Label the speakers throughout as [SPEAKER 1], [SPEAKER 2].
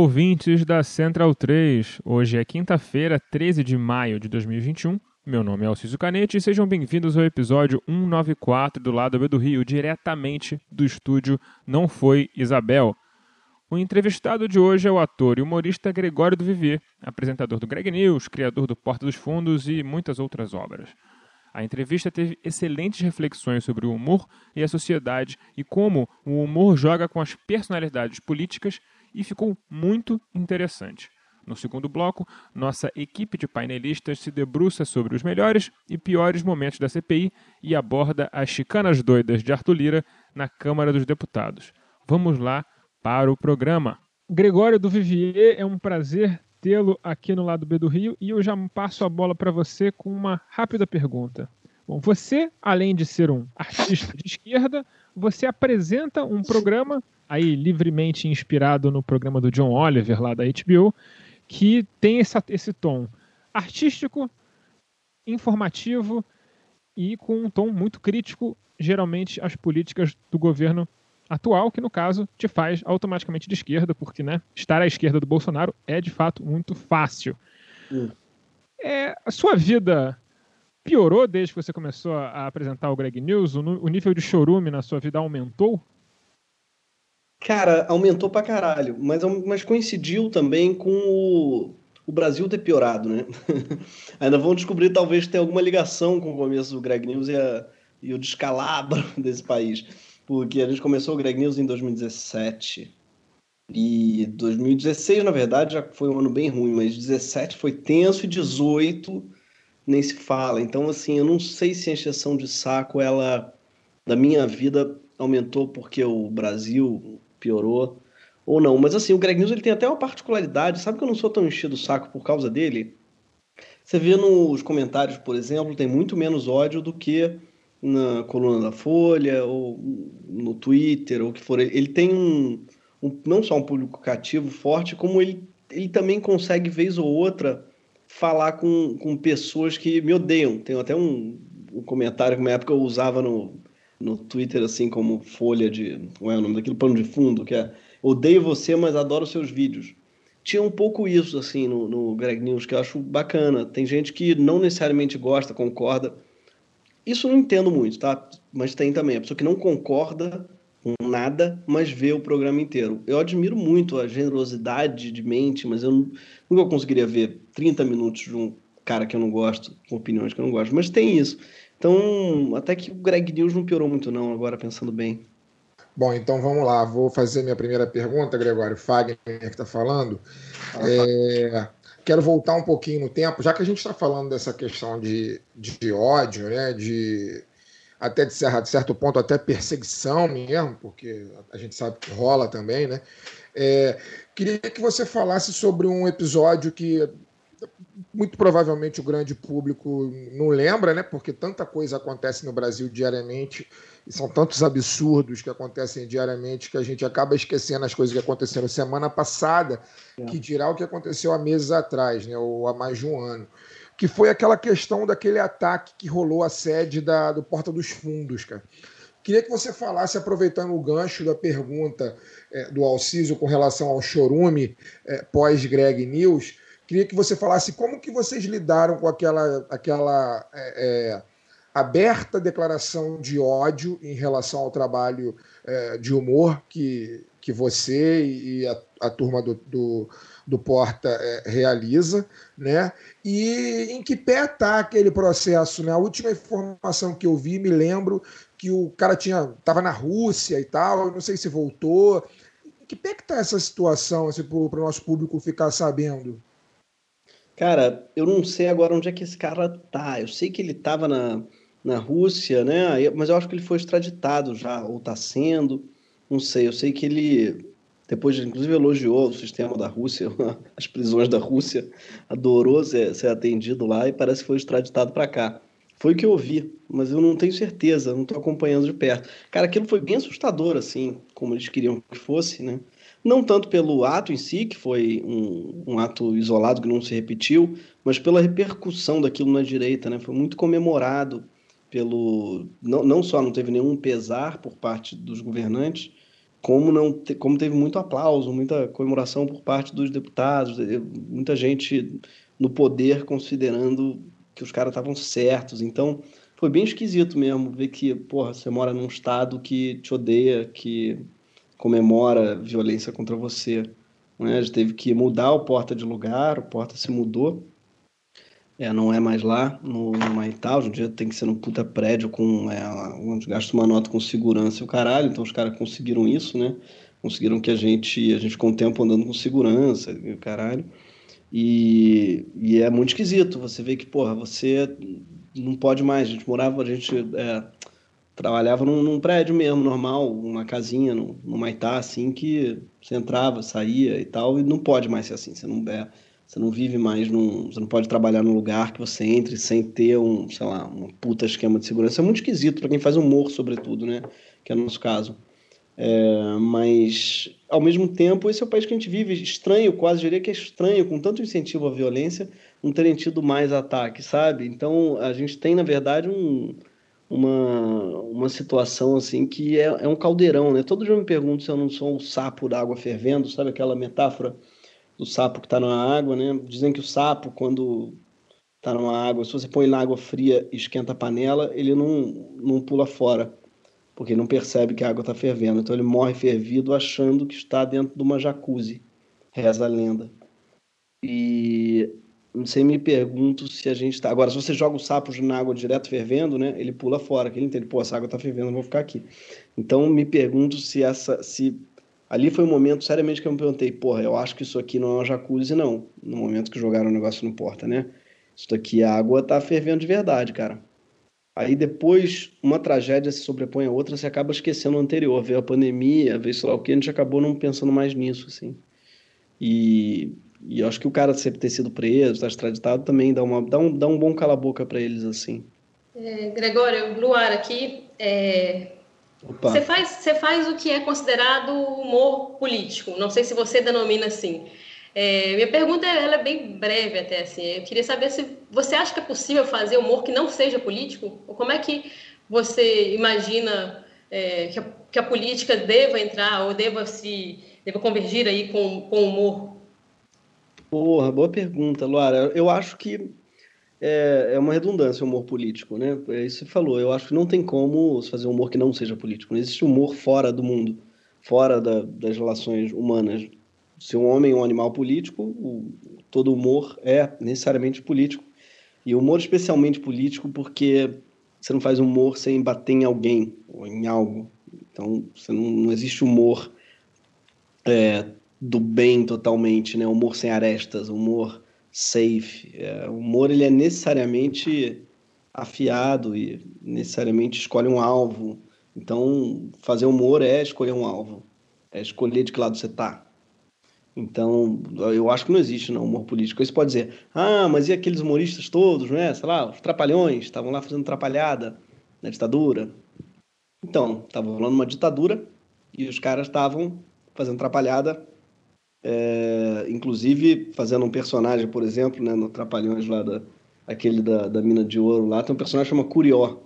[SPEAKER 1] Ouvintes da Central 3. Hoje é quinta-feira, 13 de maio de 2021. Meu nome é Alciso Canete e sejam bem-vindos ao episódio 194 do Lado B do Rio, diretamente do estúdio Não Foi Isabel. O entrevistado de hoje é o ator e humorista Gregório do Vivier, apresentador do Greg News, criador do Porta dos Fundos e muitas outras obras. A entrevista teve excelentes reflexões sobre o humor e a sociedade e como o humor joga com as personalidades políticas e ficou muito interessante. No segundo bloco, nossa equipe de painelistas se debruça sobre os melhores e piores momentos da CPI e aborda as chicanas doidas de Arthur Lira na Câmara dos Deputados. Vamos lá para o programa. Gregório do Vivier, é um prazer tê-lo aqui no lado B do Rio e eu já passo a bola para você com uma rápida pergunta. Bom, você, além de ser um artista de esquerda, você apresenta um programa aí livremente inspirado no programa do John Oliver lá da HBO, que tem essa, esse tom artístico, informativo e com um tom muito crítico, geralmente, às políticas do governo atual, que no caso te faz automaticamente de esquerda, porque né, estar à esquerda do Bolsonaro é de fato muito fácil.
[SPEAKER 2] Hum.
[SPEAKER 1] É, a sua vida piorou desde que você começou a apresentar o Greg News? O, o nível de chorume na sua vida aumentou?
[SPEAKER 2] Cara, aumentou pra caralho, mas, mas coincidiu também com o, o Brasil ter piorado, né? Ainda vão descobrir, talvez, ter alguma ligação com o começo do Greg News e, a- e o descalabro desse país. Porque a gente começou o Greg News em 2017. E 2016, na verdade, já foi um ano bem ruim, mas 17 foi tenso e 18 nem se fala. Então, assim, eu não sei se a encheção de saco, ela, da minha vida, aumentou porque o Brasil piorou ou não. Mas, assim, o Greg News ele tem até uma particularidade. Sabe que eu não sou tão enchido o saco por causa dele? Você vê nos comentários, por exemplo, tem muito menos ódio do que na coluna da Folha ou no Twitter ou o que for. Ele tem um, um- não só um público cativo forte, como ele, ele também consegue, vez ou outra, falar com, com pessoas que me odeiam. Tem até um, um comentário que uma época eu usava no, no Twitter, assim, como folha de. Como é o nome daquilo? Pano de fundo, que é odeio você, mas adoro seus vídeos. Tinha um pouco isso, assim, no, no Greg News, que eu acho bacana. Tem gente que não necessariamente gosta, concorda. Isso eu não entendo muito, tá? Mas tem também a pessoa que não concorda com nada, mas vê o programa inteiro. Eu admiro muito a generosidade de mente, mas eu nu- nunca conseguiria ver 30 minutos de um cara que eu não gosto, com opiniões que eu não gosto. Mas tem isso. Então, até que o Greg News não piorou muito, não, agora pensando bem.
[SPEAKER 3] Bom, então vamos lá. Vou fazer minha primeira pergunta, Gregório Fagner, que está falando. É, quero voltar um pouquinho no tempo, já que a gente está falando dessa questão de, de ódio, né, de até de certo ponto até perseguição mesmo, porque a gente sabe que rola também, né? É, queria que você falasse sobre um episódio que muito provavelmente o grande público não lembra, né? Porque tanta coisa acontece no Brasil diariamente e são tantos absurdos que acontecem diariamente que a gente acaba esquecendo as coisas que aconteceram semana passada, que dirá o que aconteceu há meses atrás, né? Ou há mais de um ano. Que foi aquela questão daquele ataque que rolou à sede da, do Porta dos Fundos, cara. Queria que você falasse, aproveitando o gancho da pergunta eh, do Alciso com relação ao chorume eh, pós-Greg News, queria que você falasse como que vocês lidaram com aquela, aquela eh, eh, aberta declaração de ódio em relação ao trabalho eh, de humor que, que você e a a turma do, do, do Porta é, realiza, né? E em que pé está aquele processo, né? A última informação que eu vi, me lembro que o cara tinha estava na Rússia e tal, não sei se voltou. Em que pé está essa situação, assim, para o nosso público ficar sabendo?
[SPEAKER 2] Cara, eu não sei agora onde é que esse cara tá. Eu sei que ele estava na, na Rússia, né? Mas eu acho que ele foi extraditado já, ou está sendo. Não sei. Eu sei que ele depois, inclusive, elogiou o sistema da Rússia, as prisões da Rússia, adorou ser, ser atendido lá e parece que foi extraditado para cá. Foi o que eu ouvi, mas eu não tenho certeza, não estou acompanhando de perto. Cara, aquilo foi bem assustador, assim, como eles queriam que fosse, né? Não tanto pelo ato em si, que foi um, um ato isolado que não se repetiu, mas pela repercussão daquilo na direita, né? Foi muito comemorado pelo... Não, não só não teve nenhum pesar por parte dos governantes, como não como teve muito aplauso, muita comemoração por parte dos deputados, eh, muita gente no poder considerando que os caras estavam certos. Então, foi bem esquisito mesmo ver que, porra, você mora num estado que te odeia, que comemora violência contra você. Né? A gente teve que mudar o Porta de lugar, o Porta se mudou é, não é mais lá no, no Maitá, hoje em dia tem que ser num puta prédio com é, onde gasta uma nota com segurança e o caralho, então os caras conseguiram isso, né? Conseguiram que a gente, a gente ficou um tempo andando com segurança e o caralho. E, e é muito esquisito, você vê que, porra, você não pode mais, a gente morava, a gente é, trabalhava num, num, prédio mesmo, normal, uma casinha no, no Maitá, assim, que você entrava, saía e tal, e não pode mais ser assim, você não... É, você não vive mais num. Você não pode trabalhar num lugar que você entre sem ter um, sei lá, um puta esquema de segurança. É muito esquisito para quem faz humor, sobretudo, né? Que é o nosso caso. É, mas, ao mesmo tempo, esse é o país que a gente vive. Estranho, quase diria que é estranho, com tanto incentivo à violência, não terem tido mais ataques, sabe? Então, a gente tem, na verdade, um, uma, uma situação assim que é, é um caldeirão, né? Todo dia eu me pergunto se eu não sou um sapo da água fervendo, sabe aquela metáfora? do sapo que está na água, né? Dizem que o sapo, quando está numa água, se você põe na água fria e esquenta a panela, ele não, não pula fora, porque ele não percebe que a água está fervendo. Então ele morre fervido achando que está dentro de uma jacuzzi, reza a lenda. E sei, me pergunto se a gente está. Agora, se você joga o sapo na água direto fervendo, né? Ele pula fora, que ele entende, pô, essa água está fervendo, não vou ficar aqui. Então, me pergunto se essa, se Ali foi um momento, seriamente, que eu me perguntei, porra, eu acho que isso aqui não é uma jacuzzi, não. No momento que jogaram o negócio no porta, né? Isso daqui, a água tá fervendo de verdade, cara. Aí depois, uma tragédia se sobrepõe a outra, você acaba esquecendo o anterior. Veio a pandemia, veio sei lá o que, a gente acabou não pensando mais nisso, assim. E, e acho que o cara sempre ter sido preso, estar tá extraditado, também dá, uma, dá, um, dá um bom cala-boca para eles, assim.
[SPEAKER 4] É, Gregório, Luar aqui, é, você faz, você faz o que é considerado humor político. Não sei se você denomina assim. É, minha pergunta ela é bem breve até assim. Eu queria saber se você acha que é possível fazer humor que não seja político? Ou como é que você imagina é, que, a, que, a, política deva entrar ou deva se deva convergir aí com, com o humor?
[SPEAKER 2] Porra, boa pergunta, Luara. Eu acho que é, é uma redundância o humor político, né? É isso que você falou. Eu acho que não tem como fazer humor que não seja político. Não existe humor fora do mundo, fora da, das relações humanas. Se um homem é um animal político, o, todo humor é necessariamente político. E humor especialmente político porque você não faz humor sem bater em alguém ou em algo. Então, você não, não existe humor é, do bem totalmente, né? Humor sem arestas, humor safe. É, o humor ele é necessariamente afiado e necessariamente escolhe um alvo. Então, fazer humor é escolher um alvo, é escolher de que lado você está. Então, eu acho que não existe não, humor político. Você pode dizer, ah, mas e aqueles humoristas todos, né? Sei lá, os trapalhões, estavam lá fazendo trapalhada na ditadura. Então, estavam falando uma ditadura e os caras estavam fazendo trapalhada é, inclusive fazendo um personagem, por exemplo, né, no Trapalhões lá, da, aquele da, da Mina de Ouro lá, tem um personagem chamado Curió,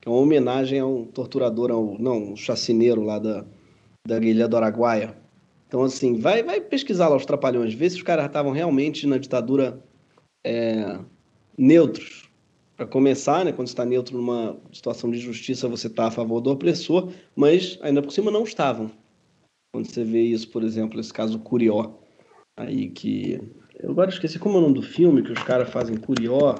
[SPEAKER 2] que é uma homenagem a um torturador, ao, não, um chacineiro lá da, da Guilherme do Araguaia. Então, assim, vai, vai pesquisar lá os Trapalhões, vê se os caras estavam realmente na ditadura é, neutros. Para começar, né, quando está neutro numa situação de justiça, você está a favor do opressor, mas ainda por cima não estavam. Quando você vê isso, por exemplo, esse caso Curió, aí que. Eu agora esqueci como é o nome do filme que os caras fazem Curió.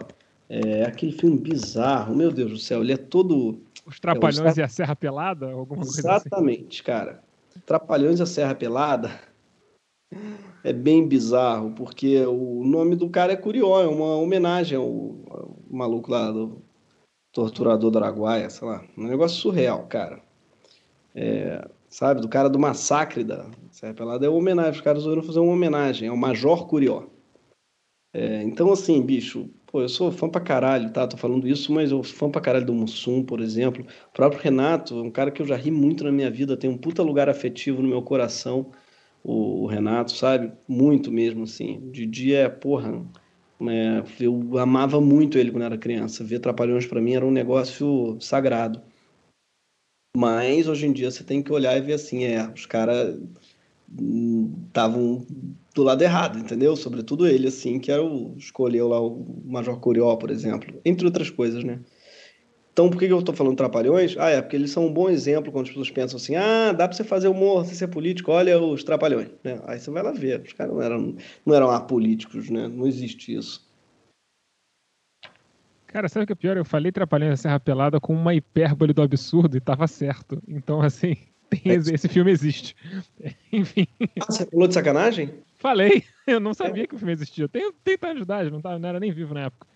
[SPEAKER 2] É aquele filme bizarro, meu Deus do céu, ele é todo.
[SPEAKER 1] Os Trapalhões é, e a Serra Pelada? Alguma
[SPEAKER 2] assim? Exatamente, assim. cara. Trapalhões e a Serra Pelada é bem bizarro, porque o nome do cara é Curió, é uma homenagem ao, ao maluco lá do torturador do Araguaia, sei lá. Um negócio surreal, cara. É, sabe, do cara do massacre da Serra Pelada é uma homenagem. Os caras resolveram fazer uma homenagem ao Major Curió. É, então, assim, bicho, pô, eu sou fã pra caralho, tá? Tô falando isso, mas eu sou fã pra caralho do Mussum, por exemplo. O próprio Renato, um cara que eu já ri muito na minha vida, tem um puta lugar afetivo no meu coração, o, o Renato, sabe? Muito mesmo, assim. De dia é, porra, é, eu amava muito ele quando era criança. Ver Trapalhões para mim era um negócio sagrado. Mas hoje em dia você tem que olhar e ver assim, é, os caras estavam do lado errado, entendeu? Sobretudo ele, assim, que era o escolheu lá o Major Curió, por exemplo, entre outras coisas, né? Então, por que eu estou falando Trapalhões? Ah, é porque eles são um bom exemplo quando as pessoas pensam assim: ah, dá para você fazer humor sem ser político, olha os Trapalhões. Né? Aí você vai lá ver, os caras não eram, não eram apolíticos, né? Não existe isso.
[SPEAKER 1] Cara, sabe o que é pior? Eu falei Trapalhões da Serra Pelada com uma hipérbole do absurdo e tava certo. Então, assim, tem, é esse filme existe. Enfim.
[SPEAKER 2] Ah, você falou de sacanagem?
[SPEAKER 1] Falei. Eu não sabia é. que o filme existia. Eu tenho 30 anos de idade, não, tava, não era nem vivo na época.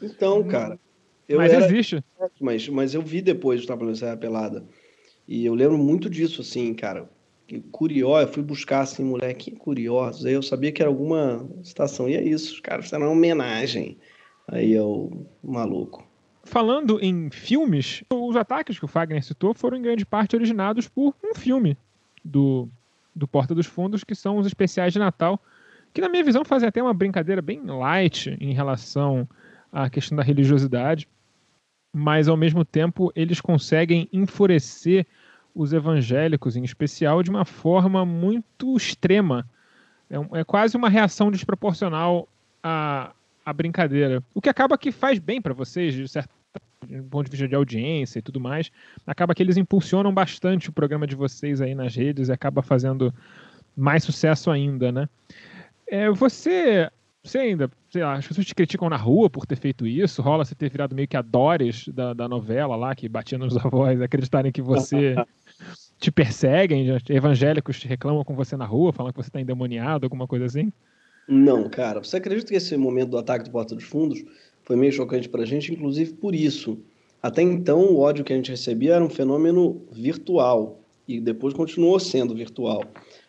[SPEAKER 2] Então, cara.
[SPEAKER 1] mas era... existe.
[SPEAKER 2] Mas, mas eu vi depois de Trapalhões da Serra Pelada. E eu lembro muito disso, assim, cara. Curió, eu fui buscar assim, moleque, curiosos. Aí eu sabia que era alguma citação. E é isso, os caras fizeram uma homenagem Aí é o maluco.
[SPEAKER 1] Falando em filmes, os ataques que o Fagner citou foram em grande parte originados por um filme do, do Porta dos Fundos, que são os especiais de Natal, que na minha visão fazem até uma brincadeira bem light em relação à questão da religiosidade, mas ao mesmo tempo eles conseguem enfurecer os evangélicos, em especial, de uma forma muito extrema. É, é quase uma reação desproporcional a, a brincadeira. O que acaba que faz bem para vocês, de certo ponto de vista de audiência e tudo mais. Acaba que eles impulsionam bastante o programa de vocês aí nas redes e acaba fazendo mais sucesso ainda, né? É, você, você ainda, sei lá, as pessoas te criticam na rua por ter feito isso, rola você ter virado meio que a Doris da, da novela lá, que batia nos avós, acreditarem que você te perseguem, evangélicos te reclamam com você na rua, falam que você está endemoniado, alguma coisa assim?
[SPEAKER 2] Não, cara. Você acredita que esse momento do ataque do Porta dos Fundos foi meio chocante pra gente, inclusive por isso. Até então, o ódio que a gente recebia era um fenômeno virtual e depois continuou sendo virtual.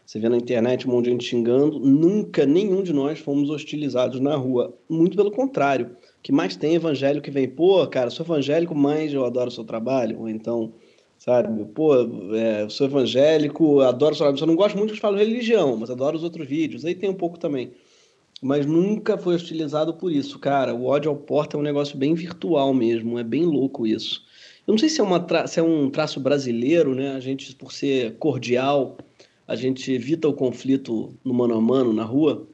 [SPEAKER 2] Você vê na internet um monte de gente xingando, nunca nenhum de nós fomos hostilizados na rua. Muito pelo contrário. O que mais tem evangélico que vem, pô, cara, sou evangélico, mas eu adoro o seu trabalho. Ou então, sabe, pô, é, sou evangélico, adoro o seu trabalho. Só não gosto muito que falam religião, mas adoro os outros vídeos. Aí tem um pouco também mas nunca foi hostilizado por isso, cara. O ódio ao porta é um negócio bem virtual mesmo, é bem louco isso. Eu não sei se é, uma se é um traço brasileiro, né? A gente, por ser cordial, a gente evita o conflito no mano a mano, na rua.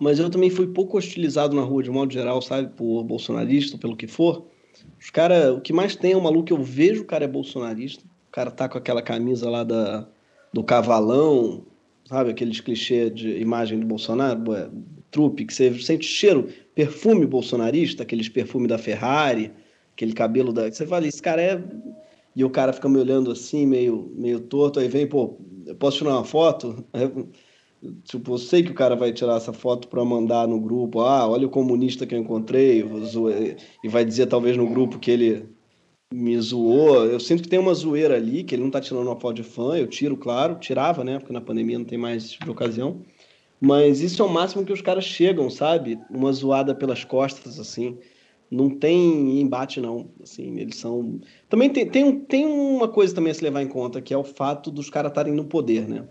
[SPEAKER 2] Mas eu também fui pouco hostilizado na rua, de modo geral, sabe? Por bolsonarista, pelo que for. Os cara, o que mais tem é um maluco que eu vejo o cara é bolsonarista. O cara tá com aquela camisa lá da, do cavalão, sabe? Aqueles clichês de imagem do Bolsonaro, é, trupe, que você sente cheiro, perfume bolsonarista, aqueles perfumes da Ferrari, aquele cabelo da. Você fala, esse cara é. E o cara fica me olhando assim, meio, meio torto, aí vem, pô, posso tirar uma foto? tipo, eu sei que o cara vai tirar essa foto para mandar no grupo, ah, olha o comunista que eu encontrei, e vai dizer talvez no grupo que ele me zoou. Eu sinto que tem uma zoeira ali, que ele não tá tirando uma foto de fã, eu tiro, claro, tirava, né? Porque na pandemia não tem mais de ocasião. Mas isso é o máximo que os caras chegam, sabe? Uma zoada pelas costas, assim. Não tem embate, não. Assim, eles são. Também tem, tem, tem uma coisa também a se levar em conta, que é o fato dos caras estarem no poder, né?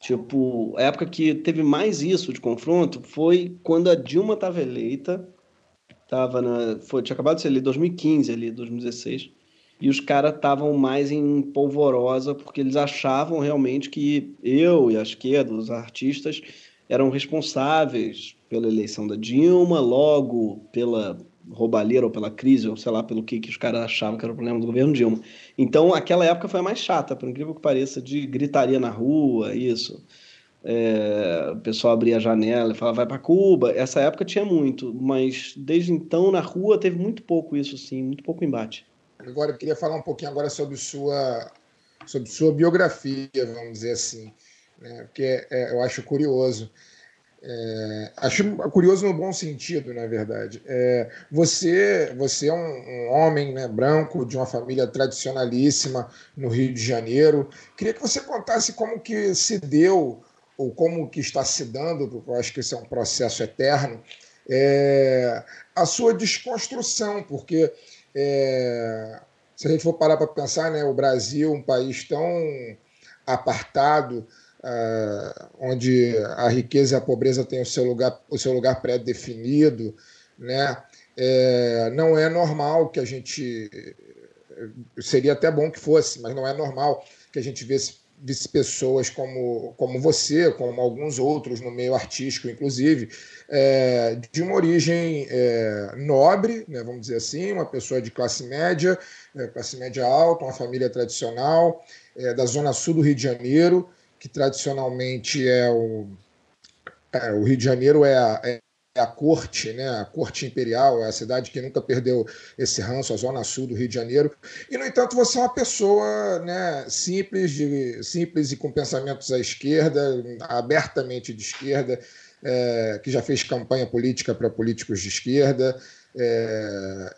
[SPEAKER 2] Tipo, a época que teve mais isso de confronto foi quando a Dilma estava eleita Tava na, foi, tinha acabado de ser ali 2015, ali, 2016. E os caras estavam mais em polvorosa porque eles achavam realmente que eu e a esquerda, os artistas, eram responsáveis pela eleição da Dilma, logo pela roubalheira ou pela crise, ou sei lá pelo que, que os caras achavam que era o problema do governo Dilma. Então, aquela época foi a mais chata, por incrível que pareça, de gritaria na rua, isso. É, o pessoal abria a janela e falava, vai para Cuba. Essa época tinha muito, mas desde então na rua teve muito pouco isso, sim, muito pouco embate.
[SPEAKER 3] Agora, eu queria falar um pouquinho agora sobre sua, sobre sua biografia, vamos dizer assim, né? porque é, eu acho curioso. É, acho curioso no bom sentido, na verdade. É, você, você é um, um, homem né, branco de uma família tradicionalíssima no Rio de Janeiro. Queria que você contasse como que se deu ou como que está se dando, porque eu acho que esse é um processo eterno, é, a sua desconstrução, porque é, se a gente for parar para pensar, né, o Brasil, um país tão apartado, uh, onde a riqueza e a pobreza têm o seu lugar, o seu lugar pré-definido, né, é, não é normal que a gente. Seria até bom que fosse, mas não é normal que a gente visse pessoas como, como você, como alguns outros no meio artístico, inclusive, é, de uma origem é, nobre, né, vamos dizer assim, uma pessoa de classe média, é, classe média alta, uma família tradicional, é, da zona sul do Rio de Janeiro, que tradicionalmente é o, é, o Rio de Janeiro é a, é a corte, né, a corte imperial, é a cidade que nunca perdeu esse ranço, a zona sul do Rio de Janeiro. E no entanto, você é uma pessoa, né, simples, de, simples e com pensamentos à esquerda, abertamente de esquerda, é, que já fez campanha política para políticos de esquerda. É,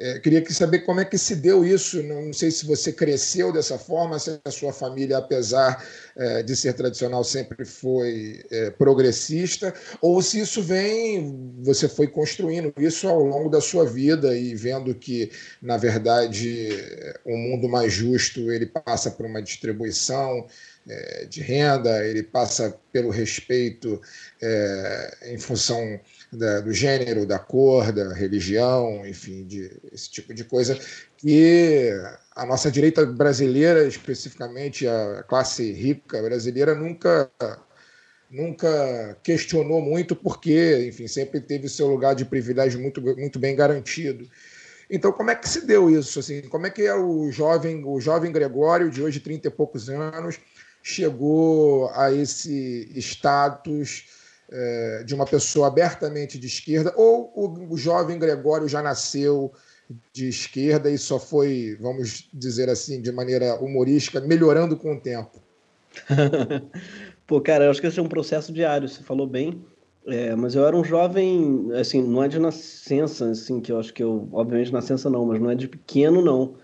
[SPEAKER 3] é, queria saber como é que se deu isso. Não sei se você cresceu dessa forma, se a sua família, apesar é, de ser tradicional, sempre foi é, progressista, ou se isso vem, você foi construindo isso ao longo da sua vida e vendo que, na verdade, um mundo mais justo ele passa por uma distribuição é, de renda, ele passa pelo respeito é, em função da, do gênero, da cor, da religião, enfim, de, esse tipo de coisa, que a nossa direita brasileira, especificamente a classe rica brasileira, nunca nunca questionou muito porque, enfim, sempre teve seu lugar de privilégio muito, muito bem garantido. Então, como é que se deu isso? Assim, como é que é o jovem, o jovem Gregório, de hoje 30 e poucos anos, chegou a esse status é, de uma pessoa abertamente de esquerda, ou o, o jovem Gregório já nasceu de esquerda e só foi, vamos dizer assim, de maneira humorística, melhorando com o tempo?
[SPEAKER 2] Pô, cara, eu acho que esse é um processo diário, você falou bem. É, mas eu era um jovem, assim, não é de nascença, assim, que eu acho que eu, obviamente nascença não, mas não é de pequeno, não.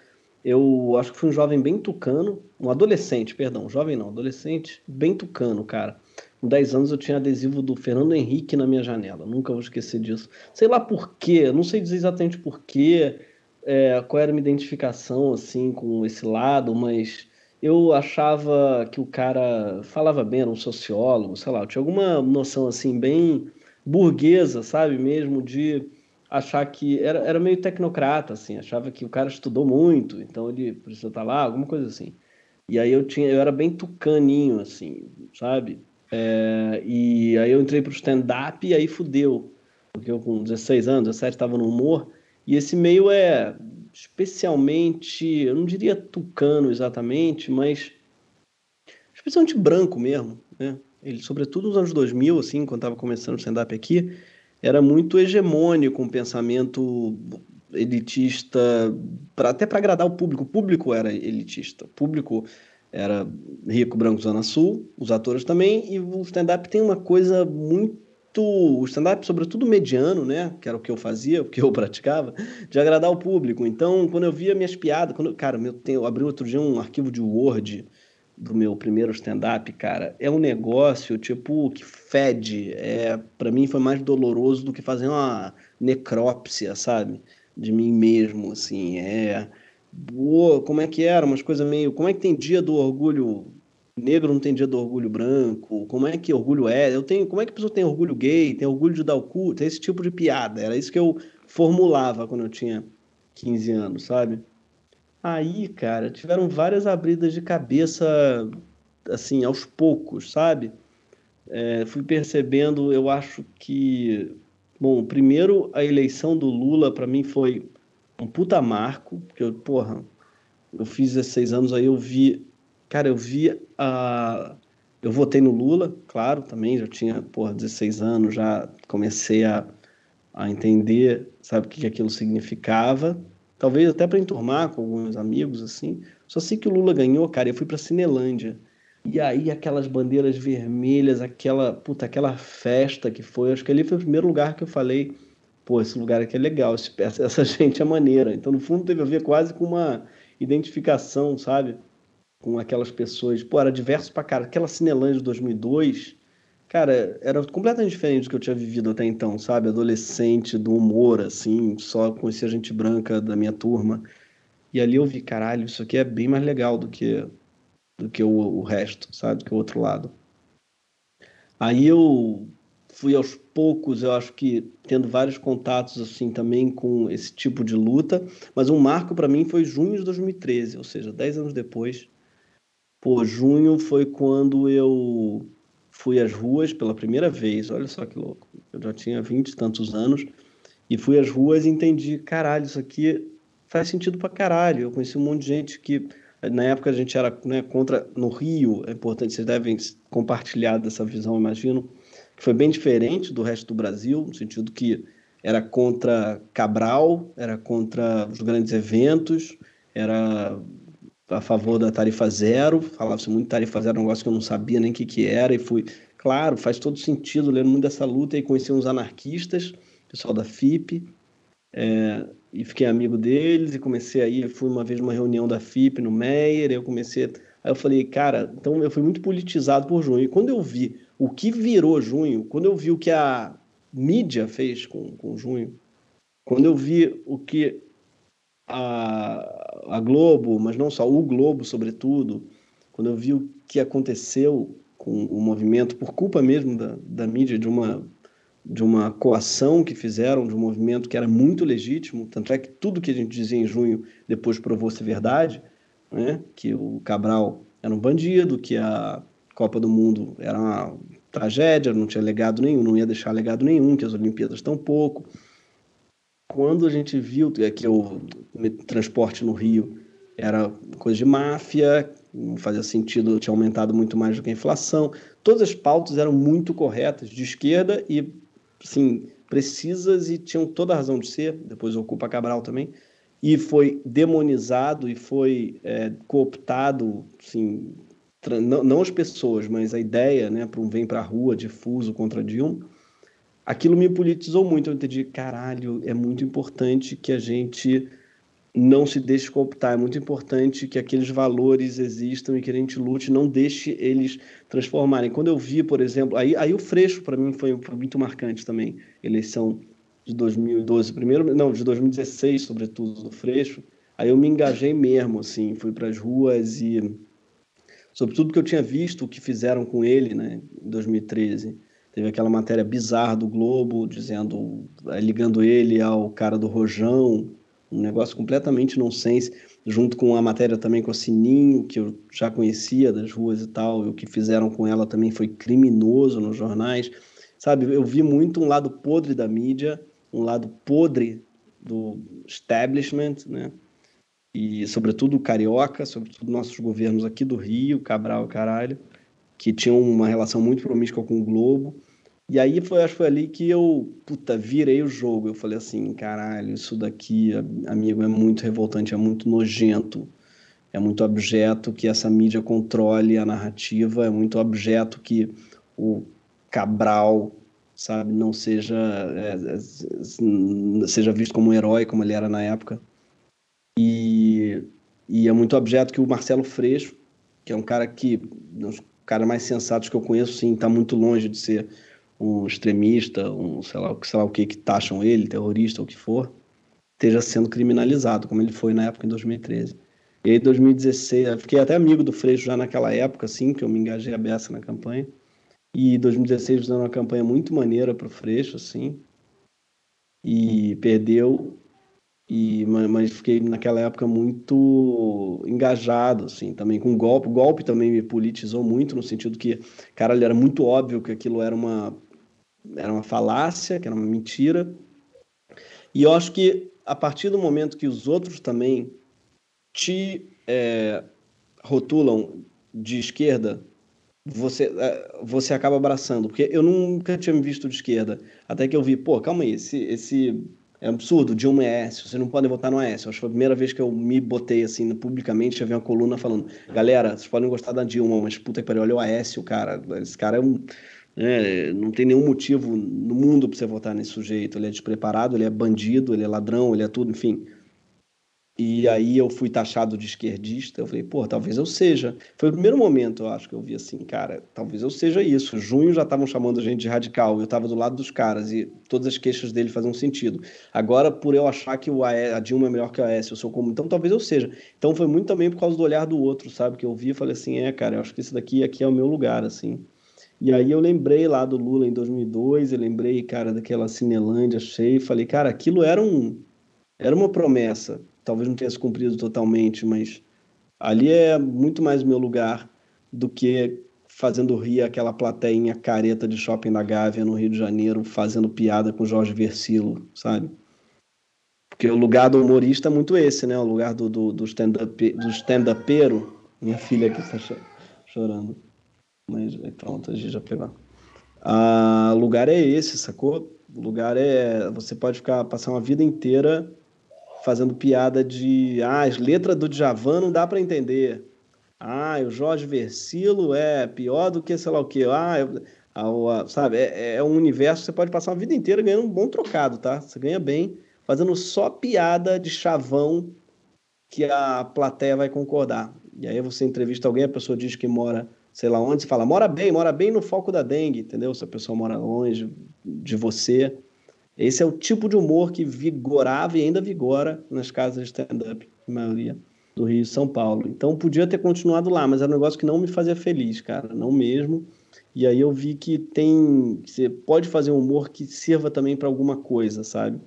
[SPEAKER 2] Eu acho que fui um jovem bem tucano, um adolescente, perdão, jovem não, adolescente, bem tucano, cara. Com 10 anos eu tinha adesivo do Fernando Henrique na minha janela, nunca vou esquecer disso. Sei lá por quê, não sei dizer exatamente por quê, é, qual era a minha identificação assim com esse lado, mas eu achava que o cara falava bem, era um sociólogo, sei lá, eu tinha alguma noção assim bem burguesa, sabe, mesmo de achar que era, era meio tecnocrata, assim, achava que o cara estudou muito, então ele precisa estar lá, alguma coisa assim. E aí eu tinha, eu era bem tucaninho, assim, sabe? É, e aí eu entrei pro stand-up e aí fudeu. Porque eu com 16 anos, 17, estava no humor. E esse meio é especialmente, eu não diria tucano exatamente, mas especialmente branco mesmo, né? Ele, sobretudo nos anos 2000, assim, quando estava começando o stand-up aqui, era muito hegemônico, um pensamento elitista, pra, até para agradar o público. O público era elitista. O público era rico, branco, zona sul, os atores também, e o stand-up tem uma coisa muito o stand-up, sobretudo mediano, né? Que era o que eu fazia, o que eu praticava, de agradar o público. Então, quando eu via minhas piadas, quando, cara, eu, tenho, eu abri outro dia um arquivo de Word do meu primeiro stand-up, cara, é um negócio, tipo, que fede. É, para mim foi mais doloroso do que fazer uma necrópsia, sabe? De mim mesmo, assim. É boa, como é que era, umas coisas meio. Como é que tem dia do orgulho negro, não tem dia do orgulho branco? Como é que orgulho é? Eu tenho, como é que a pessoa tem orgulho gay, tem orgulho de dar o cu? Tem esse tipo de piada. Era isso que eu formulava quando eu tinha 15 anos, sabe? Aí, cara, tiveram várias abridas de cabeça, assim, aos poucos, sabe? É, fui percebendo, eu acho que Bom, primeiro, a eleição do Lula, para mim, foi um puta marco, porque eu, porra, eu fiz 16 anos, aí eu vi, cara, eu vi a... Eu votei no Lula, claro, também, já tinha, porra, 16 anos, já comecei a, a entender, sabe, o que aquilo significava, talvez até para enturmar com alguns amigos, assim. Só sei que o Lula ganhou, cara, eu fui para Cinelândia. E aí aquelas bandeiras vermelhas, aquela, puta, aquela festa que foi, acho que ali foi o primeiro lugar que eu falei, pô, esse lugar aqui é legal, essa gente é maneira. Então, no fundo, teve a ver quase com uma identificação, sabe? Com aquelas pessoas. Pô, era diverso pra cara. Aquela Cinelândia de 2002, cara, era completamente diferente do que eu tinha vivido até então, sabe? Adolescente, do humor, assim, só conhecia gente branca da minha turma. E ali eu vi, caralho, isso aqui é bem mais legal do que do que o, o resto, sabe? Do que o outro lado. Aí eu fui aos poucos, eu acho que tendo vários contatos assim também com esse tipo de luta, mas um marco para mim foi junho de 2013, ou seja, dez anos depois. Pô, junho foi quando eu fui às ruas pela primeira vez, olha só que louco. Eu já tinha vinte e tantos anos e fui às ruas e entendi, caralho, isso aqui faz sentido pra caralho. Eu conheci um monte de gente que na época a gente era né, contra no Rio, é importante, vocês devem compartilhar dessa visão, imagino, que foi bem diferente do resto do Brasil, no sentido que era contra Cabral, era contra os grandes eventos, era a favor da tarifa zero, falava-se muito tarifa zero, um negócio que eu não sabia nem o que, que era, e fui, claro, faz todo sentido, lendo muito dessa luta, e conheci uns anarquistas, pessoal da FIP, é, e fiquei amigo deles e comecei aí, fui uma vez numa reunião da FIP no Meyer, eu comecei, aí eu falei, cara, então eu fui muito politizado por junho. E quando eu vi o que virou junho, quando eu vi o que a mídia fez com, com junho, quando eu vi o que a, a Globo, mas não só o Globo, sobretudo, quando eu vi o que aconteceu com o movimento, por culpa mesmo da, da mídia, de uma de uma coação que fizeram, de um movimento que era muito legítimo, tanto é que tudo que a gente dizia em junho depois provou ser verdade, né? que o Cabral era um bandido, que a Copa do Mundo era uma tragédia, não tinha legado nenhum, não ia deixar legado nenhum, que as Olimpíadas tão pouco. Quando a gente viu que o transporte no Rio era coisa de máfia, não fazia sentido, tinha aumentado muito mais do que a inflação. Todas as pautas eram muito corretas, de esquerda e sim, precisas e tinham toda a razão de ser, depois ocupa Cabral também, e foi demonizado e foi é, cooptado, assim, não, não, as pessoas, mas a ideia, né, para um vem para a rua difuso contra Dilma, aquilo me politizou muito. Eu entendi, caralho, é muito importante que a gente não se deixe cooptar. É muito importante que aqueles valores existam e que a gente lute, não deixe eles transformarem. Quando eu vi, por exemplo, aí, aí o Freixo para mim foi, foi, muito marcante também, eleição de 2012, primeiro, não, de 2016, sobretudo, do Freixo. Aí eu me engajei mesmo, assim, fui para as ruas e, sobretudo porque eu tinha visto o que fizeram com ele, né, em 2013. Teve aquela matéria bizarra do Globo, dizendo, ligando ele ao cara do Rojão, um negócio completamente nonsense, junto com a matéria também com a Sininho, que eu já conhecia das ruas e tal, e o que fizeram com ela também foi criminoso nos jornais. Sabe, eu vi muito um lado podre da mídia, um lado podre do establishment, né? E sobretudo o carioca, sobretudo nossos governos aqui do Rio, Cabral, caralho, que tinham uma relação muito promíscua com o Globo e aí foi, acho que foi ali que eu, puta, virei o jogo. Eu falei assim, caralho, isso daqui, amigo, é muito revoltante, é muito nojento. É muito objeto que essa mídia controle a narrativa, é muito objeto que o Cabral, sabe, não seja é, é, seja visto como um herói como ele era na época. E, e é muito objeto que o Marcelo Freixo, que é um cara que um dos caras mais sensatos que eu conheço, sim, está muito longe de ser um extremista, um sei lá, sei lá o que que taxam ele, terrorista ou o que for, esteja sendo criminalizado, como ele foi na época em 2013. E aí, em 2016, eu fiquei até amigo do Freixo já naquela época, assim, que eu me engajei a beça na campanha. E em 2016 fizemos uma campanha muito maneira para o Freixo, assim. E perdeu, e, mas fiquei naquela época muito engajado, assim, também com golpe. O golpe também me politizou muito, no sentido que, cara, era muito óbvio que aquilo era uma era uma falácia, que era uma mentira. E eu acho que a partir do momento que os outros também te é, rotulam de esquerda, você, é, você acaba abraçando. Porque eu nunca tinha me visto de esquerda. Até que eu vi, pô, calma aí, esse, esse é absurdo, Dilma é Aécio, vocês não podem votar no Aécio. Acho que foi a primeira vez que eu me botei assim publicamente, já vi uma coluna falando, galera, vocês podem gostar da Dilma, mas puta que pariu, olha o Aécio, cara. Esse cara é um. É, não tem nenhum motivo no mundo para você votar nesse sujeito. Ele é despreparado, ele é bandido, ele é ladrão, ele é tudo, enfim. E aí eu fui taxado de esquerdista. Eu falei, pô, talvez eu seja. Foi o primeiro momento, eu acho, que eu vi assim, cara, talvez eu seja isso. Junho já estavam chamando a gente de radical. Eu estava do lado dos caras e todas as queixas dele faziam sentido. Agora, por eu achar que o a Dilma é melhor que o Aécio, eu sou como. Então talvez eu seja. Então foi muito também por causa do olhar do outro, sabe? Que eu vi e falei assim, é, cara, eu acho que esse daqui aqui é o meu lugar, assim. E aí eu lembrei lá do Lula em 2002, eu lembrei, cara, daquela Cinelândia cheia falei, cara, aquilo era um era uma promessa talvez não tenha se cumprido totalmente, mas ali é muito mais meu lugar do que fazendo rir aquela plateinha careta de shopping da Gávea no Rio de Janeiro, fazendo piada com Jorge Versilo, sabe? Porque o lugar do humorista é muito esse, né? O lugar do, do, do stand-up, do stand-upero. Minha filha aqui está chorando. Mas pronto, a gente já pegou. Ah, lugar é esse, sacou? O lugar é. Você pode ficar, passar uma vida inteira fazendo piada de ah, as letras do Djavan não dá para entender. Ah, o Jorge Versilo é pior do que sei lá o que. Ah, a, sabe, é, é, um universo que você pode passar uma vida inteira ganhando um bom trocado, tá? Você ganha bem fazendo só piada de chavão que a plateia vai concordar. E aí você entrevista alguém, a pessoa diz que mora, sei lá onde, você fala, mora bem, mora bem no foco da dengue, entendeu? Se a pessoa mora longe de você. Esse é o tipo de humor que vigorava e ainda vigora nas casas de stand-up, na maioria do Rio e São Paulo. Então podia ter continuado lá, mas era um negócio que não me fazia feliz, cara, não mesmo. E aí eu vi que tem, você pode fazer um humor que sirva também para alguma coisa, sabe?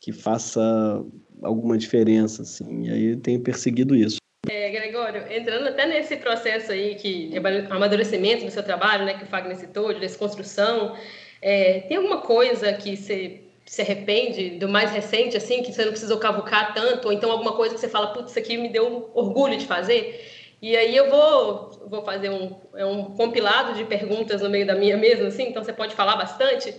[SPEAKER 2] Que faça alguma diferença, assim. E aí eu tenho perseguido isso.
[SPEAKER 4] É, Gregório, entrando até nesse processo aí que amadurecimento do seu trabalho, né, que o Fagner citou, de desconstrução, é, tem alguma coisa que você se arrepende do mais recente, assim, que você não precisou cavucar tanto, ou então alguma coisa que você fala, putz, isso aqui me deu orgulho de fazer? E aí eu vou, vou fazer um, é um compilado de perguntas no meio da minha mesmo, assim, então você pode falar bastante.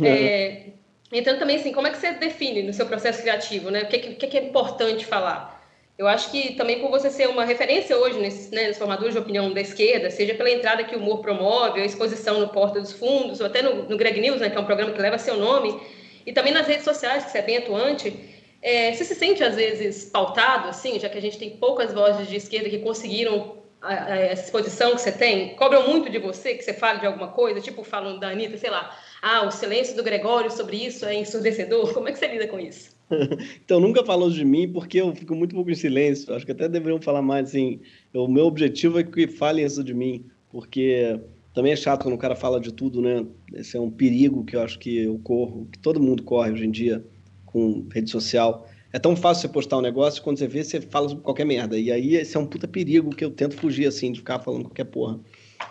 [SPEAKER 4] Uhum. É, então também, assim, como é que você define no seu processo criativo, né? O que, que, que é importante falar? Eu acho que também por você ser uma referência hoje nesses, né, nos formadores de opinião da esquerda, seja pela entrada que o humor promove, a exposição no Porta dos Fundos, ou até no, no Greg News, né, que é um programa que leva seu nome, e também nas redes sociais, que você é bem atuante, é, você se sente às vezes pautado, assim, já que a gente tem poucas vozes de esquerda que conseguiram essa exposição que você tem? Cobram muito de você que você fale de alguma coisa, tipo falam da Anitta, sei lá, ah, o silêncio do Gregório sobre isso é ensurdecedor. Como é que você lida com isso?
[SPEAKER 2] então, nunca falou de mim porque eu fico muito pouco em silêncio. Acho que até deveriam falar mais assim. O meu objetivo é que falem isso de mim, porque também é chato quando o cara fala de tudo, né? Esse é um perigo que eu acho que eu corro, que todo mundo corre hoje em dia com rede social. É tão fácil você postar um negócio, quando você vê, você fala qualquer merda. E aí esse é um puta perigo que eu tento fugir, assim, de ficar falando qualquer porra.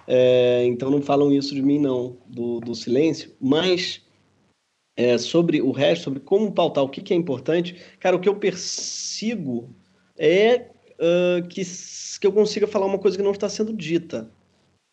[SPEAKER 2] É, então não falam isso de mim, não, do, do silêncio. Mas é, sobre o resto, sobre como pautar, o que, que é importante, cara, o que eu persigo é uh, que, que eu consiga falar uma coisa que não está sendo dita.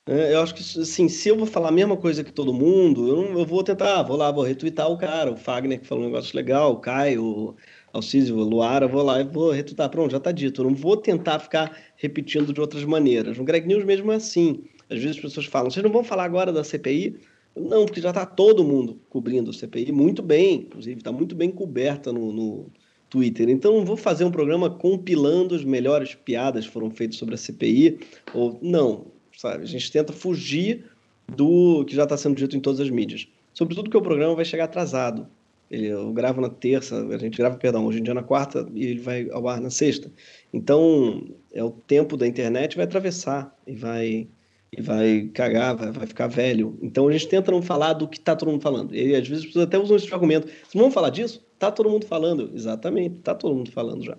[SPEAKER 2] É, eu acho que, assim, se eu vou falar a mesma coisa que todo mundo, eu, não, eu vou tentar, vou lá, vou retweetar o cara, o Fagner que falou um negócio legal, o Caio, Alcísio, o Luara, vou lá e vou retweetar. Pronto, já está dito. Eu não vou tentar ficar repetindo de outras maneiras. No Greg News mesmo é assim. Às vezes as pessoas falam, vocês não vão falar agora da CPI? Não, porque já está todo mundo cobrindo o CPI muito bem, inclusive está muito bem coberta no, no, Twitter. Então não vou fazer um programa compilando as melhores piadas que foram feitas sobre a CPI, ou não, sabe? A gente tenta fugir do que já está sendo dito em todas as mídias. Sobretudo que o programa vai chegar atrasado. Eu gravo na terça, a gente grava, perdão, hoje em dia na quarta e ele vai ao ar na sexta. Então, é o tempo da internet vai atravessar e vai e vai cagar, vai, vai, ficar velho. Então a gente tenta não falar do que está todo mundo falando. E às vezes as pessoas até usam esse argumento. Se vamos falar disso, tá todo mundo falando. Exatamente, tá todo mundo falando já.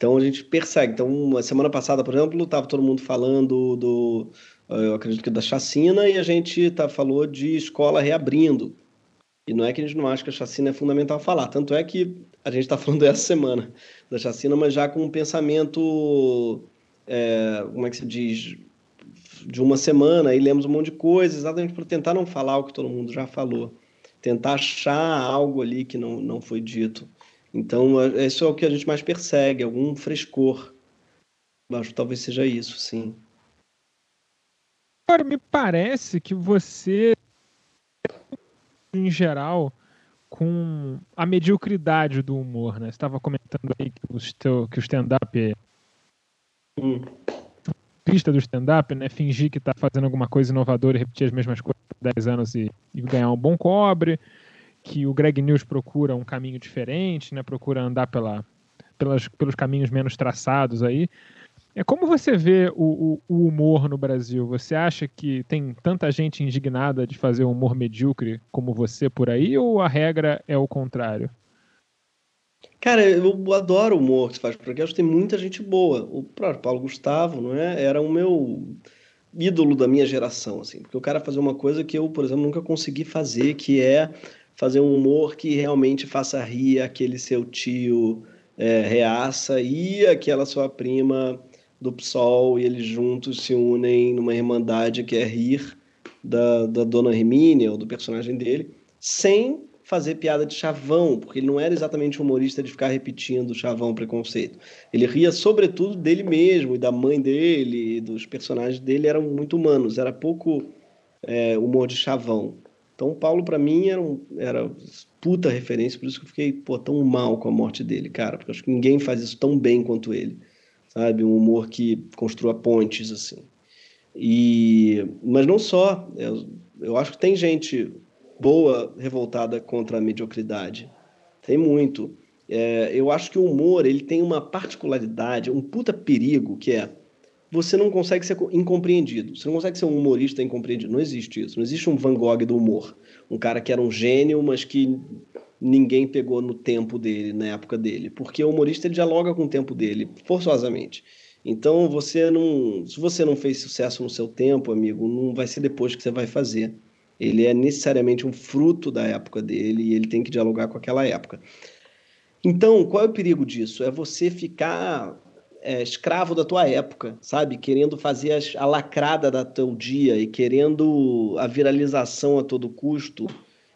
[SPEAKER 2] Então a gente persegue. Então, uma semana passada, por exemplo, estava todo mundo falando do. Eu acredito que da chacina, e a gente tá, falou de escola reabrindo. E não é que a gente não acha que a chacina é fundamental falar. Tanto é que a gente está falando essa semana da chacina, mas já com um pensamento, é, como é que se diz, de uma semana, e lemos um monte de coisa, exatamente para tentar não falar o que todo mundo já falou. Tentar achar algo ali que não, não foi dito. Então, é, isso é o que a gente mais persegue, algum frescor. Acho que talvez seja isso, sim.
[SPEAKER 1] Agora, me parece que você, em geral, com a mediocridade do humor, né? Você estava comentando aí que o, que o stand-up hum. pista do stand-up, né? Fingir que está fazendo alguma coisa inovadora e repetir as mesmas coisas por 10 anos e, e ganhar um bom cobre que o Greg News procura um caminho diferente, né? Procura andar pela, pelas, pelos caminhos menos traçados aí. É como você vê o, o, o, humor no Brasil? Você acha que tem tanta gente indignada de fazer um humor medíocre como você por aí, ou a regra é o contrário?
[SPEAKER 2] Cara, eu adoro o humor que você faz porque acho que tem muita gente boa. O próprio Paulo Gustavo, não é? Era o meu ídolo da minha geração, assim, porque o cara fazia uma coisa que eu, por exemplo, nunca consegui fazer, que é fazer um humor que realmente faça rir aquele seu tio é, reaça e aquela sua prima do PSOL e eles juntos se unem numa irmandade que é rir da, da dona Hermínia ou do personagem dele, sem fazer piada de chavão, porque ele não era exatamente humorista de ficar repetindo chavão preconceito. Ele ria sobretudo dele mesmo e da mãe dele, dos personagens dele eram muito humanos, era pouco é, humor de chavão. Então, o Paulo, para mim, era, um, era puta referência, por isso que eu fiquei pô, tão mal com a morte dele, cara, porque acho que ninguém faz isso tão bem quanto ele, sabe? Um humor que construa pontes, assim. E, mas não só, eu, eu acho que tem gente boa revoltada contra a mediocridade, tem muito. É, eu acho que o humor ele tem uma particularidade, um puta perigo, que é você não consegue ser incompreendido. Você não consegue ser um humorista incompreendido. Não existe isso. Não existe um Van Gogh do humor. Um cara que era um gênio, mas que ninguém pegou no tempo dele, na época dele. Porque o humorista ele dialoga com o tempo dele, forçosamente. Então, você não, se você não fez sucesso no seu tempo, amigo, não vai ser depois que você vai fazer. Ele é necessariamente um fruto da época dele e ele tem que dialogar com aquela época. Então, qual é o perigo disso? É você ficar é, escravo da tua época, sabe? Querendo fazer as, a lacrada da teu dia e querendo a viralização a todo custo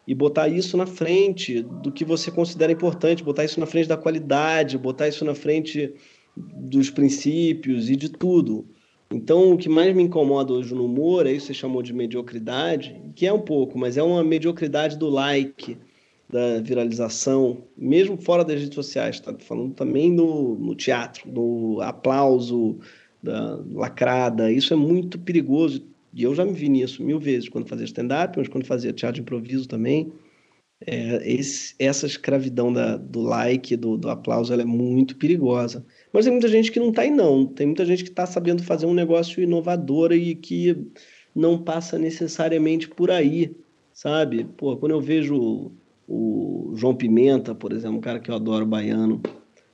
[SPEAKER 2] e botar isso na frente do que você considera importante, botar isso na frente da qualidade, botar isso na frente dos princípios e de tudo. Então, o que mais me incomoda hoje no humor é isso que você chamou de mediocridade, que é um pouco, mas é uma mediocridade do like, da viralização, mesmo fora das redes sociais, tá? Falando também no, no teatro, no aplauso, da lacrada, isso é muito perigoso, e eu já me vi nisso mil vezes, quando fazia stand-up, mas quando fazia teatro de improviso também, é, esse, essa escravidão da, do like, do, do aplauso, ela é muito perigosa. Mas tem muita gente que não está aí não, tem muita gente que está sabendo fazer um negócio inovador e que não passa necessariamente por aí, sabe? Pô, quando eu vejo o João Pimenta, por exemplo, um cara que eu adoro, baiano,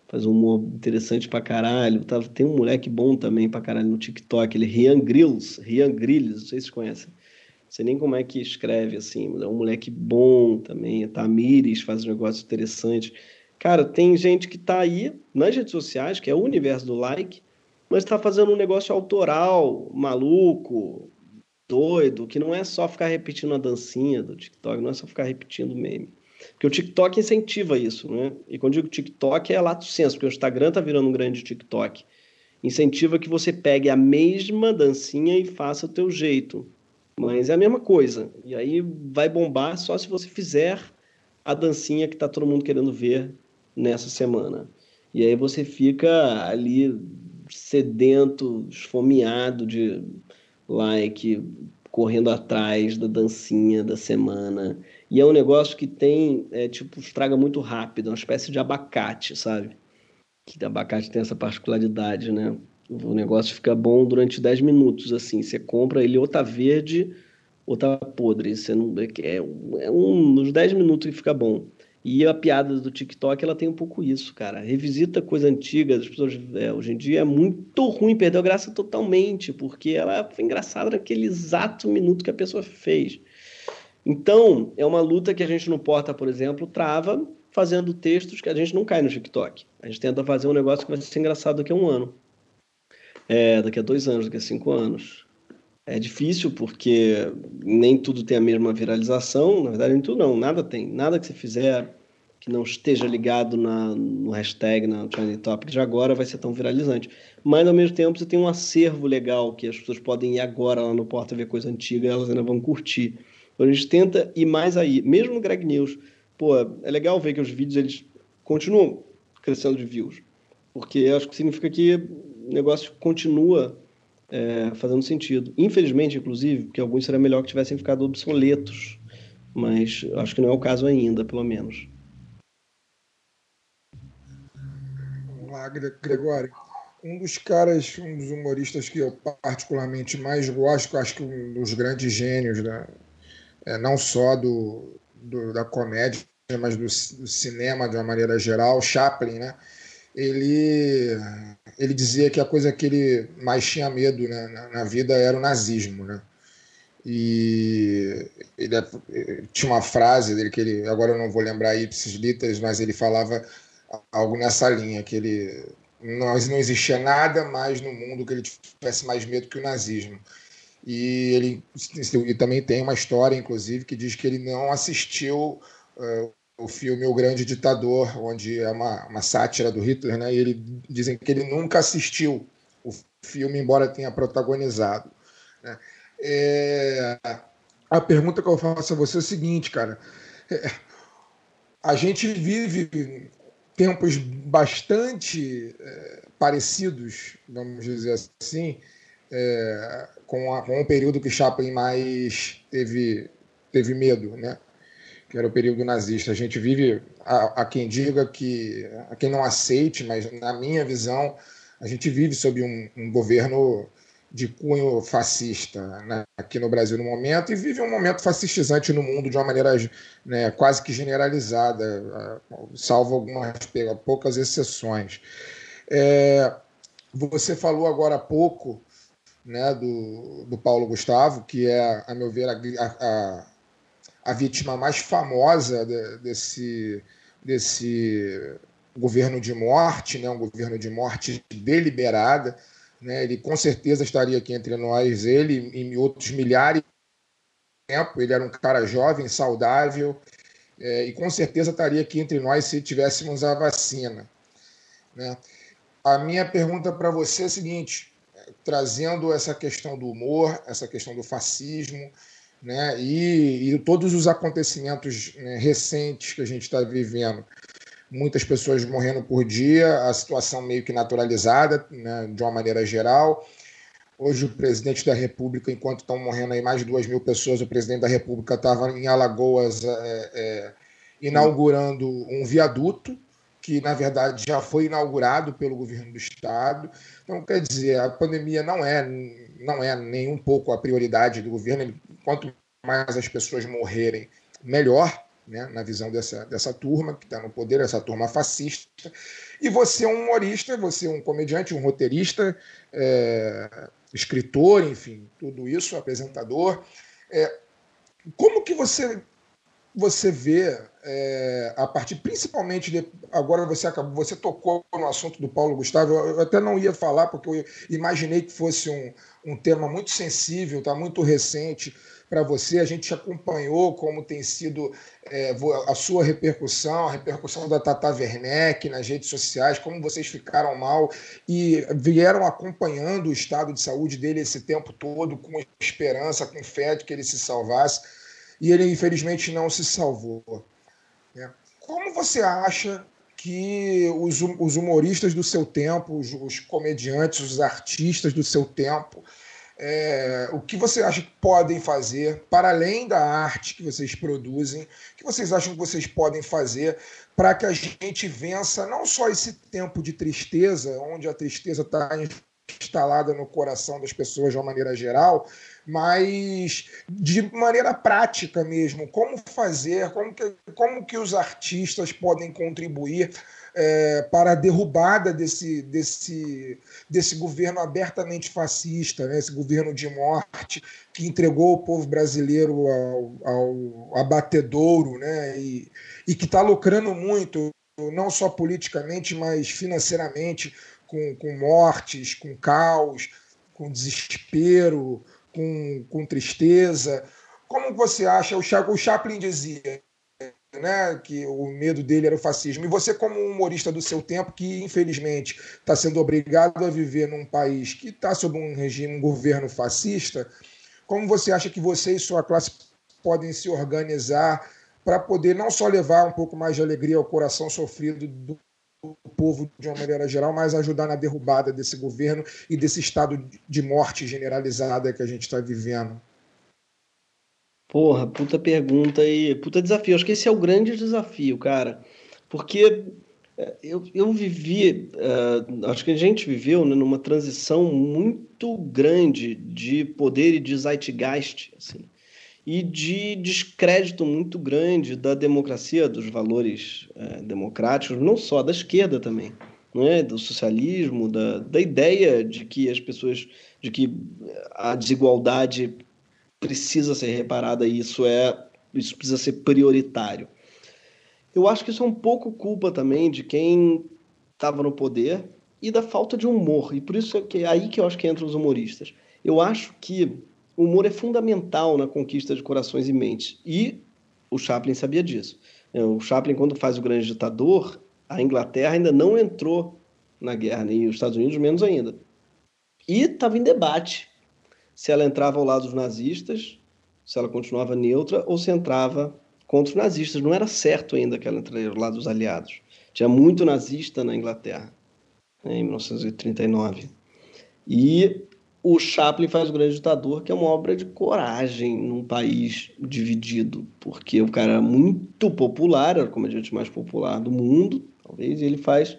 [SPEAKER 2] faz um humor interessante pra caralho. Tá, tem um moleque bom também pra caralho no TikTok, ele é Rian Grills, Rian Grills, não sei se vocês conhecem. Não sei nem como é que escreve assim, é um moleque bom também. Tamires faz um negócio interessante. Cara, tem gente que tá aí nas redes sociais, que é o universo do like, mas tá fazendo um negócio autoral, maluco, doido, que não é só ficar repetindo a dancinha do TikTok, não é só ficar repetindo meme. Porque o TikTok incentiva isso, né? E quando digo TikTok é lato senso, porque o Instagram tá virando um grande TikTok. Incentiva que você pegue a mesma dancinha e faça o teu jeito. Mas é a mesma coisa. E aí vai bombar só se você fizer a dancinha que tá todo mundo querendo ver nessa semana. E aí você fica ali sedento, esfomeado de like, correndo atrás da dancinha da semana. E é um negócio que tem, é, tipo, estraga muito rápido, é uma espécie de abacate, sabe? Que abacate tem essa particularidade, né? O negócio fica bom durante 10 minutos, assim. Você compra ele ou tá verde ou tá podre. Você não, é, é, um, nos 10 minutos que fica bom. E a piada do TikTok, ela tem um pouco isso, cara. Revisita coisa antiga das pessoas. É, hoje em dia é muito ruim, perdeu graça totalmente, porque ela foi engraçada naquele exato minuto que a pessoa fez. Então, é uma luta que a gente no Porta, por exemplo, trava fazendo textos que a gente não cai no TikTok. A gente tenta fazer um negócio que vai ser engraçado daqui a um ano. É, daqui a dois anos, daqui a cinco anos. É difícil porque nem tudo tem a mesma viralização. Na verdade, nem tudo não. Nada tem. Nada que você fizer que não esteja ligado na, no hashtag, na Trending Topic de agora, vai ser tão viralizante. Mas, ao mesmo tempo, você tem um acervo legal que as pessoas podem ir agora lá no Porta ver coisa antiga elas ainda vão curtir. Então, a gente tenta ir mais aí. Mesmo no Greg News, pô, é legal ver que os vídeos eles continuam crescendo de views. Porque acho que significa que o negócio continua é, fazendo sentido. Infelizmente, inclusive, porque alguns seria melhor que tivessem ficado obsoletos. Mas acho que não é o caso ainda, pelo menos.
[SPEAKER 3] lá, Gregório. Um dos caras, um dos humoristas que eu particularmente mais gosto, acho que um dos grandes gênios, da, é, não só do, do, da comédia, mas do, do, cinema de uma maneira geral, Chaplin, né? Ele, ele dizia que a coisa que ele mais tinha medo né, na, na vida era o nazismo, né? E ele, ele, tinha uma frase dele que ele, agora eu não vou lembrar ipsis literis, mas ele falava algo nessa linha, que ele não, não existia nada mais no mundo que ele tivesse mais medo que o nazismo. E ele e também tem uma história, inclusive, que diz que ele não assistiu uh, o filme O Grande Ditador, onde é uma, uma sátira do Hitler, né? E ele dizem que ele nunca assistiu o filme, embora tenha protagonizado. Né? É, a pergunta que eu faço a você é a seguinte, cara. É, a gente vive tempos bastante é, parecidos, vamos dizer assim, é, com, a, com o período que Chaplin mais teve, teve medo, né? que era o período nazista. A gente vive, a, a quem diga que, a quem não aceite, mas na minha visão, a gente vive sob um, um governo de cunho fascista né, aqui no Brasil no momento e vive um momento fascistizante no mundo de uma maneira né, quase que generalizada, salvo algumas poucas exceções. É, você falou agora há pouco né, do, do Paulo Gustavo, que é, a meu ver, a, a, a vítima mais famosa de, desse, desse governo de morte, né, um governo de morte deliberada né? Ele com certeza estaria aqui entre nós, ele e outros milhares de tempo. Ele era um cara jovem, saudável, é, e com certeza estaria aqui entre nós se tivéssemos a vacina. Né? A minha pergunta para você é a seguinte: trazendo essa questão do humor, essa questão do fascismo, né, e, e todos os acontecimentos né, recentes que a gente está vivendo muitas pessoas morrendo por dia, a situação meio que naturalizada, né, de uma maneira geral. Hoje, o presidente da República, enquanto estão morrendo aí mais de duas mil pessoas, o presidente da República estava em Alagoas é, é, inaugurando um viaduto, que na verdade já foi inaugurado pelo governo do estado. Então, quer dizer, a pandemia não é, não é nem um pouco a prioridade do governo. Quanto mais as pessoas morrerem, melhor né, na visão dessa, dessa turma que está no poder, essa turma fascista. E você é um humorista, você é um comediante, um roteirista, é, escritor, enfim, tudo isso, apresentador. É, como que você você vê é, a partir, principalmente de, agora você acabou, você tocou no assunto do Paulo Gustavo. Eu até não ia falar porque eu imaginei que fosse um, um tema muito sensível, tá muito recente para você. A gente acompanhou como tem sido é, a sua repercussão, a repercussão da Tata Werneck nas redes sociais, como vocês ficaram mal e vieram acompanhando o estado de saúde dele esse tempo todo, com esperança, com fé de que ele se salvasse. E ele, infelizmente, não se salvou. Né? Como você acha que os, hum, os humoristas do seu tempo, os, os comediantes, os artistas do seu tempo, é, o que você acha que podem fazer, para além da arte que vocês produzem, o que vocês acham que vocês podem fazer para que a gente vença não só esse tempo de tristeza, onde a tristeza está instalada no coração das pessoas de uma maneira geral, mas de maneira prática mesmo, como fazer, como que, como que os artistas podem contribuir é, para a derrubada desse, desse, desse governo abertamente fascista, né? esse governo de morte que entregou o povo brasileiro ao, ao abatedouro né? e, e que está lucrando muito, não só politicamente, mas financeiramente, com, com mortes, com caos, com desespero, com, com tristeza. Como você acha? O, o Chaplin dizia né, que o medo dele era o fascismo. E você, como um humorista do seu tempo, que infelizmente está sendo obrigado a viver num país que está sob um regime, um governo fascista, como você acha que você e sua classe podem se organizar para poder não só levar um pouco mais de alegria ao coração sofrido do povo de uma maneira geral, mas ajudar na derrubada desse governo e desse estado de morte generalizada que a gente está vivendo?
[SPEAKER 2] Porra, puta pergunta e puta desafio. Acho que esse é o grande desafio, cara. Porque é, eu, eu vivi, uh, acho que a gente viveu né, numa transição muito grande de poder e de zeitgeist, assim, e de descrédito muito grande da democracia, dos valores uh, democráticos, não só da esquerda também, né, do socialismo, da, da ideia de que as pessoas, de que a desigualdade precisa ser reparada e isso é isso precisa ser prioritário. Eu acho que isso é um pouco culpa também de quem estava no poder e da falta de humor. E por isso é, que, é aí que eu acho que entram os humoristas. Eu acho que o humor é fundamental na conquista de corações e mentes. E o Chaplin sabia disso. É, o Chaplin, quando faz o Grande Ditador, a Inglaterra ainda não entrou na guerra, nem os Estados Unidos menos ainda. E estava em debate se ela entrava ao lado dos nazistas, se ela continuava neutra, ou se entrava contra os nazistas. Não era certo ainda que ela entraria ao lado dos aliados. Tinha muito nazista na Inglaterra, né, em 1939. E o Chaplin faz o Grande Ditador, que é uma obra de coragem num país dividido, porque o cara era muito popular, era o comediante mais popular do mundo, talvez, e ele faz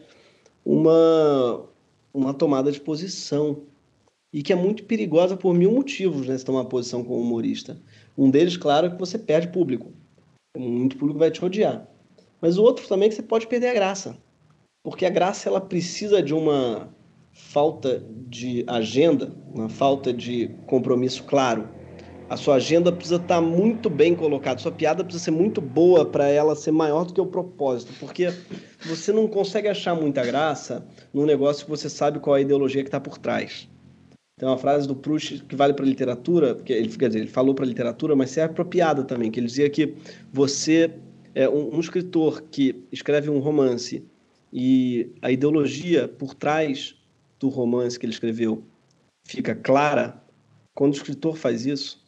[SPEAKER 2] uma, uma tomada de posição e que é muito perigosa por mil motivos, né? Se tomar posição como humorista. Um deles, claro, é que você perde público. Muito público vai te odiar. Mas o outro também é que você pode perder a graça. Porque a graça ela precisa de uma falta de agenda, uma falta de compromisso claro. A sua agenda precisa estar muito bem colocada, sua piada precisa ser muito boa para ela ser maior do que o propósito, porque você não consegue achar muita graça num negócio que você sabe qual é a ideologia que está por trás. Tem uma frase do Proust que vale para literatura, que ele, quer dizer, ele falou para literatura, mas serve para piada também, que ele dizia que você é um, um escritor que escreve um romance e a ideologia por trás do romance que ele escreveu fica clara, quando o escritor faz isso,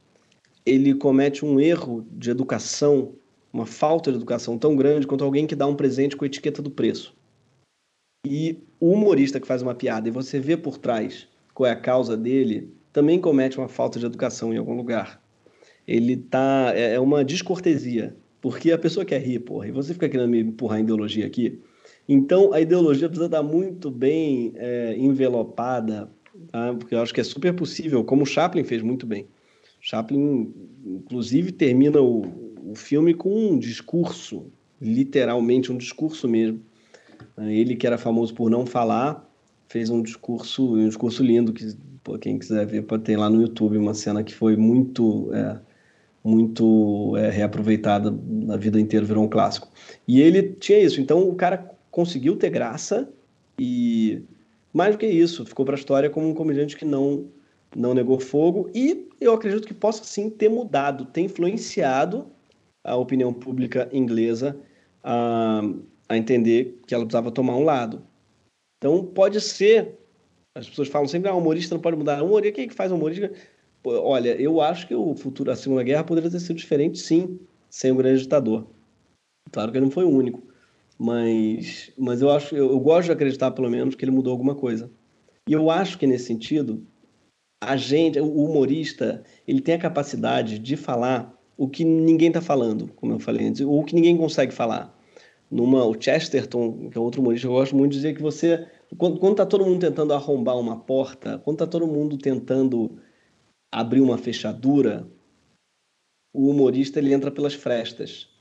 [SPEAKER 2] ele comete um erro de educação, uma falta de educação tão grande quanto alguém que dá um presente com a etiqueta do preço. E o humorista que faz uma piada e você vê por trás qual é a causa dele, também comete uma falta de educação em algum lugar. Ele tá. É, é uma descortesia. Porque a pessoa quer rir, porra, e você fica querendo me empurrar ideologia aqui. Então, a ideologia precisa estar muito bem é, envelopada, tá? porque eu acho que é super possível, como o Chaplin fez muito bem. Chaplin, inclusive, termina o, o filme com um discurso, literalmente um discurso mesmo. Ele que era famoso por não falar, fez um discurso, um discurso lindo que pô, quem quiser ver pode ter lá no YouTube uma cena que foi muito é, muito é, reaproveitada na vida inteira, virou um clássico. E ele tinha isso, então o cara conseguiu ter graça e mais do que isso, ficou para a história como um comediante que não não negou fogo e eu acredito que possa sim ter mudado, ter influenciado a opinião pública inglesa a, a entender que ela precisava tomar um lado. Então, pode ser. As pessoas falam sempre, ah, humorista não pode mudar. Humorista, quem é que faz humorista? Olha, eu acho que o futuro da Segunda Guerra poderia ter sido diferente, sim, sem o grande ditador. Claro que ele não foi o único. Mas, mas eu acho, eu, eu gosto de acreditar, pelo menos, que ele mudou alguma coisa. E eu acho que, nesse sentido, a gente, o humorista, ele tem a capacidade de falar o que ninguém está falando, como eu falei antes, ou o que ninguém consegue falar. numa o Chesterton, que é outro humorista eu gosto muito, dizia que você quando, quando tá todo mundo tentando arrombar uma porta, quando tá todo mundo tentando abrir uma fechadura, o humorista ele entra pelas frestas.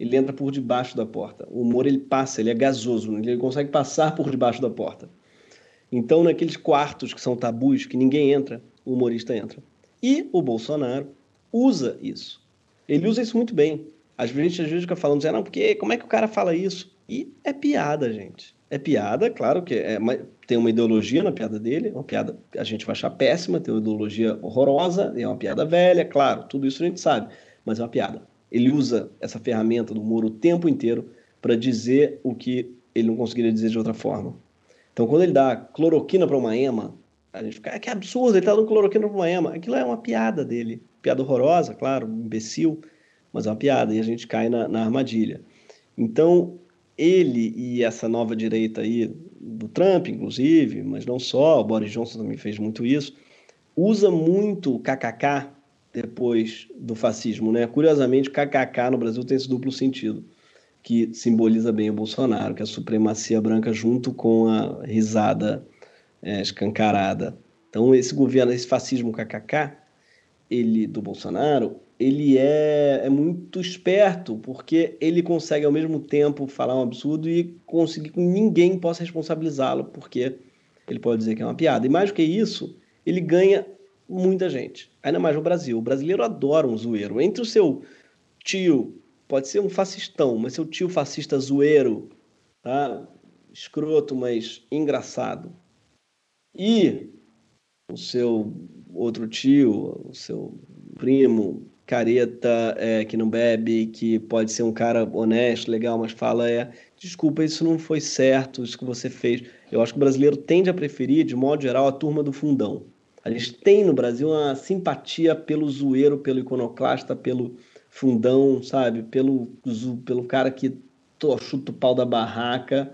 [SPEAKER 2] Ele entra por debaixo da porta. O humor ele passa, ele é gasoso, ele consegue passar por debaixo da porta. Então, naqueles quartos que são tabus, que ninguém entra, o humorista entra. E o Bolsonaro usa isso. Ele usa isso muito bem. Às vezes, às vezes fica falando, não, porque como é que o cara fala isso? E é piada, gente. É piada, claro que é, tem uma ideologia na piada dele, uma piada que a gente vai achar péssima, tem uma ideologia horrorosa, é uma piada velha, claro, tudo isso a gente sabe, mas é uma piada. Ele usa essa ferramenta do humor o tempo inteiro para dizer o que ele não conseguiria dizer de outra forma. Então, quando ele dá cloroquina para uma ema, a gente fica, ah, que absurdo, ele está dando cloroquina para uma ema. Aquilo é uma piada dele. Piada horrorosa, claro, imbecil, mas é uma piada, e a gente cai na, na armadilha. Então, ele e essa nova direita aí, do Trump, inclusive, mas não só, o Boris Johnson também fez muito isso, usa muito o KKK depois do fascismo, né? Curiosamente, KKK no Brasil tem esse duplo sentido, que simboliza bem o Bolsonaro, que é a supremacia branca junto com a risada é, escancarada. Então, esse governo, esse fascismo KKK, ele do Bolsonaro, ele é, é muito esperto, porque ele consegue ao mesmo tempo falar um absurdo e conseguir que ninguém possa responsabilizá-lo, porque ele pode dizer que é uma piada. E mais do que isso, ele ganha muita gente. Ainda mais no Brasil. O brasileiro adora um zoeiro. Entre o seu tio, pode ser um fascistão, mas seu tio fascista zoeiro, tá? escroto, mas engraçado, e o seu outro tio, o seu primo, careta, é, que não bebe, que pode ser um cara honesto, legal, mas fala é, desculpa, isso não foi certo, isso que você fez. Eu acho que o brasileiro tende a preferir, de modo geral, a turma do fundão. A gente tem no Brasil uma simpatia pelo zoeiro, pelo iconoclasta, pelo fundão, sabe? Pelo, pelo cara que chuta o pau da barraca.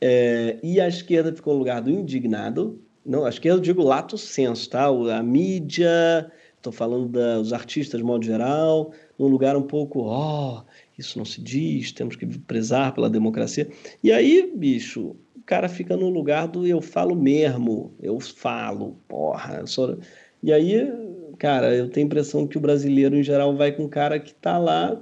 [SPEAKER 2] É, e a esquerda ficou no lugar do indignado. Não, a esquerda eu digo lato senso, tá? A mídia, estou falando dos artistas de modo geral, num lugar um pouco, ó, oh, isso não se diz, temos que prezar pela democracia. E aí, bicho, o cara fica no lugar do eu falo mesmo, eu falo, porra. Eu sou... E aí, cara, eu tenho a impressão que o brasileiro, em geral, vai com o cara que está lá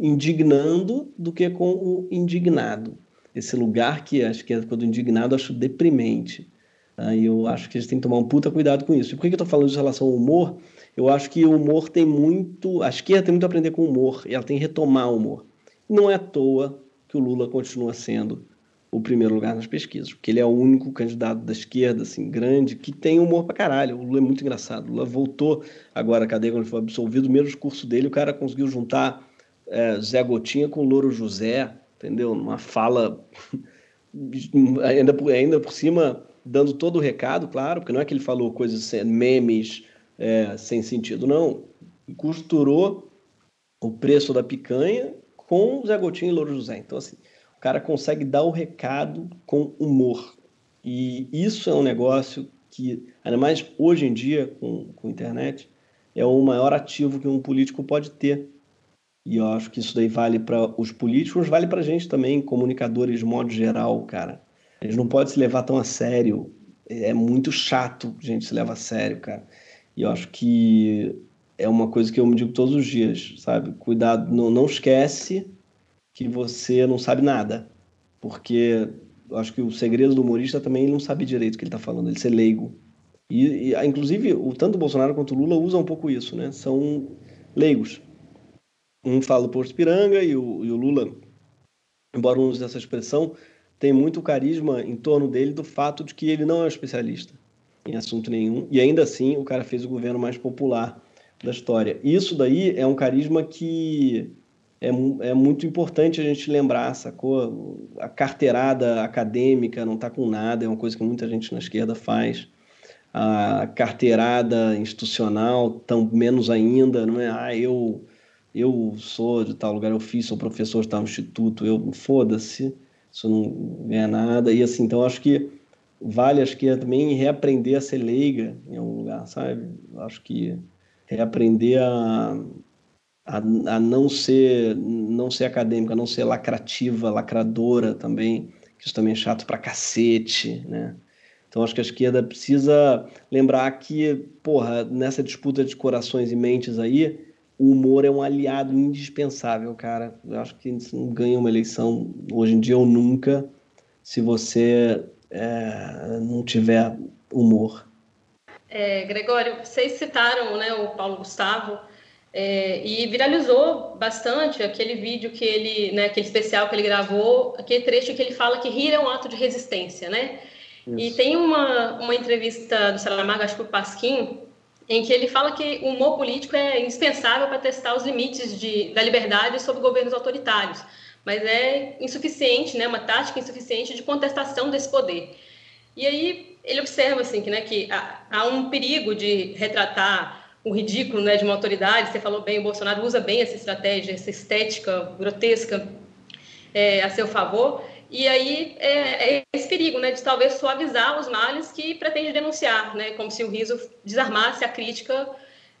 [SPEAKER 2] indignando do que com o indignado. Esse lugar que acho que é quando indignado, acho deprimente. Tá? E eu acho que a gente tem que tomar um puta cuidado com isso. E por que eu estou falando isso em relação ao humor? Eu acho que o humor tem muito. A esquerda tem muito a aprender com o humor, e ela tem que retomar o humor. Não é à toa que o Lula continua sendo o primeiro lugar nas pesquisas, porque ele é o único candidato da esquerda, assim, grande, que tem humor pra caralho. O Lula é muito engraçado. O Lula voltou agora à cadeia quando foi absolvido, o mesmo discurso dele, o cara conseguiu juntar é, Zé Gotinha com Louro José, entendeu? Numa fala, ainda por, ainda por cima, dando todo o recado, claro, porque não é que ele falou coisas, memes, é, sem sentido, não. Costurou o preço da picanha com Zé Gotinho e Louro José. Então, assim, o cara consegue dar o recado com humor. E isso é um negócio que, ainda mais hoje em dia, com, com internet, é o maior ativo que um político pode ter. E eu acho que isso daí vale para os políticos, vale para a gente também, comunicadores de modo geral, cara. Eles não podem se levar tão a sério. É muito chato a gente se leva a sério, cara. E eu acho que é uma coisa que eu me digo todos os dias, sabe? Cuidado, não, não esquece que você não sabe nada. Porque eu acho que o segredo do humorista também ele não sabe direito o que ele está falando, ele ser leigo. E, e, inclusive, o, tanto o Bolsonaro quanto o Lula usam um pouco isso, né? São leigos. Um fala por Piranga e o, e o Lula, embora não use essa expressão, tem muito carisma em torno dele do fato de que ele não é um especialista em assunto nenhum, e ainda assim o cara fez o governo mais popular da história. Isso daí é um carisma que é, é muito importante a gente lembrar, sacou? A carteirada acadêmica não está com nada, é uma coisa que muita gente na esquerda faz. A carteirada institucional, tão menos ainda, não é? Ah, eu, eu sou de tal lugar, eu fiz, sou professor de tal instituto, eu foda-se, isso não ganha nada. E assim, então acho que vale, acho que é também reaprender a ser leiga em algum lugar, sabe? Acho que reaprender a, a, a não ser não ser acadêmica, a não ser lacrativa, lacradora também, que isso também é chato pra cacete, né? Então acho que a esquerda precisa lembrar que, porra, nessa disputa de corações e mentes aí, o humor é um aliado indispensável, cara. Eu acho que não ganha uma eleição hoje em dia ou nunca se você é, não tiver humor.
[SPEAKER 4] É, Gregório, vocês citaram né, o Paulo Gustavo é, e viralizou bastante aquele vídeo que ele, né, aquele especial que ele gravou, aquele trecho que ele fala que rir é um ato de resistência, né? Isso. E tem uma, uma entrevista do Saramago, acho que o Pasquim, em que ele fala que o humor político é indispensável para testar os limites de, da liberdade sobre governos autoritários, mas é insuficiente, né, uma tática insuficiente de contestação desse poder. E aí ele observa assim que, né, que há, um perigo de retratar o ridículo né, de uma autoridade. Você falou bem, o Bolsonaro usa bem essa estratégia, essa estética grotesca é, a seu favor. E aí é, é, esse perigo, né, de talvez suavizar os males que pretende denunciar, né, como se o riso desarmasse a crítica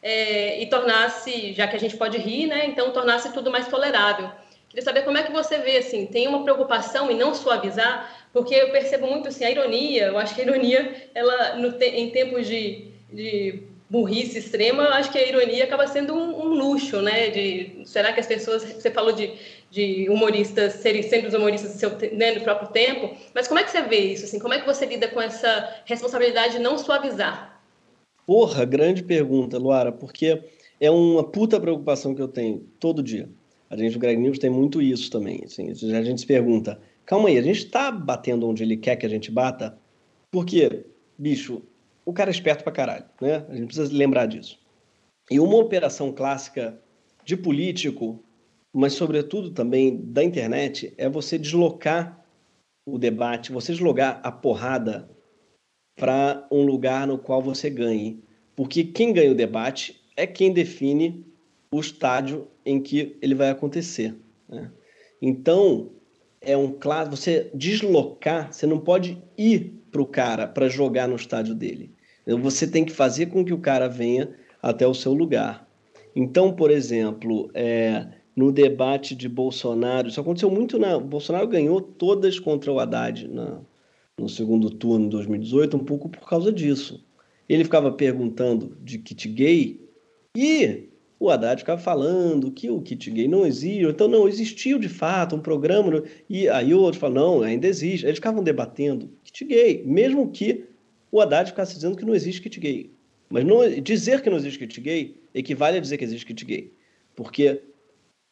[SPEAKER 4] é, e tornasse, já que a gente pode rir, né, então tornasse tudo mais tolerável. Queria saber como é que você vê, assim, tem uma preocupação em não suavizar, porque eu percebo muito, assim, a ironia, eu acho que a ironia, ela, no em tempos de, de burrice extrema, acho que a ironia acaba sendo um, um luxo, né, de, será que as pessoas, você falou de de humoristas serem sempre os humoristas do, seu, né, do próprio tempo. Mas como é que você vê isso? Assim? Como é que você lida com essa responsabilidade de não suavizar?
[SPEAKER 2] Porra, grande pergunta, Luara, porque é uma puta preocupação que eu tenho todo dia. A gente, o Greg News, tem muito isso também. Assim, a gente se pergunta, calma aí, a gente está batendo onde ele quer que a gente bata? Porque, bicho, o cara é esperto pra caralho, né? A gente precisa lembrar disso. E uma operação clássica de político mas sobretudo também da internet, é você deslocar o debate, você deslocar a porrada para um lugar no qual você ganhe. Porque quem ganha o debate é quem define o estádio em que ele vai acontecer. Né? Então, é um claro, você deslocar, você não pode ir para o cara para jogar no estádio dele. Você tem que fazer com que o cara venha até o seu lugar. Então, por exemplo, é, no debate de Bolsonaro. Isso aconteceu muito na. Bolsonaro ganhou todas contra o Haddad na, no segundo turno de 2018, um pouco por causa disso. Ele ficava perguntando de kit gay e o Haddad ficava falando que o kit gay não existe, então não existiu de fato um programa, e aí o outro fala, não, ainda existe. Eles ficavam debatendo kit gay, mesmo que o Haddad ficasse dizendo que não existe kit gay. Mas não, dizer que não existe kit gay equivale a dizer que existe kit gay. Porque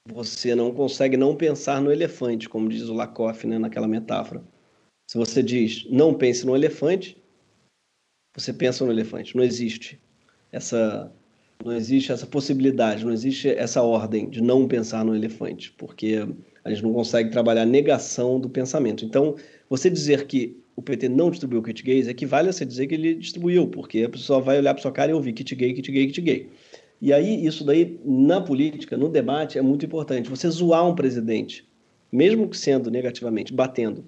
[SPEAKER 2] você não consegue não pensar no elefante, como diz o Lakoff né, naquela metáfora. Se você diz não pense no elefante, você pensa no elefante. Não existe essa não existe essa possibilidade, não existe essa ordem de não pensar no elefante, porque a gente não consegue trabalhar negação do pensamento. Então, você dizer que o PT não distribuiu kit gays equivale a você dizer que ele distribuiu, porque a pessoa vai olhar para sua cara e ouvir kit gay, kit gay, kit gay. E aí, isso daí, na política, no debate, é muito importante. Você zoar um presidente, mesmo que sendo negativamente, batendo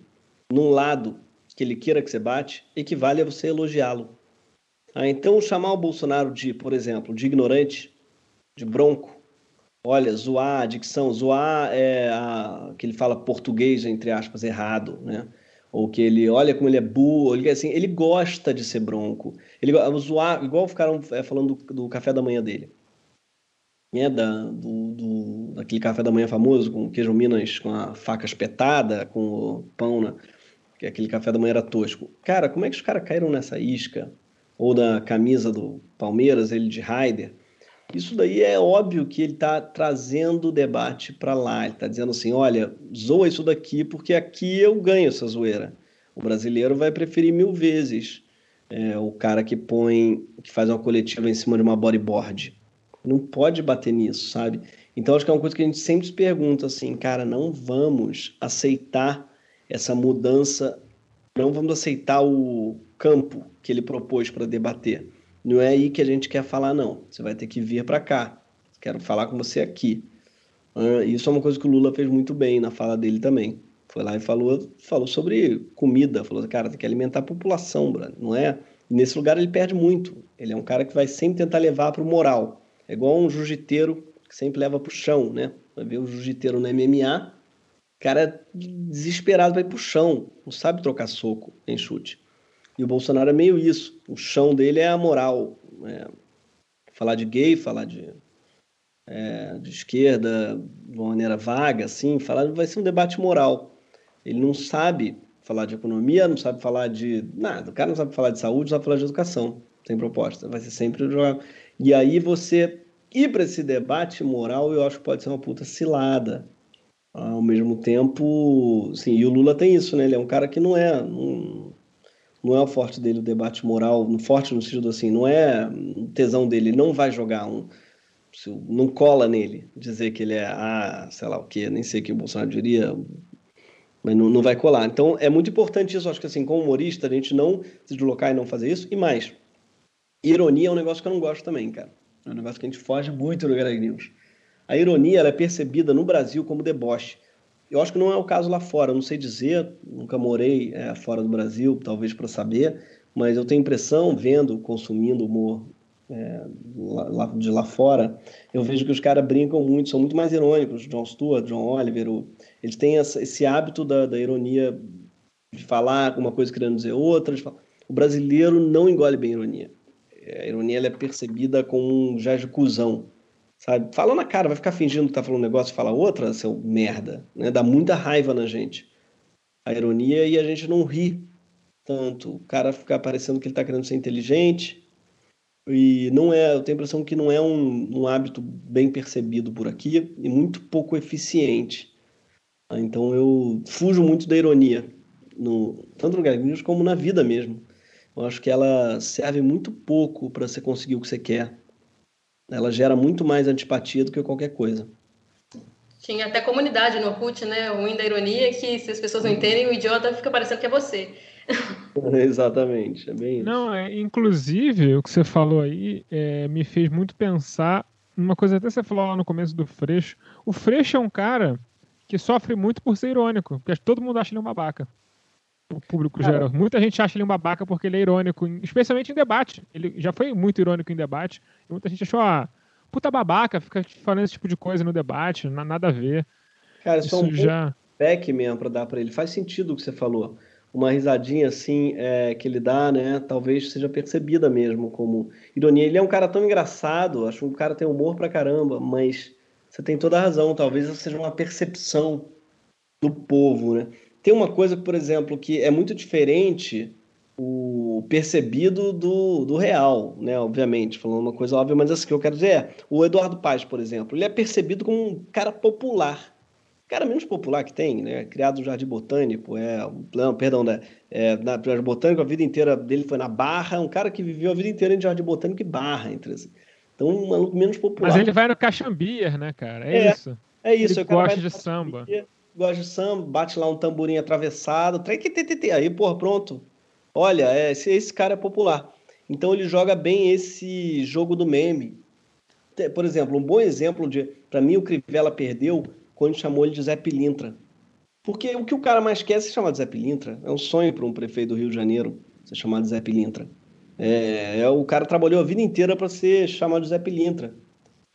[SPEAKER 2] num lado que ele queira que você bate, equivale a você elogiá-lo. Ah, então, chamar o Bolsonaro de, por exemplo, de ignorante, de bronco, olha, zoar a dicção, zoar é a, que ele fala português, entre aspas, errado, né? Ou que ele, olha como ele é burro, ele, assim, ele gosta de ser bronco. Ele zoar, igual ficaram é, falando do, do café da manhã dele né, da, do, do, daquele café da manhã famoso, com queijo Minas com a faca espetada, com o pão, né, que aquele café da manhã era tosco. Cara, como é que os caras caíram nessa isca? Ou da camisa do Palmeiras, ele de Raider? Isso daí é óbvio que ele está trazendo o debate para lá. Ele está dizendo assim: olha, zoa isso daqui, porque aqui eu ganho essa zoeira. O brasileiro vai preferir mil vezes é, o cara que põe, que faz uma coletiva em cima de uma bodyboard não pode bater nisso, sabe? Então acho que é uma coisa que a gente sempre se pergunta assim, cara, não vamos aceitar essa mudança, não vamos aceitar o campo que ele propôs para debater. Não é aí que a gente quer falar, não. Você vai ter que vir para cá. Quero falar com você aqui. Isso é uma coisa que o Lula fez muito bem na fala dele também. Foi lá e falou, falou sobre comida. Falou, cara, tem que alimentar a população, não é? Nesse lugar ele perde muito. Ele é um cara que vai sempre tentar levar para o moral. É igual um jiu-jiteiro que sempre leva pro chão, né? Vai ver o jiu-jiteiro no MMA, cara desesperado, vai pro chão, não sabe trocar soco em chute. E o Bolsonaro é meio isso. O chão dele é a moral. É, falar de gay, falar de, é, de esquerda de uma maneira vaga, assim, falar vai ser um debate moral. Ele não sabe falar de economia, não sabe falar de nada. O cara não sabe falar de saúde, não sabe falar de educação. Sem proposta. Vai ser sempre jogar. E aí você ir para esse debate moral, eu acho que pode ser uma puta cilada. Ao mesmo tempo, sim, e o Lula tem isso, né? Ele é um cara que não é. Não, não é o forte dele o debate moral, forte no sentido assim, não é tesão dele, ele não vai jogar um. Não cola nele dizer que ele é, ah, sei lá o que, nem sei o que o Bolsonaro diria, mas não, não vai colar. Então é muito importante isso, acho que assim, como humorista, a gente não se deslocar e não fazer isso. E mais, ironia é um negócio que eu não gosto também, cara. É um negócio que a gente foge muito do Greg News. A ironia é percebida no Brasil como deboche. Eu acho que não é o caso lá fora, eu não sei dizer, nunca morei é, fora do Brasil, talvez para saber, mas eu tenho impressão, vendo, consumindo humor é, lá, de lá fora, eu vejo que os caras brincam muito, são muito mais irônicos. John Stewart, John Oliver, o, eles têm essa, esse hábito da, da, ironia de falar uma coisa querendo dizer outra. O brasileiro não engole bem ironia. A ironia é percebida como um gesto de cuzão. Sabe? Fala na cara, vai ficar fingindo que tá falando um negócio e fala outra, seu merda. Né? Dá muita raiva na gente. A ironia e a gente não ri tanto. O cara fica parecendo que ele tá querendo ser inteligente. E não é, eu tenho a impressão que não é um, um hábito bem percebido por aqui e muito pouco eficiente. Então eu fujo muito da ironia, no, tanto no Gag como na vida mesmo. Eu acho que ela serve muito pouco para você conseguir o que você quer. Ela gera muito mais antipatia do que qualquer coisa.
[SPEAKER 4] Tinha até comunidade no Orkut, né? O ruim da ironia é que se as pessoas não entendem, o idiota fica parecendo que é você.
[SPEAKER 2] Exatamente, é bem isso.
[SPEAKER 1] Não, é, inclusive, o que você falou aí é, me fez muito pensar numa coisa até você falou lá no começo do Freixo. O Freixo é um cara que sofre muito por ser irônico, porque todo mundo acha ele um babaca. O público cara, geral. Muita gente acha ele um babaca porque ele é irônico, especialmente em debate. Ele já foi muito irônico em debate, muita gente achou, ah, puta babaca, fica falando esse tipo de coisa no debate, nada a ver.
[SPEAKER 2] Cara, isso, isso é um já... back mesmo pra dar pra ele. Faz sentido o que você falou uma risadinha assim é, que ele dá, né? Talvez seja percebida mesmo como ironia. Ele é um cara tão engraçado, acho que um cara tem humor pra caramba, mas você tem toda a razão. Talvez seja uma percepção do povo, né? Tem uma coisa, por exemplo, que é muito diferente o percebido do, do real, né? Obviamente, falando uma coisa óbvia, mas assim que eu quero dizer é, o Eduardo Paz, por exemplo, ele é percebido como um cara popular cara menos popular que tem, né? Criado no Jardim Botânico, é, não, perdão, né? É, na Jardim Botânico, a vida inteira dele foi na Barra, um cara que viveu a vida inteira em Jardim Botânico e Barra, entre assim. Então, um maluco menos popular.
[SPEAKER 1] Mas ele vai no Caxambier, né, cara? É, é isso.
[SPEAKER 2] É isso.
[SPEAKER 1] Ele gosta de samba.
[SPEAKER 2] Gosta de samba, bate lá um tamborim atravessado, aí, porra, pronto. Olha, é, esse, esse cara é popular. Então ele joga bem esse jogo do meme. Por exemplo, um bom exemplo de, para mim, o Crivella perdeu quando chamou ele de Zé Pilintra. Porque o que o cara mais quer é ser chamado de Zé Pilintra. É um sonho para um prefeito do Rio de Janeiro ser chamado de Zé Pilintra. É, é o cara trabalhou a vida inteira para ser chamado de Zé Pilintra.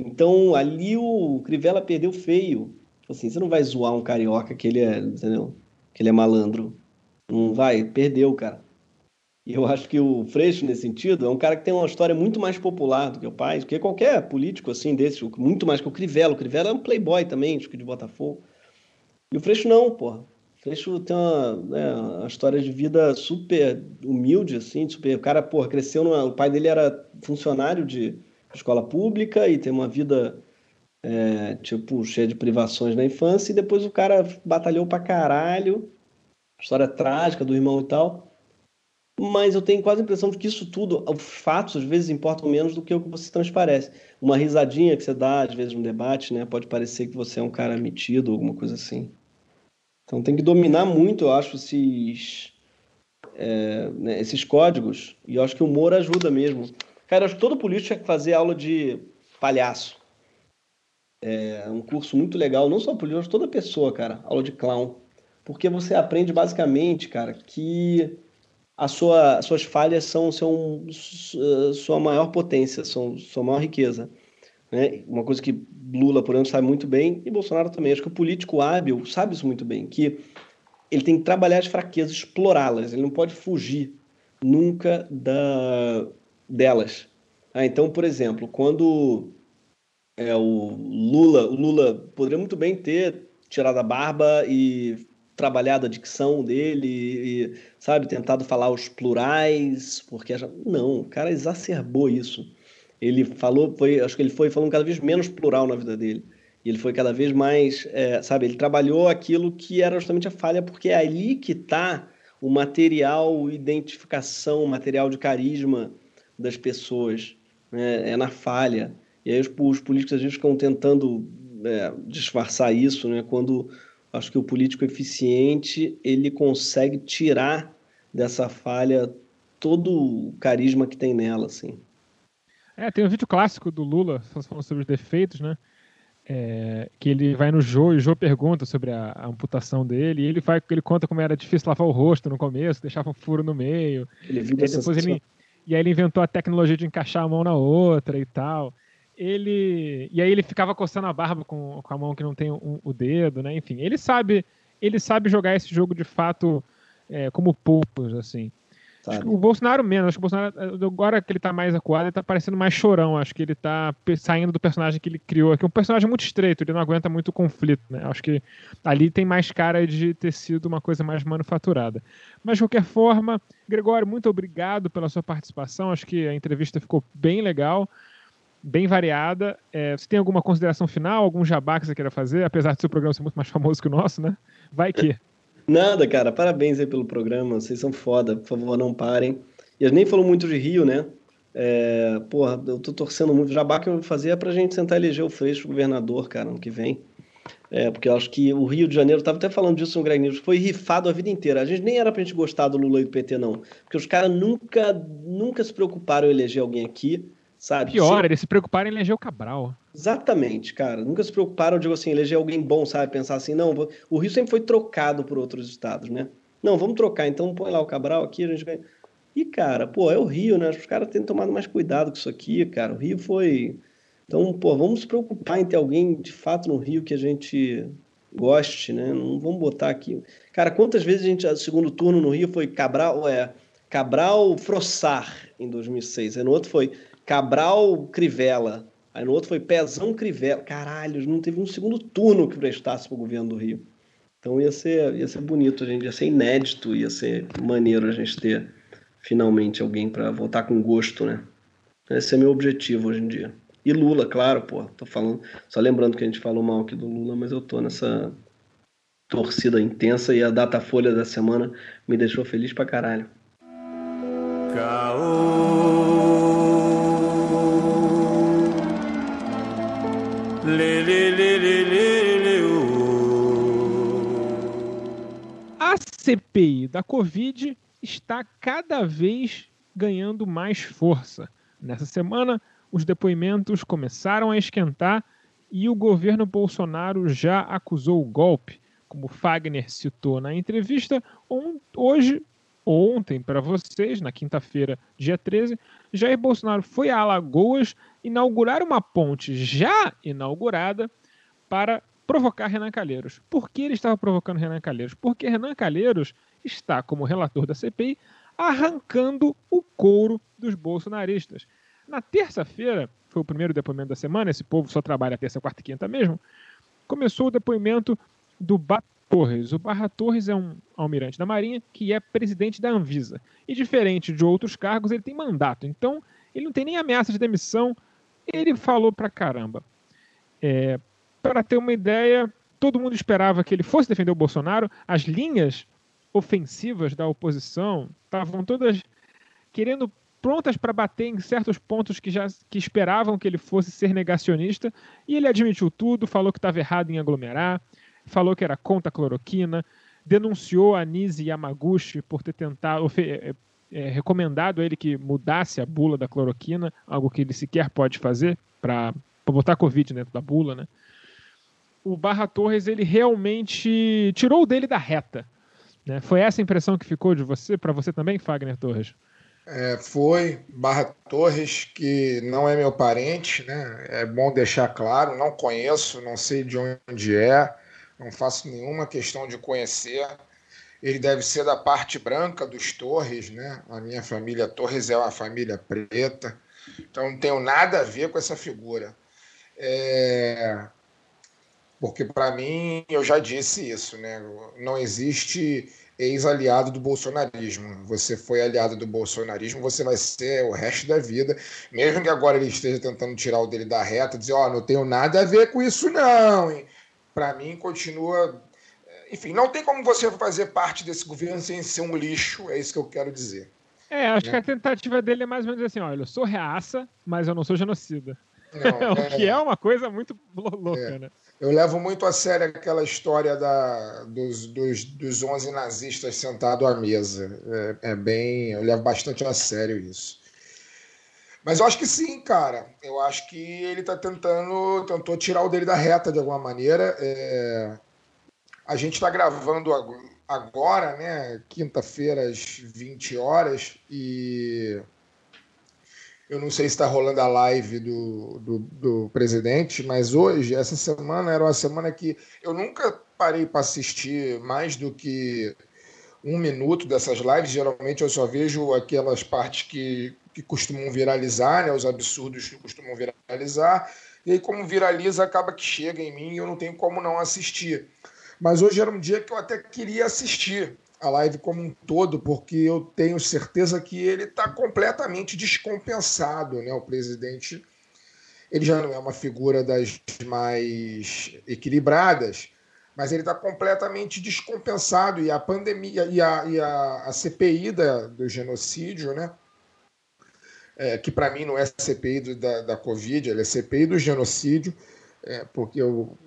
[SPEAKER 2] Então ali o Crivella perdeu feio. Assim, você não vai zoar um carioca que ele é, entendeu? Que ele é malandro. Não vai, perdeu, cara. E eu acho que o Freixo, nesse sentido, é um cara que tem uma história muito mais popular do que o pai, do que qualquer político assim desse, muito mais que o Crivella. O Crivella é um playboy também, acho que de Botafogo. E o Freixo não, porra. O Freixo tem uma, né, uma história de vida super humilde, assim, super... O cara, porra, cresceu numa... O pai dele era funcionário de escola pública e tem uma vida, é, tipo, cheia de privações na infância, e depois o cara batalhou pra caralho, história trágica do irmão e tal mas eu tenho quase a impressão de que isso tudo, os fatos às vezes importam menos do que o que você transparece. Uma risadinha que você dá às vezes no debate, né, pode parecer que você é um cara metido, alguma coisa assim. Então tem que dominar muito, eu acho, esses, é, né, esses códigos, e eu acho que o humor ajuda mesmo. Cara, eu acho que todo político tinha que fazer aula de palhaço. É um curso muito legal, não só político, toda pessoa, cara, aula de clown. Porque você aprende basicamente, cara, que a sua, suas falhas são, são sua maior potência, são sua maior riqueza. Né? Uma coisa que Lula, por exemplo, sabe muito bem, e Bolsonaro também. Acho que o político hábil sabe isso muito bem, que ele tem que trabalhar as fraquezas, explorá-las, ele não pode fugir nunca da, delas. Ah, então, por exemplo, quando é, o Lula, o Lula poderia muito bem ter tirado a barba e trabalhado a dicção dele e, sabe, tentado falar os plurais, porque não, o cara exacerbou isso. Ele falou, foi, acho que ele foi falando cada vez menos plural na vida dele. E ele foi cada vez mais, é, sabe, ele trabalhou aquilo que era justamente a falha, porque é ali que está o material identificação, o material de carisma das pessoas, né? é na falha. E aí os, os políticos às vezes ficam tentando é, disfarçar isso, né? quando acho que o político eficiente ele consegue tirar dessa falha todo o carisma que tem nela, assim.
[SPEAKER 1] É, tem um vídeo clássico do Lula falando sobre os defeitos, né? É, que ele vai no Jô e o Jô pergunta sobre a, a, amputação dele, e ele, vai, ele conta como era difícil lavar o rosto no começo, deixava um furo no meio. Ele e, depois ele, e aí ele inventou a tecnologia de encaixar a mão na outra e tal. Ele e aí ele ficava coçando a barba com, com a mão que não tem um, o dedo, né? Enfim, ele sabe ele sabe jogar esse jogo de fato é, como poucos, assim. O Bolsonaro menos. Acho que o Bolsonaro, agora que ele tá mais acuado, ele tá parecendo mais chorão. Acho que ele tá saindo do personagem que ele criou aqui. Um personagem muito estreito, ele não aguenta muito conflito, né? Acho que ali tem mais cara de ter sido uma coisa mais manufaturada. Mas, de qualquer forma, Gregório, muito obrigado pela sua participação. Acho que a entrevista ficou bem legal, bem variada. É, você tem alguma consideração final, algum jabá que você queira fazer? Apesar do seu programa ser muito mais famoso que o nosso, né? Vai que.
[SPEAKER 2] Nada, cara. Parabéns aí pelo programa. Vocês são foda. Por favor, não parem. E a gente nem falou muito de Rio, né? É, porra, eu tô torcendo muito. O jabá que eu vou fazer é pra gente tentar eleger o Freixo governador, cara, ano que vem. É, porque eu acho que o Rio de Janeiro, tava até falando disso no Greg News, foi rifado a vida inteira. A gente nem era pra gente gostar do Lula e do PT, não. Porque os caras nunca, nunca se preocuparam em eleger alguém aqui sabe?
[SPEAKER 1] Pior, eles se preocuparam em eleger o Cabral.
[SPEAKER 2] Exatamente, cara. Nunca se preocuparam, digo assim, eleger alguém bom, sabe? Pensar assim, não, o Rio sempre foi trocado por outros estados, né? Não, vamos trocar, então põe lá o Cabral aqui, a gente ganha. E, cara, pô, é o Rio, né? Os caras têm tomado mais cuidado com isso aqui, cara. O Rio foi. Então, pô, vamos se preocupar em ter alguém de fato no Rio que a gente goste, né? Não vamos botar aqui. Cara, quantas vezes a gente, o segundo turno no Rio foi Cabral, é, Cabral Frossar em 2006, aí no outro foi Cabral Crivella. Aí no outro foi Pezão Crivella. Caralho, não teve um segundo turno que prestasse para o governo do Rio. Então ia ser, ia ser bonito, gente ia ser inédito, ia ser maneiro a gente ter finalmente alguém para votar com gosto, né? Esse é meu objetivo hoje em dia. E Lula, claro, pô, tô falando, só lembrando que a gente falou mal aqui do Lula, mas eu tô nessa torcida intensa e a data folha da semana me deixou feliz pra caralho. Caô.
[SPEAKER 1] A CPI da Covid está cada vez ganhando mais força. Nessa semana, os depoimentos começaram a esquentar e o governo Bolsonaro já acusou o golpe. Como Fagner citou na entrevista, hoje, ontem para vocês, na quinta-feira, dia 13, Jair Bolsonaro foi a Alagoas inaugurar uma ponte já inaugurada para provocar Renan Calheiros. Por que ele estava provocando Renan Calheiros? Porque Renan Calheiros está, como relator da CPI, arrancando o couro dos bolsonaristas. Na terça-feira, foi o primeiro depoimento da semana, esse povo só trabalha terça, quarta e quinta mesmo, começou o depoimento do Torres. O Barra Torres é um almirante da Marinha que é presidente da Anvisa. E diferente de outros cargos, ele tem mandato. Então, ele não tem nem ameaça de demissão, ele falou pra caramba. É, para ter uma ideia, todo mundo esperava que ele fosse defender o Bolsonaro. As linhas ofensivas da oposição estavam todas querendo prontas para bater em certos pontos que já que esperavam que ele fosse ser negacionista, e ele admitiu tudo, falou que estava errado em aglomerar, falou que era contra a cloroquina, denunciou a Nise Yamaguchi por ter tentado é, é, recomendado a ele que mudasse a bula da cloroquina, algo que ele sequer pode fazer para botar Covid dentro da bula, né? O Barra Torres ele realmente tirou o dele da reta. Né? Foi essa a impressão que ficou de você, para você também, Fagner Torres?
[SPEAKER 3] É, foi Barra Torres, que não é meu parente, né? É bom deixar claro, não conheço, não sei de onde é, não faço nenhuma questão de conhecer. Ele deve ser da parte branca dos Torres, né? A minha família Torres é uma família preta, então não tenho nada a ver com essa figura. É... Porque para mim, eu já disse isso, né? Não existe ex-aliado do bolsonarismo. Você foi aliado do bolsonarismo, você vai ser o resto da vida, mesmo que agora ele esteja tentando tirar o dele da reta, dizer, ó, oh, não tenho nada a ver com isso não. Para mim continua, enfim, não tem como você fazer parte desse governo sem ser um lixo, é isso que eu quero dizer.
[SPEAKER 1] É, acho né? que a tentativa dele é mais ou menos assim, olha, eu sou reaça, mas eu não sou genocida. Não, o é... que é uma coisa muito louca, é. né?
[SPEAKER 3] Eu levo muito a sério aquela história da, dos, dos, dos 11 nazistas sentados à mesa. É, é, bem. Eu levo bastante a sério isso. Mas eu acho que sim, cara. Eu acho que ele está tentando. Tentou tirar o dele da reta de alguma maneira. É, a gente está gravando agora, né? Quinta-feira, às 20 horas, e eu não sei se está rolando a live do, do, do, presidente, mas hoje, essa semana, era uma semana que eu nunca parei para assistir mais do que um minuto dessas lives. Geralmente eu só vejo aquelas partes que, que costumam viralizar, né, os absurdos que costumam viralizar. E aí, como viraliza, acaba que chega em mim e eu não tenho como não assistir. Mas hoje era um dia que eu até queria assistir a live como um todo, porque eu tenho certeza que ele está completamente descompensado, né? O presidente ele já não é uma figura das mais equilibradas, mas ele está completamente descompensado e a pandemia e a, e a, a CPI da, do genocídio, né? É, que para mim não é CPI do, da, da Covid, é CPI do genocídio, é, porque o,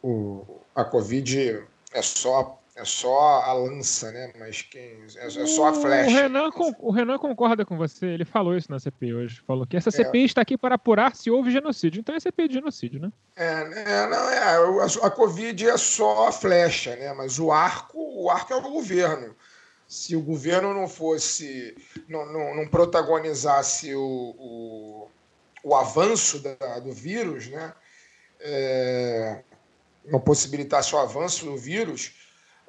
[SPEAKER 3] o, a Covid é só é só a lança, né? Mas quem. É, é só a flecha.
[SPEAKER 1] O Renan, o Renan concorda com você, ele falou isso na CPI hoje. Falou que essa CPI é. está aqui para apurar se houve genocídio. Então é CPI de genocídio, né?
[SPEAKER 3] É, é não, é. A, a Covid é só a flecha, né? Mas o arco, o arco é o governo. Se o governo não fosse. não, não, não protagonizasse o, o, o avanço da, do vírus, né? É, não possibilitasse o avanço do vírus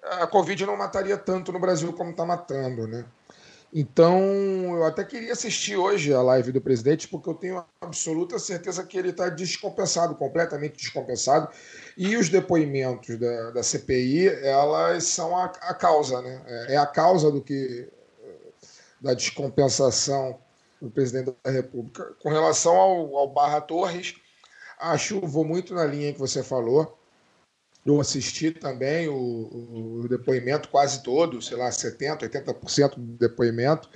[SPEAKER 3] a Covid não mataria tanto no Brasil como está matando, né? Então, eu até queria assistir hoje a live do presidente, porque eu tenho absoluta certeza que ele está descompensado, completamente descompensado. E os depoimentos da, da CPI, elas são a, a causa, né? É, é a causa do que da descompensação do presidente da República. Com relação ao, ao Barra Torres, acho, vou muito na linha que você falou. Eu assisti também o, o, depoimento quase todo, sei lá, 70%, 80% do depoimento,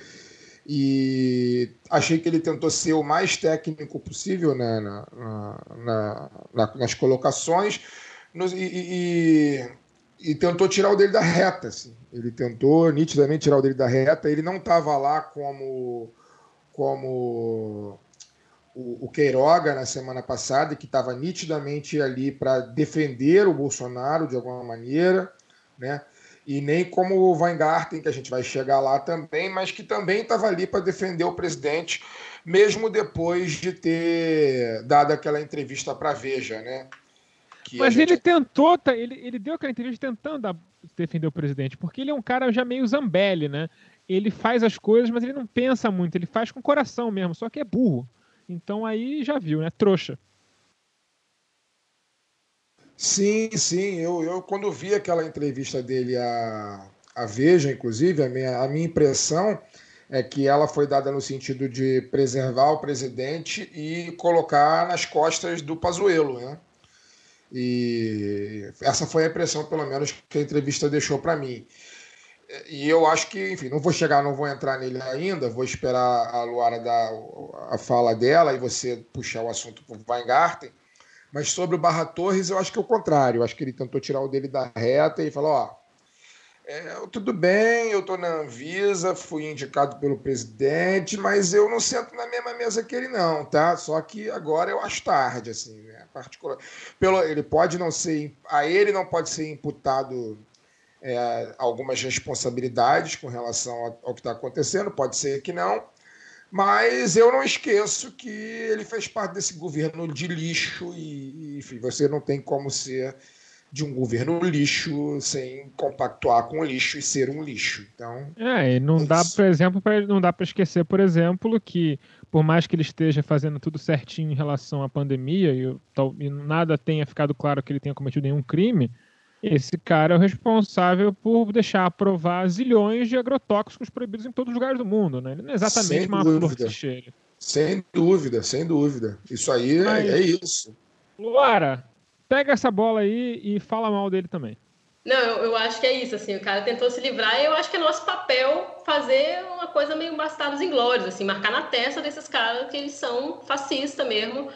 [SPEAKER 3] e achei que ele tentou ser o mais técnico possível né, na, na, na, nas colocações e, e, e, tentou tirar o dele da reta. Assim. Ele tentou nitidamente tirar o dele da reta. Ele não estava lá como, como o, Queiroga na semana passada, que estava nitidamente ali para defender o Bolsonaro de alguma maneira, né? E nem como o Weingarten, que a gente vai chegar lá também, mas que também estava ali para defender o presidente, mesmo depois de ter dado aquela entrevista para Veja, né?
[SPEAKER 1] Que mas gente... ele tentou, ele, ele deu aquela entrevista tentando defender o presidente, porque ele é um cara já meio Zambelli, né? Ele faz as coisas, mas ele não pensa muito, ele faz com o coração mesmo, só que é burro. Então aí já viu, né? Trouxa.
[SPEAKER 3] Sim, sim. Eu, eu quando vi aquela entrevista dele a, a Veja, inclusive, a minha, a minha impressão é que ela foi dada no sentido de preservar o presidente e colocar nas costas do Pazuello, né? E essa foi a impressão, pelo menos, que a entrevista deixou para mim. E eu acho que, enfim, não vou chegar, não vou entrar nele ainda, vou esperar a Luara dar a fala dela e você puxar o assunto para o Weingarten. Mas sobre o Barra Torres, eu acho que é o contrário. Eu acho que ele tentou tirar o dele da reta e falou: ó, é, tudo bem, eu estou na Anvisa, fui indicado pelo presidente, mas eu não sento na mesma mesa que ele, não, tá? Só que agora eu acho tarde, assim, né? Particular. Pelo, ele pode não ser. A ele não pode ser imputado é, algumas responsabilidades com relação ao que está acontecendo, pode ser que não, mas eu não esqueço que ele fez parte desse governo de lixo e, enfim, você não tem como ser de um governo lixo sem compactuar com o lixo e ser um lixo. Então,
[SPEAKER 1] é, e não é dá, por exemplo, pra, não dá para esquecer, por exemplo, que por mais que ele esteja fazendo tudo certinho em relação à pandemia e, e nada tenha ficado claro que ele tenha cometido nenhum crime, esse cara é o responsável por deixar aprovar zilhões de agrotóxicos proibidos em todos os lugares do mundo, né? Ele não é exatamente sem uma flor cheira.
[SPEAKER 3] Sem dúvida, sem dúvida. Isso aí Mas, é, é isso.
[SPEAKER 1] Luara, pega essa bola aí e fala mal dele também.
[SPEAKER 4] Não, eu, eu, acho que é isso, assim, o cara tentou se livrar e eu acho que é nosso papel fazer uma coisa meio bastardos inglórios, assim, marcar na testa desses caras que eles são fascistas mesmo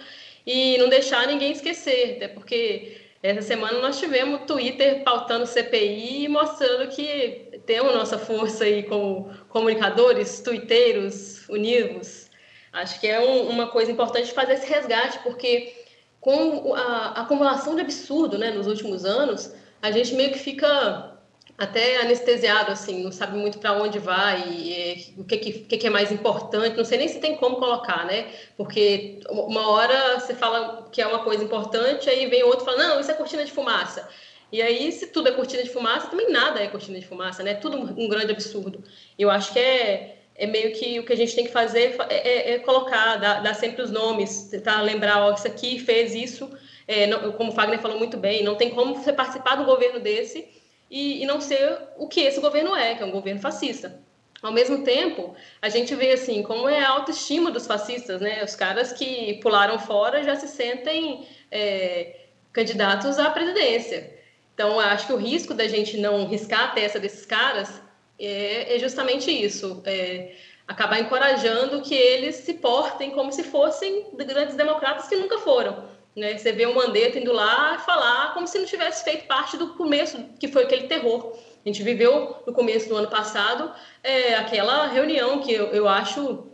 [SPEAKER 4] e não deixar ninguém esquecer, até porque essa semana nós tivemos o Twitter pautando CPI e mostrando que temos nossa força aí como comunicadores, twitteiros, unidos. Acho que é um, uma coisa importante fazer esse resgate, porque com a, a acumulação de absurdo né, nos últimos anos, a gente meio que fica até anestesiado, assim, não sabe muito para onde vai, e, e, o que, que, que, é mais importante, não sei nem se tem como colocar, né? Porque uma hora você fala que é uma coisa importante, aí vem outro e fala, não, isso é cortina de fumaça. E aí, se tudo é cortina de fumaça, também nada é cortina de fumaça, né? Tudo um grande absurdo. Eu acho que é, é meio que o que a gente tem que fazer é, é, é colocar, dar, dar, sempre os nomes, tentar lembrar, ó, isso aqui fez isso, é, não, como o Fagner falou muito bem, não tem como você participar do governo desse e, e não ser o que esse governo é, que é um governo fascista. Ao mesmo tempo, a gente vê assim como é a autoestima dos fascistas, né? Os caras que pularam fora já se sentem é, candidatos à presidência. Então, acho que o risco da gente não riscar a testa desses caras é, é justamente isso, é acabar encorajando que eles se portem como se fossem grandes democratas que nunca foram. Né? Você vê o Mandetta indo lá falar como se não tivesse feito parte do começo, que foi aquele terror. A gente viveu no começo do ano passado é, aquela reunião que eu, eu acho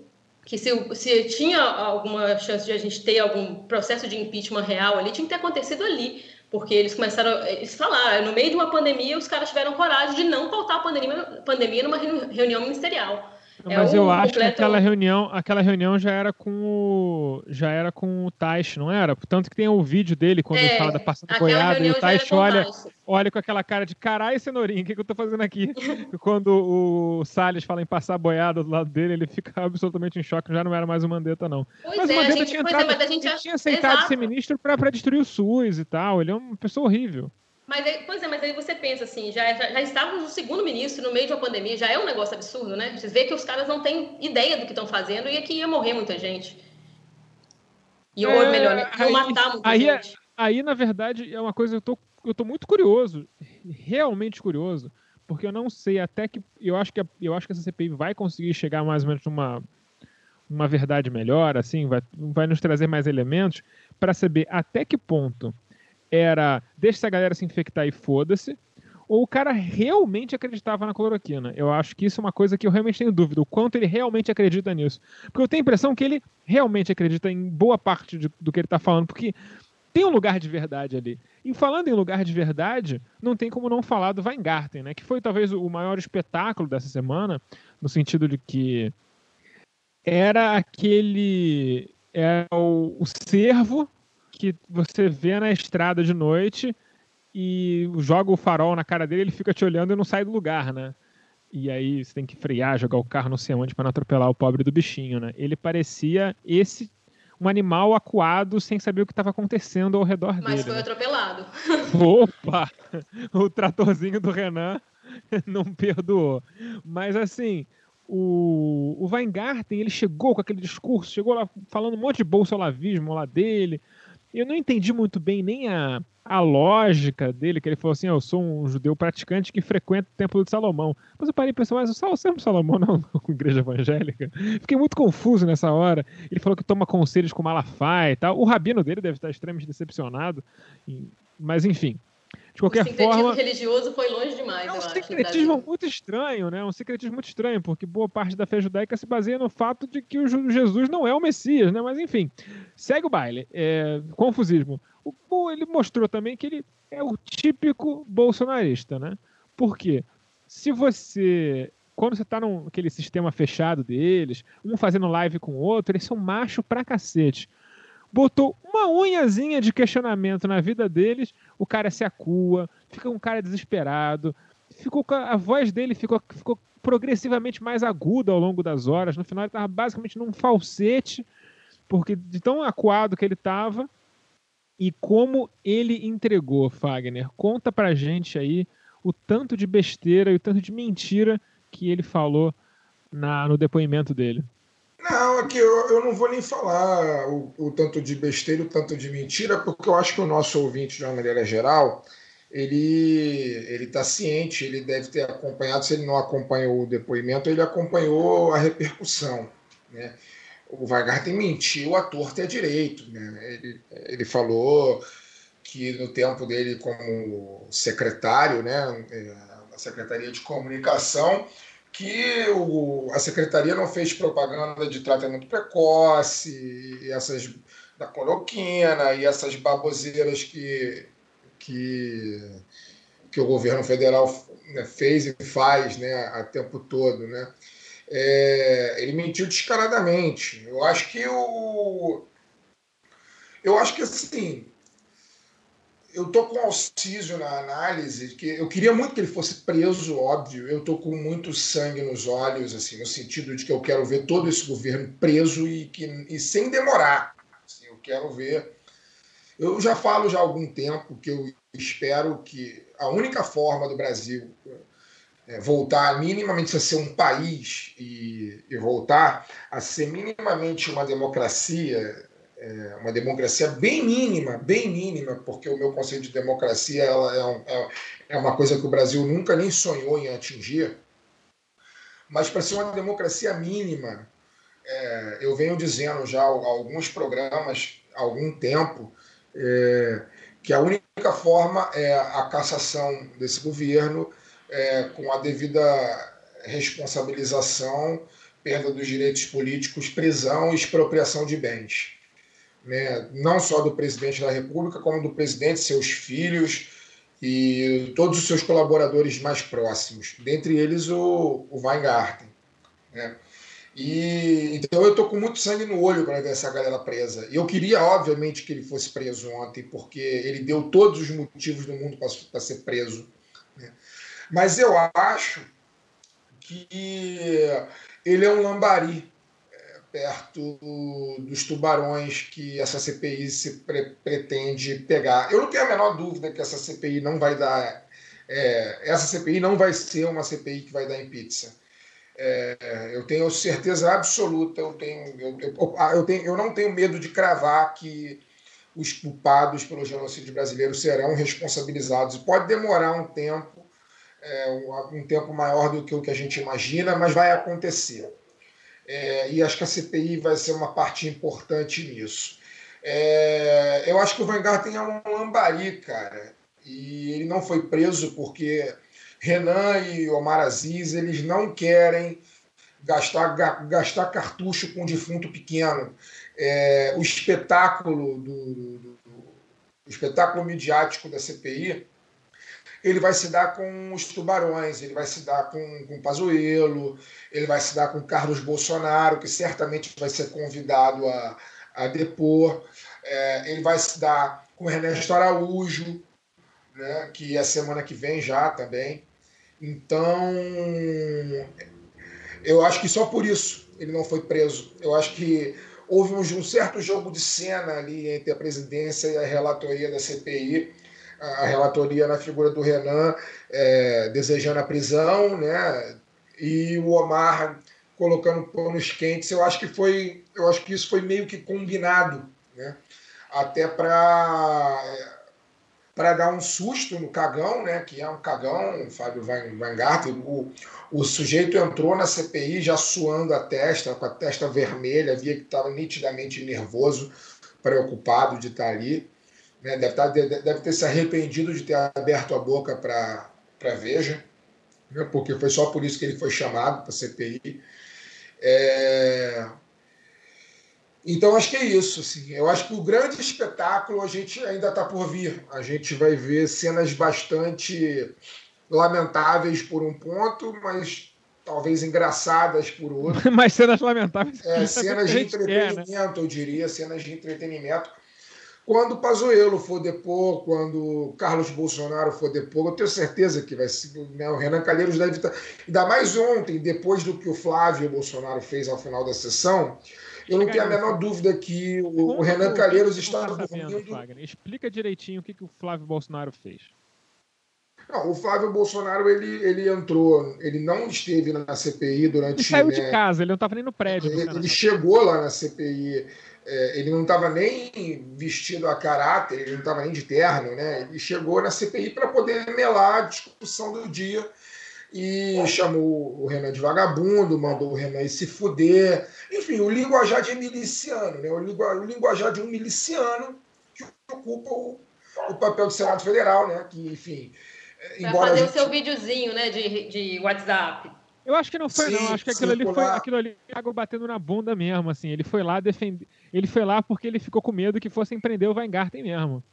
[SPEAKER 4] que se, se, tinha alguma chance de a gente ter algum processo de impeachment real ali, tinha que ter acontecido ali, porque eles começaram, eles falaram, no meio de uma pandemia, os caras tiveram coragem de não pautar a pandemia, pandemia numa reunião ministerial.
[SPEAKER 1] É Mas eu acho completo... que aquela reunião, aquela reunião já era com o já era com o Taish, não era? Tanto que tem o vídeo dele quando é, ele fala da passada boiada e o Taish olha, olha com aquela cara de caralho, cenourinha, o que, que eu tô fazendo aqui? quando o Salles fala em passar boiada do lado dele, ele fica absolutamente em choque, já não era mais o Mandetta, não.
[SPEAKER 4] Pois mas é, o Mandetta gente, tinha, é, entrado, é,
[SPEAKER 1] gente... tinha aceitado Exato. ser ministro para destruir o SUS e tal, ele é uma pessoa horrível.
[SPEAKER 4] Mas aí, pois é, mas aí você pensa assim, já, já, já, estávamos no segundo ministro no meio de uma pandemia, já é um negócio absurdo, né? Você vê que os caras não têm ideia do que estão fazendo e aqui ia morrer muita gente. E ou é, melhor, né? iam matar muita
[SPEAKER 1] aí,
[SPEAKER 4] é, gente.
[SPEAKER 1] Aí, na verdade, é uma coisa, eu tô, eu tô muito curioso, realmente curioso, porque eu não sei até que. Eu acho que, eu acho que essa CPI vai conseguir chegar mais ou menos numa uma verdade melhor, assim, vai, vai nos trazer mais elementos para saber até que ponto era deixa essa galera se infectar e foda-se, ou o cara realmente acreditava na cloroquina. Eu acho que isso é uma coisa que eu realmente tenho dúvida, o quanto ele realmente acredita nisso. Porque eu tenho a impressão que ele realmente acredita em boa parte de, do que ele está falando, porque tem um lugar de verdade ali. E falando em lugar de verdade, não tem como não falar do Weingarten, né? Que foi talvez o maior espetáculo dessa semana, no sentido de que era aquele. É o, o servo que você vê na estrada de noite e joga o farol na cara dele, ele fica te olhando e não sai do lugar, né? E aí você tem que frear, jogar o carro não sei onde para não atropelar o pobre do bichinho, né? Ele parecia esse um animal acuado sem saber o que estava acontecendo ao redor
[SPEAKER 4] Mas
[SPEAKER 1] dele.
[SPEAKER 4] Mas foi
[SPEAKER 1] né?
[SPEAKER 4] atropelado.
[SPEAKER 1] Opa! O tratorzinho do Renan não perdoou. Mas assim, o, o Weingarten, ele chegou com aquele discurso, chegou lá falando um monte de bolsolavismo lá dele, eu não entendi muito bem nem a, a lógica dele, que ele falou assim: eu sou um judeu praticante que frequenta o Templo de Salomão. Mas eu parei e pensei, mas o Templo de Salomão não é igreja evangélica? Fiquei muito confuso nessa hora. Ele falou que toma conselhos com Malafaia e tal. O rabino dele deve estar extremamente decepcionado. Mas enfim, de qualquer o forma. O
[SPEAKER 4] religioso foi longe demais. É
[SPEAKER 1] um secretismo muito estranho, né? Um secretismo muito estranho, porque boa parte da fé judaica se baseia no fato de que o Jesus não é o Messias, né? Mas enfim, segue o baile. É, confusismo. O, ele mostrou também que ele é o típico bolsonarista, né? Por quê? Se você quando você está naquele sistema fechado deles, um fazendo live com o outro, eles são macho pra cacete. Botou uma unhazinha de questionamento na vida deles, o cara se acua, fica um cara desesperado, ficou a voz dele ficou, ficou progressivamente mais aguda ao longo das horas. No final ele estava basicamente num falsete, porque de tão acuado que ele estava. E como ele entregou, Fagner? Conta pra gente aí o tanto de besteira e o tanto de mentira que ele falou na, no depoimento dele.
[SPEAKER 3] Não, aqui eu, eu não vou nem falar o, o, tanto de besteira, o tanto de mentira, porque eu acho que o nosso ouvinte, de uma maneira geral, ele ele está ciente, ele deve ter acompanhado, se ele não acompanhou o depoimento, ele acompanhou a repercussão. Né? O Weingarten mentiu à torta e à direito. Né? Ele, ele falou que no tempo dele como secretário, né, é, da Secretaria de Comunicação, que o, a secretaria não fez propaganda de tratamento precoce, essas da cloroquina e essas baboseiras que, que, que o governo federal né, fez e faz né, a tempo todo. Né? É, ele mentiu descaradamente. Eu acho que o. Eu acho que assim, eu tô com o Alcísio na análise, que eu queria muito que ele fosse preso, óbvio. Eu tô com muito sangue nos olhos, assim, no sentido de que eu quero ver todo esse governo preso e, que, e sem demorar. Assim, eu quero ver. Eu já falo já há algum tempo que eu espero que a única forma do Brasil é, voltar minimamente a ser um país e, e voltar a ser minimamente uma democracia é, uma democracia bem mínima, bem mínima, porque o meu conceito de democracia ela é, um, é, é uma coisa que o Brasil nunca nem sonhou em atingir. Mas para ser uma democracia mínima, é, eu venho dizendo já alguns programas, há algum tempo, é, que a única forma é a cassação desse governo é, com a devida responsabilização, perda dos direitos políticos, prisão e expropriação de bens né, não só do presidente da República, como do presidente, seus filhos e todos os seus colaboradores mais próximos, dentre eles o, o Weingarten. Né? E, então eu estou com muito sangue no olho para ver essa galera presa. E eu queria, obviamente, que ele fosse preso ontem, porque ele deu todos os motivos do mundo para ser preso. Né? Mas eu acho que ele é um lambari perto dos tubarões que essa CPI se pre pretende pegar. Eu não tenho a menor dúvida que essa CPI não vai dar. É, essa CPI não vai ser uma CPI que vai dar em pizza. É, eu tenho certeza absoluta, eu, tenho, eu, eu, eu, tenho, eu não tenho medo de cravar que os culpados pelo genocídio brasileiro serão responsabilizados. Pode demorar um tempo, é, um, um tempo maior do que o que a gente imagina, mas vai acontecer. É, e acho que a CPI vai ser uma parte importante nisso. É, eu acho que o Vanguard tem um lambari, cara. E ele não foi preso porque Renan e Omar Aziz eles não querem gastar, gastar cartucho com um defunto pequeno. É, o espetáculo do, do, do, o espetáculo midiático da CPI ele vai se dar com os tubarões, ele vai se dar com, com Pazuello, ele vai se dar com Carlos Bolsonaro, que certamente vai ser convidado a, a depor, é, ele vai se dar com Ernesto Araújo, né, que é semana que vem já também. Então, eu acho que só por isso ele não foi preso. Eu acho que houve um, um certo jogo de cena ali entre a presidência e a relatoria da CPI a relatoria na figura do Renan é, desejando a prisão, né? E o Omar colocando panos quentes. Eu acho que foi, eu acho que isso foi meio que combinado, né? Até para para dar um susto no cagão, né? Que é um cagão, o Fábio Weingarten. O, o sujeito entrou na CPI já suando a testa, com a testa vermelha, via que estava nitidamente nervoso, preocupado de estar ali. Né? Deve, tá, deve ter se arrependido de ter aberto a boca para a Veja, né? porque foi só por isso que ele foi chamado para a CPI. É... Então, acho que é isso. Assim. Eu acho que o grande espetáculo a gente ainda está por vir. A gente vai ver cenas bastante lamentáveis por um ponto, mas talvez engraçadas por outro.
[SPEAKER 1] mas cenas lamentáveis.
[SPEAKER 3] É, cenas de entretenimento, quer, né? eu diria, cenas de entretenimento. Quando Pazuello for depor, quando Carlos Bolsonaro for depor, eu tenho certeza que vai ser. Né, o Renan Calheiros deve estar. Ainda mais ontem, depois do que o Flávio Bolsonaro fez ao final da sessão, eu não tenho a menor dúvida que o, Renan Calheiros estava dormindo.
[SPEAKER 1] Explica direitinho o que, que o Flávio Bolsonaro fez.
[SPEAKER 3] Não, o Flávio Bolsonaro ele, ele entrou, ele não esteve na CPI durante. Ele
[SPEAKER 1] saiu né, de casa, ele não estava nem no prédio.
[SPEAKER 3] Ele, ele chegou lá na CPI, é, ele não estava nem vestido a caráter, ele não estava nem de terno, né? Ele chegou na CPI para poder melar a discussão do dia e chamou o Renan de vagabundo, mandou o Renan se fuder. Enfim, o linguajar de miliciano, né? o, linguajar de um miliciano que ocupa o, o papel do Senado Federal, né? Que, enfim,
[SPEAKER 4] Vai fazer gente... o seu videozinho, né, de, de WhatsApp.
[SPEAKER 1] Eu acho que não foi, sim, não. Acho que aquilo ali foi aquilo ali água batendo na bunda mesmo, assim. Ele foi lá defender. Ele foi lá porque ele ficou com medo que fossem prender o Weingarten mesmo.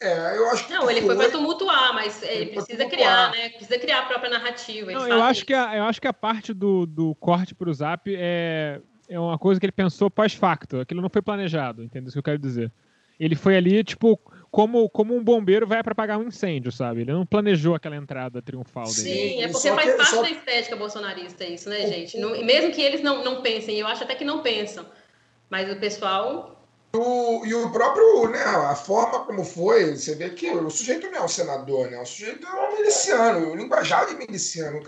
[SPEAKER 3] É, eu acho que.
[SPEAKER 4] Não, ele foi para tumultuar, mas ele, ele precisa criar, né? Precisa criar a própria narrativa.
[SPEAKER 1] Não, eu acho, que a, eu acho que a parte do, do corte pro zap é, é uma coisa que ele pensou pós-facto. Aquilo não foi planejado, entendeu? Isso que eu quero dizer. Ele foi ali, tipo, como, como um bombeiro vai para apagar um incêndio, sabe? Ele não planejou aquela entrada triunfal dele.
[SPEAKER 4] Sim, é porque faz parte só... da estética bolsonarista isso, né, gente? Não, mesmo que eles não, não pensem, eu acho até que não pensam, mas o pessoal...
[SPEAKER 3] O, e o próprio, né, a forma como foi, você vê que o sujeito não é um senador, né? O sujeito é um miliciano, o linguajar de miliciano.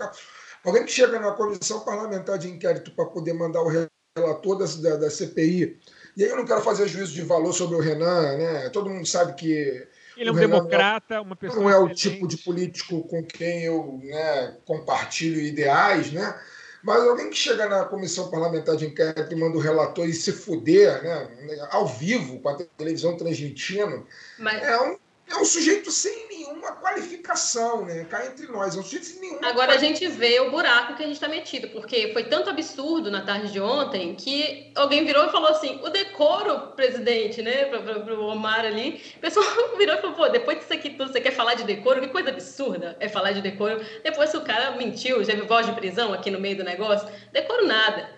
[SPEAKER 3] Alguém que chega na comissão parlamentar de inquérito para poder mandar o relator da, da, da CPI e aí eu não quero fazer juízo de valor sobre o Renan, né? Todo mundo sabe que.
[SPEAKER 1] Ele é um democrata, uma pessoa.
[SPEAKER 3] Não é o tipo de político com quem eu né, compartilho ideais, né? Mas alguém que chega na comissão parlamentar de inquérito e manda o relator e se fuder, né, ao vivo, com a televisão transmitindo, Mas... é, um, é um sujeito sem nenhuma qualificação, né? Cá entre nós, é um sujeito sem nenhuma
[SPEAKER 4] Agora a gente vê o buraco que a gente está metido, porque foi tanto absurdo na tarde de ontem que alguém virou e falou assim: o decoro, presidente, né, para o Omar ali. O pessoal virou e falou: pô, depois disso aqui tudo, você quer falar de decoro? Que coisa absurda é falar de decoro. Depois que o cara mentiu, já viu voz de prisão aqui no meio do negócio, decoro nada.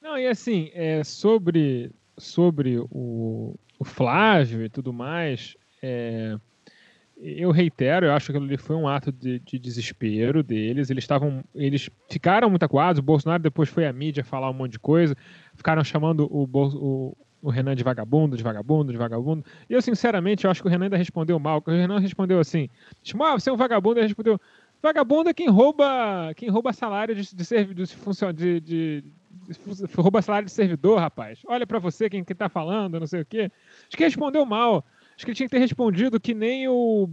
[SPEAKER 1] Não, e assim, é, sobre, sobre o, o Flávio e tudo mais. É, eu reitero, eu acho que ali foi um ato de, de desespero deles. Eles estavam, eles ficaram muito acuados. O Bolsonaro depois foi à mídia falar um monte de coisa, ficaram chamando o, o, o Renan de vagabundo, de vagabundo, de vagabundo. E eu, sinceramente, eu acho que o Renan ainda respondeu mal. O Renan respondeu assim: tipo, ah, você é um vagabundo. Ele respondeu: vagabundo é quem rouba, quem rouba salário de, de, de, de, de rouba salário de servidor, rapaz. Olha para você quem, quem tá falando, não sei o quê. Acho que respondeu mal. Acho que ele tinha que ter respondido que nem o,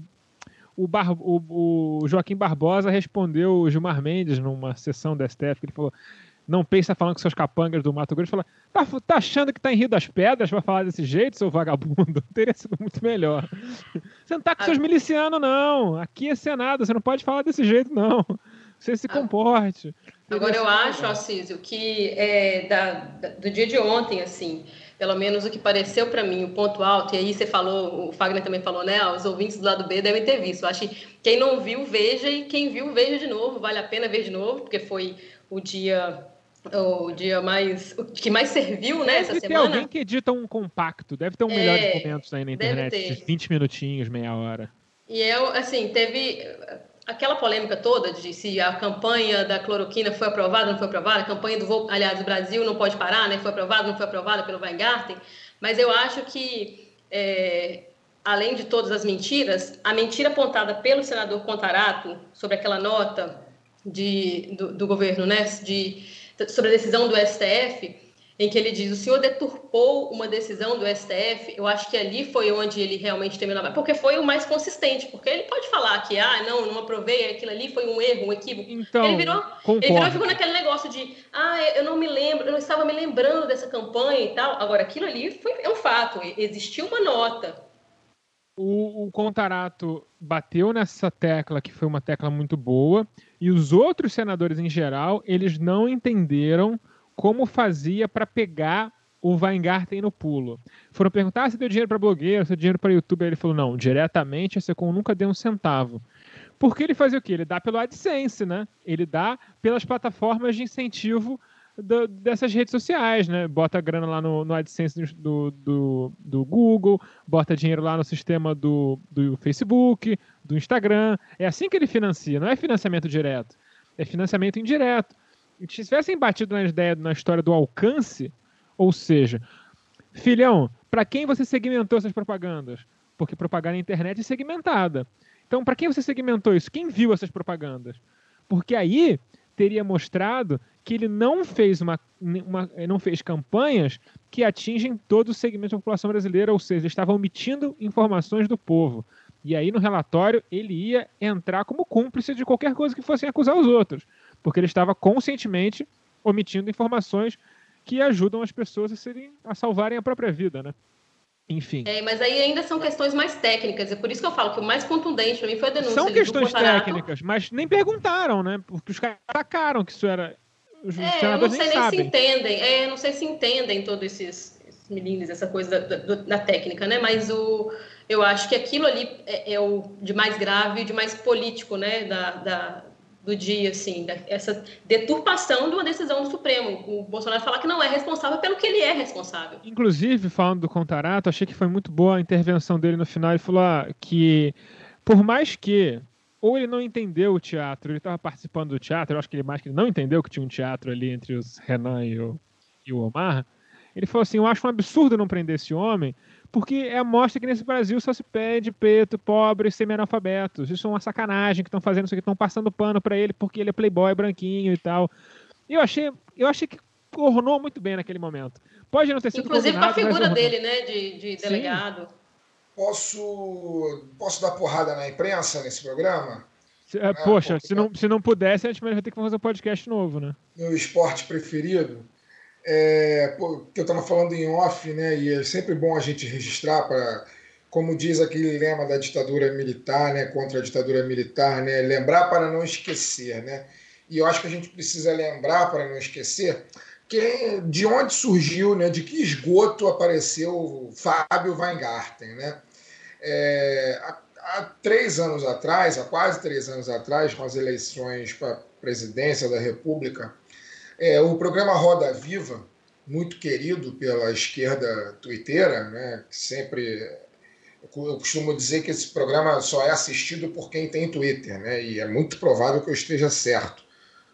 [SPEAKER 1] o, Bar, o, o Joaquim Barbosa respondeu o Gilmar Mendes numa sessão da STF, que ele falou não pensa falando com seus capangas do Mato Grosso, fala, tá, tá achando que tá em Rio das Pedras pra falar desse jeito, seu vagabundo? Teria sido muito melhor. Você não tá com seus milicianos, não. Aqui é Senado, você não pode falar desse jeito, não. Você se comporte.
[SPEAKER 4] Agora eu acho, Assísio, que é, da, da, do dia de ontem, assim, pelo menos o que pareceu para mim, o ponto alto, e aí você falou, o Fagner também falou, né? Os ouvintes do lado B devem ter visto. Eu acho que quem não viu, veja, e quem viu, veja de novo. Vale a pena ver de novo, porque foi o dia o dia mais o que mais serviu, né, essa
[SPEAKER 1] deve
[SPEAKER 4] semana.
[SPEAKER 1] Alguém que edita um compacto, deve ter um melhor de momentos aí na internet, de 20 minutinhos, meia hora.
[SPEAKER 4] E eu, assim, teve aquela polêmica toda de se a campanha da cloroquina foi aprovada não foi aprovada, a campanha do aliás, do Brasil não pode parar, né? Foi aprovada não foi aprovada pelo Weingarten, mas eu acho que é, além de todas as mentiras, a mentira apontada pelo senador Contarato sobre aquela nota de, do, do governo, né, de, sobre a decisão do STF, em que ele diz: o senhor deturpou uma decisão do STF. Eu acho que ali foi onde ele realmente terminou, porque foi o mais consistente. Porque ele pode falar que, ah, não, não aprovei, aquilo ali foi um erro, um equívoco.
[SPEAKER 1] Então,
[SPEAKER 4] ele virou, ele virou e ficou naquele negócio de, ah, eu não me lembro, eu não estava me lembrando dessa campanha e tal. Agora, aquilo ali foi, é um fato, existiu uma nota.
[SPEAKER 1] O, o Contarato bateu nessa tecla, que foi uma tecla muito boa, e os outros senadores em geral, eles não entenderam como fazia para pegar o Weingarten no pulo. Foram perguntar se deu dinheiro para blogueiro, se deu dinheiro para youtuber. Ele falou: não, diretamente a Secom nunca deu um centavo. Porque ele fazia o quê? Ele dá pelo AdSense, né? Ele dá pelas plataformas de incentivo do, dessas redes sociais, né? Bota grana lá no, no AdSense do, do, do, Google, bota dinheiro lá no sistema do, do Facebook, do Instagram. É assim que ele financia, não é financiamento direto, é financiamento indireto. Se tivessem batido na ideia, na história do alcance, ou seja, filhão, para quem você segmentou essas propagandas? Porque propaganda na internet é segmentada. Então, para quem você segmentou isso? Quem viu essas propagandas? Porque aí teria mostrado que ele não fez uma, uma, não fez campanhas que atingem todo o segmento da população brasileira, ou seja, estava omitindo informações do povo. E aí no relatório ele ia entrar como cúmplice de qualquer coisa que fossem acusar os outros, porque ele estava conscientemente omitindo informações que ajudam as pessoas a, serem, a salvarem a própria vida, né? Enfim.
[SPEAKER 4] É, mas aí ainda são questões mais técnicas. É por isso que eu falo que o mais contundente para mim foi a denúncia.
[SPEAKER 1] São questões técnicas, mas nem perguntaram, né? Porque os caras atacaram que isso era.
[SPEAKER 4] Os é, eu não sei nem, nem se entendem. É, não sei se entendem todos esses, esses meninos, essa coisa da, da, da, técnica, né? Mas o, eu acho que aquilo ali é, é, o de mais grave e de mais político, né? Da, da, do dia, assim, essa deturpação de uma decisão do Supremo. O Bolsonaro falar que não é responsável pelo que ele é responsável.
[SPEAKER 1] Inclusive, falando do Contarato, achei que foi muito boa a intervenção dele no final. Ele falou ah, que, por mais que ou ele não entendeu o teatro, ele estava participando do teatro, eu acho que ele mais que ele não entendeu que tinha um teatro ali entre os Renan e o, e o Omar. Ele falou assim: Eu acho um absurdo não prender esse homem, porque é a mostra que nesse Brasil só se pede preto, pobre, semi-analfabetos. Isso é uma sacanagem que estão fazendo isso aqui, estão passando pano para ele porque ele é playboy, branquinho e tal. E eu achei, eu achei que ornou muito bem naquele momento. Pode não ter sido
[SPEAKER 4] Inclusive com a figura dele, né, de, de delegado.
[SPEAKER 3] Posso, posso dar porrada na imprensa nesse programa?
[SPEAKER 1] É, é, poxa, se não, se não pudesse, a gente vai ter que fazer um podcast novo, né?
[SPEAKER 3] Meu esporte preferido é, que eu estava falando em off, né? E é sempre bom a gente registrar para, como diz aquele lema da ditadura militar, né? Contra a ditadura militar, né? Lembrar para não esquecer, né? E eu acho que a gente precisa lembrar para não esquecer que, de onde surgiu, né? De que esgoto apareceu Fábio Weingarten, né? É, há, há três anos atrás, há quase três anos atrás, com as eleições para presidência da República é, o programa Roda Viva, muito querido pela esquerda twitteira, né, que sempre eu costumo dizer que esse programa só é assistido por quem tem Twitter, né? E é muito provável que eu esteja certo,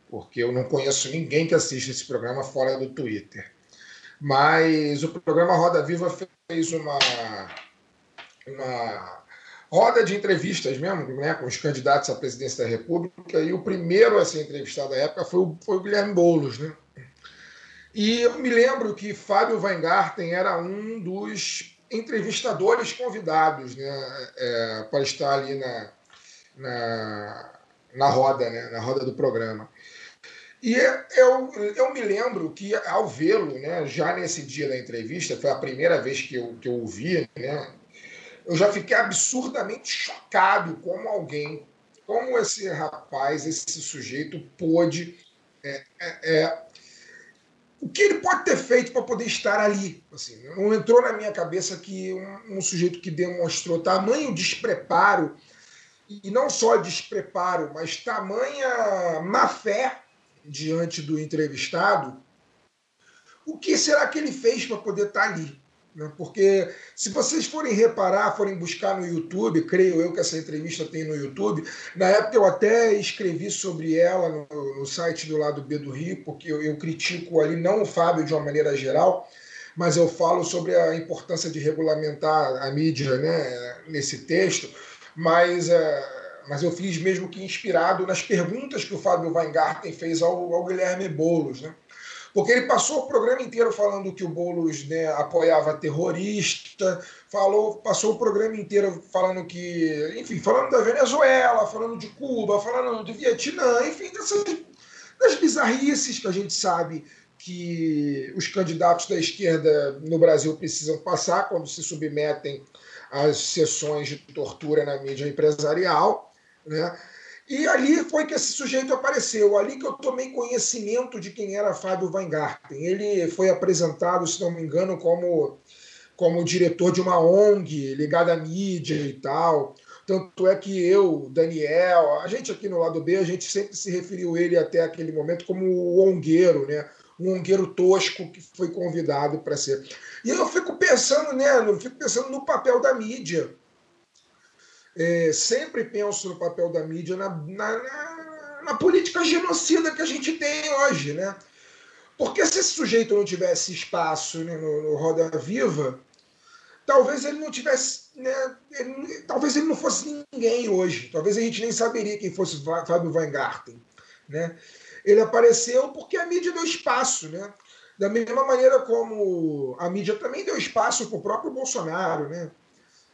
[SPEAKER 3] porque eu não conheço ninguém que assiste esse programa fora do Twitter. Mas o programa Roda Viva fez uma, uma roda de entrevistas mesmo, né, com os candidatos à presidência da República, e o primeiro a ser entrevistado à época foi o, foi o Guilherme Boulos. Né? E eu me lembro que Fábio Weingarten era um dos entrevistadores convidados né, é, para estar ali na, na, na roda, né, na roda do programa. E eu, eu me lembro que, ao vê-lo, né, já nesse dia da entrevista, foi a primeira vez que eu, que eu o vi, né, eu já fiquei absurdamente chocado como alguém, como esse rapaz, esse sujeito pôde. É, é, é, o que ele pode ter feito para poder estar ali? Assim, não entrou na minha cabeça que um, um sujeito que demonstrou tamanho despreparo, e não só despreparo, mas tamanha má fé diante do entrevistado, o que será que ele fez para poder estar ali? Né? Porque se vocês forem reparar, forem buscar no YouTube, creio eu que essa entrevista tem no YouTube, na época eu até escrevi sobre ela no, no site do lado B do Rio, porque eu, eu critico ali não o Fábio de uma maneira geral, mas eu falo sobre a importância de regulamentar a mídia né, nesse texto, mas, é, mas eu fiz mesmo que inspirado nas perguntas que o Fábio Weingarten fez ao, ao Guilherme Boulos. Né? Porque ele passou o programa inteiro falando que o Boulos né, apoiava terrorista, falou, passou o programa inteiro falando que, enfim, falando da Venezuela, falando de Cuba, falando do Vietnã, enfim, dessas, das bizarrices que a gente sabe que os candidatos da esquerda no Brasil precisam passar quando se submetem às sessões de tortura na mídia empresarial, né? E ali foi que esse sujeito apareceu, ali que eu tomei conhecimento de quem era Fábio Weingarten. Ele foi apresentado, se não me engano, como, como diretor de uma ONG ligada à mídia e tal. Tanto é que eu, Daniel, a gente aqui no lado B, a gente sempre se referiu ele até aquele momento como o ongueiro, né? Um ongueiro tosco que foi convidado para ser. E eu fico pensando, né? Eu fico pensando no papel da mídia. É, sempre penso no papel da mídia na, na, na, na política genocida que a gente tem hoje, né? Porque se esse sujeito não tivesse espaço né, no, no Roda Viva, talvez ele não tivesse. Né, ele, talvez ele não fosse ninguém hoje. Talvez a gente nem saberia quem fosse Fábio Weingarten. Né? Ele apareceu porque a mídia deu espaço. Né? Da mesma maneira como a mídia também deu espaço para o próprio Bolsonaro. Né?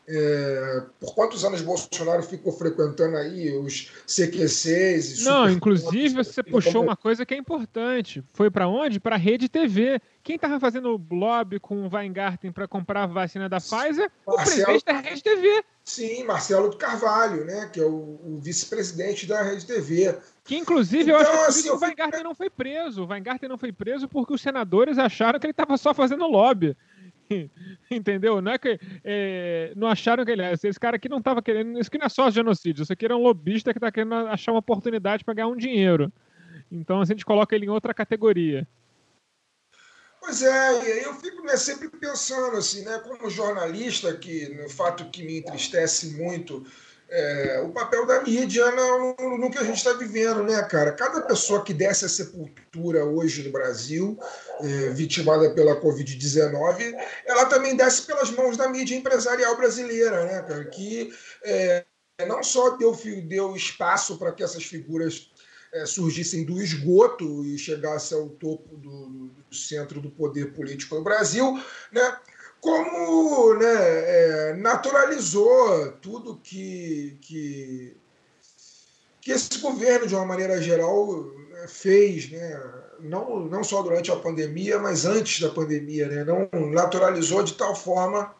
[SPEAKER 3] É, por quantos anos Bolsonaro ficou frequentando aí os CQCs?
[SPEAKER 1] Não, inclusive você puxou uma coisa que é importante. Foi para onde? Para a Rede TV. Quem estava fazendo lobby com o Weingarten para comprar a vacina da Pfizer? Marcelo, o presidente da Rede TV.
[SPEAKER 3] Sim, Marcelo do Carvalho, né, que é o, o vice-presidente da Rede TV.
[SPEAKER 1] Que inclusive então, eu acho que assim, o Weingarten não foi preso. O Weingarten não foi preso porque os senadores acharam que ele estava só fazendo lobby. Entendeu? Não é que é, não acharam que ele é. Esse cara aqui não estava querendo. Isso aqui não é só genocídio. Isso aqui era um lobista que está querendo achar uma oportunidade para ganhar um dinheiro. Então a gente coloca ele em outra categoria.
[SPEAKER 3] Pois é, eu fico né, sempre pensando assim, né, como jornalista, que no fato que me entristece muito é, o papel da mídia no, no que a gente está vivendo, né, cara? Cada pessoa que desce a sepultura hoje no Brasil, é, vitimada pela Covid-19, ela também desce pelas mãos da mídia empresarial brasileira, né, cara? Que é, não só deu, deu espaço para que essas figuras é, surgissem do esgoto e chegassem ao topo do, do centro do poder político no Brasil, né? Como né, é, naturalizou tudo que, que, que esse governo, de uma maneira geral, né, fez, né, não, não só durante a pandemia, mas antes da pandemia, né, não naturalizou de tal forma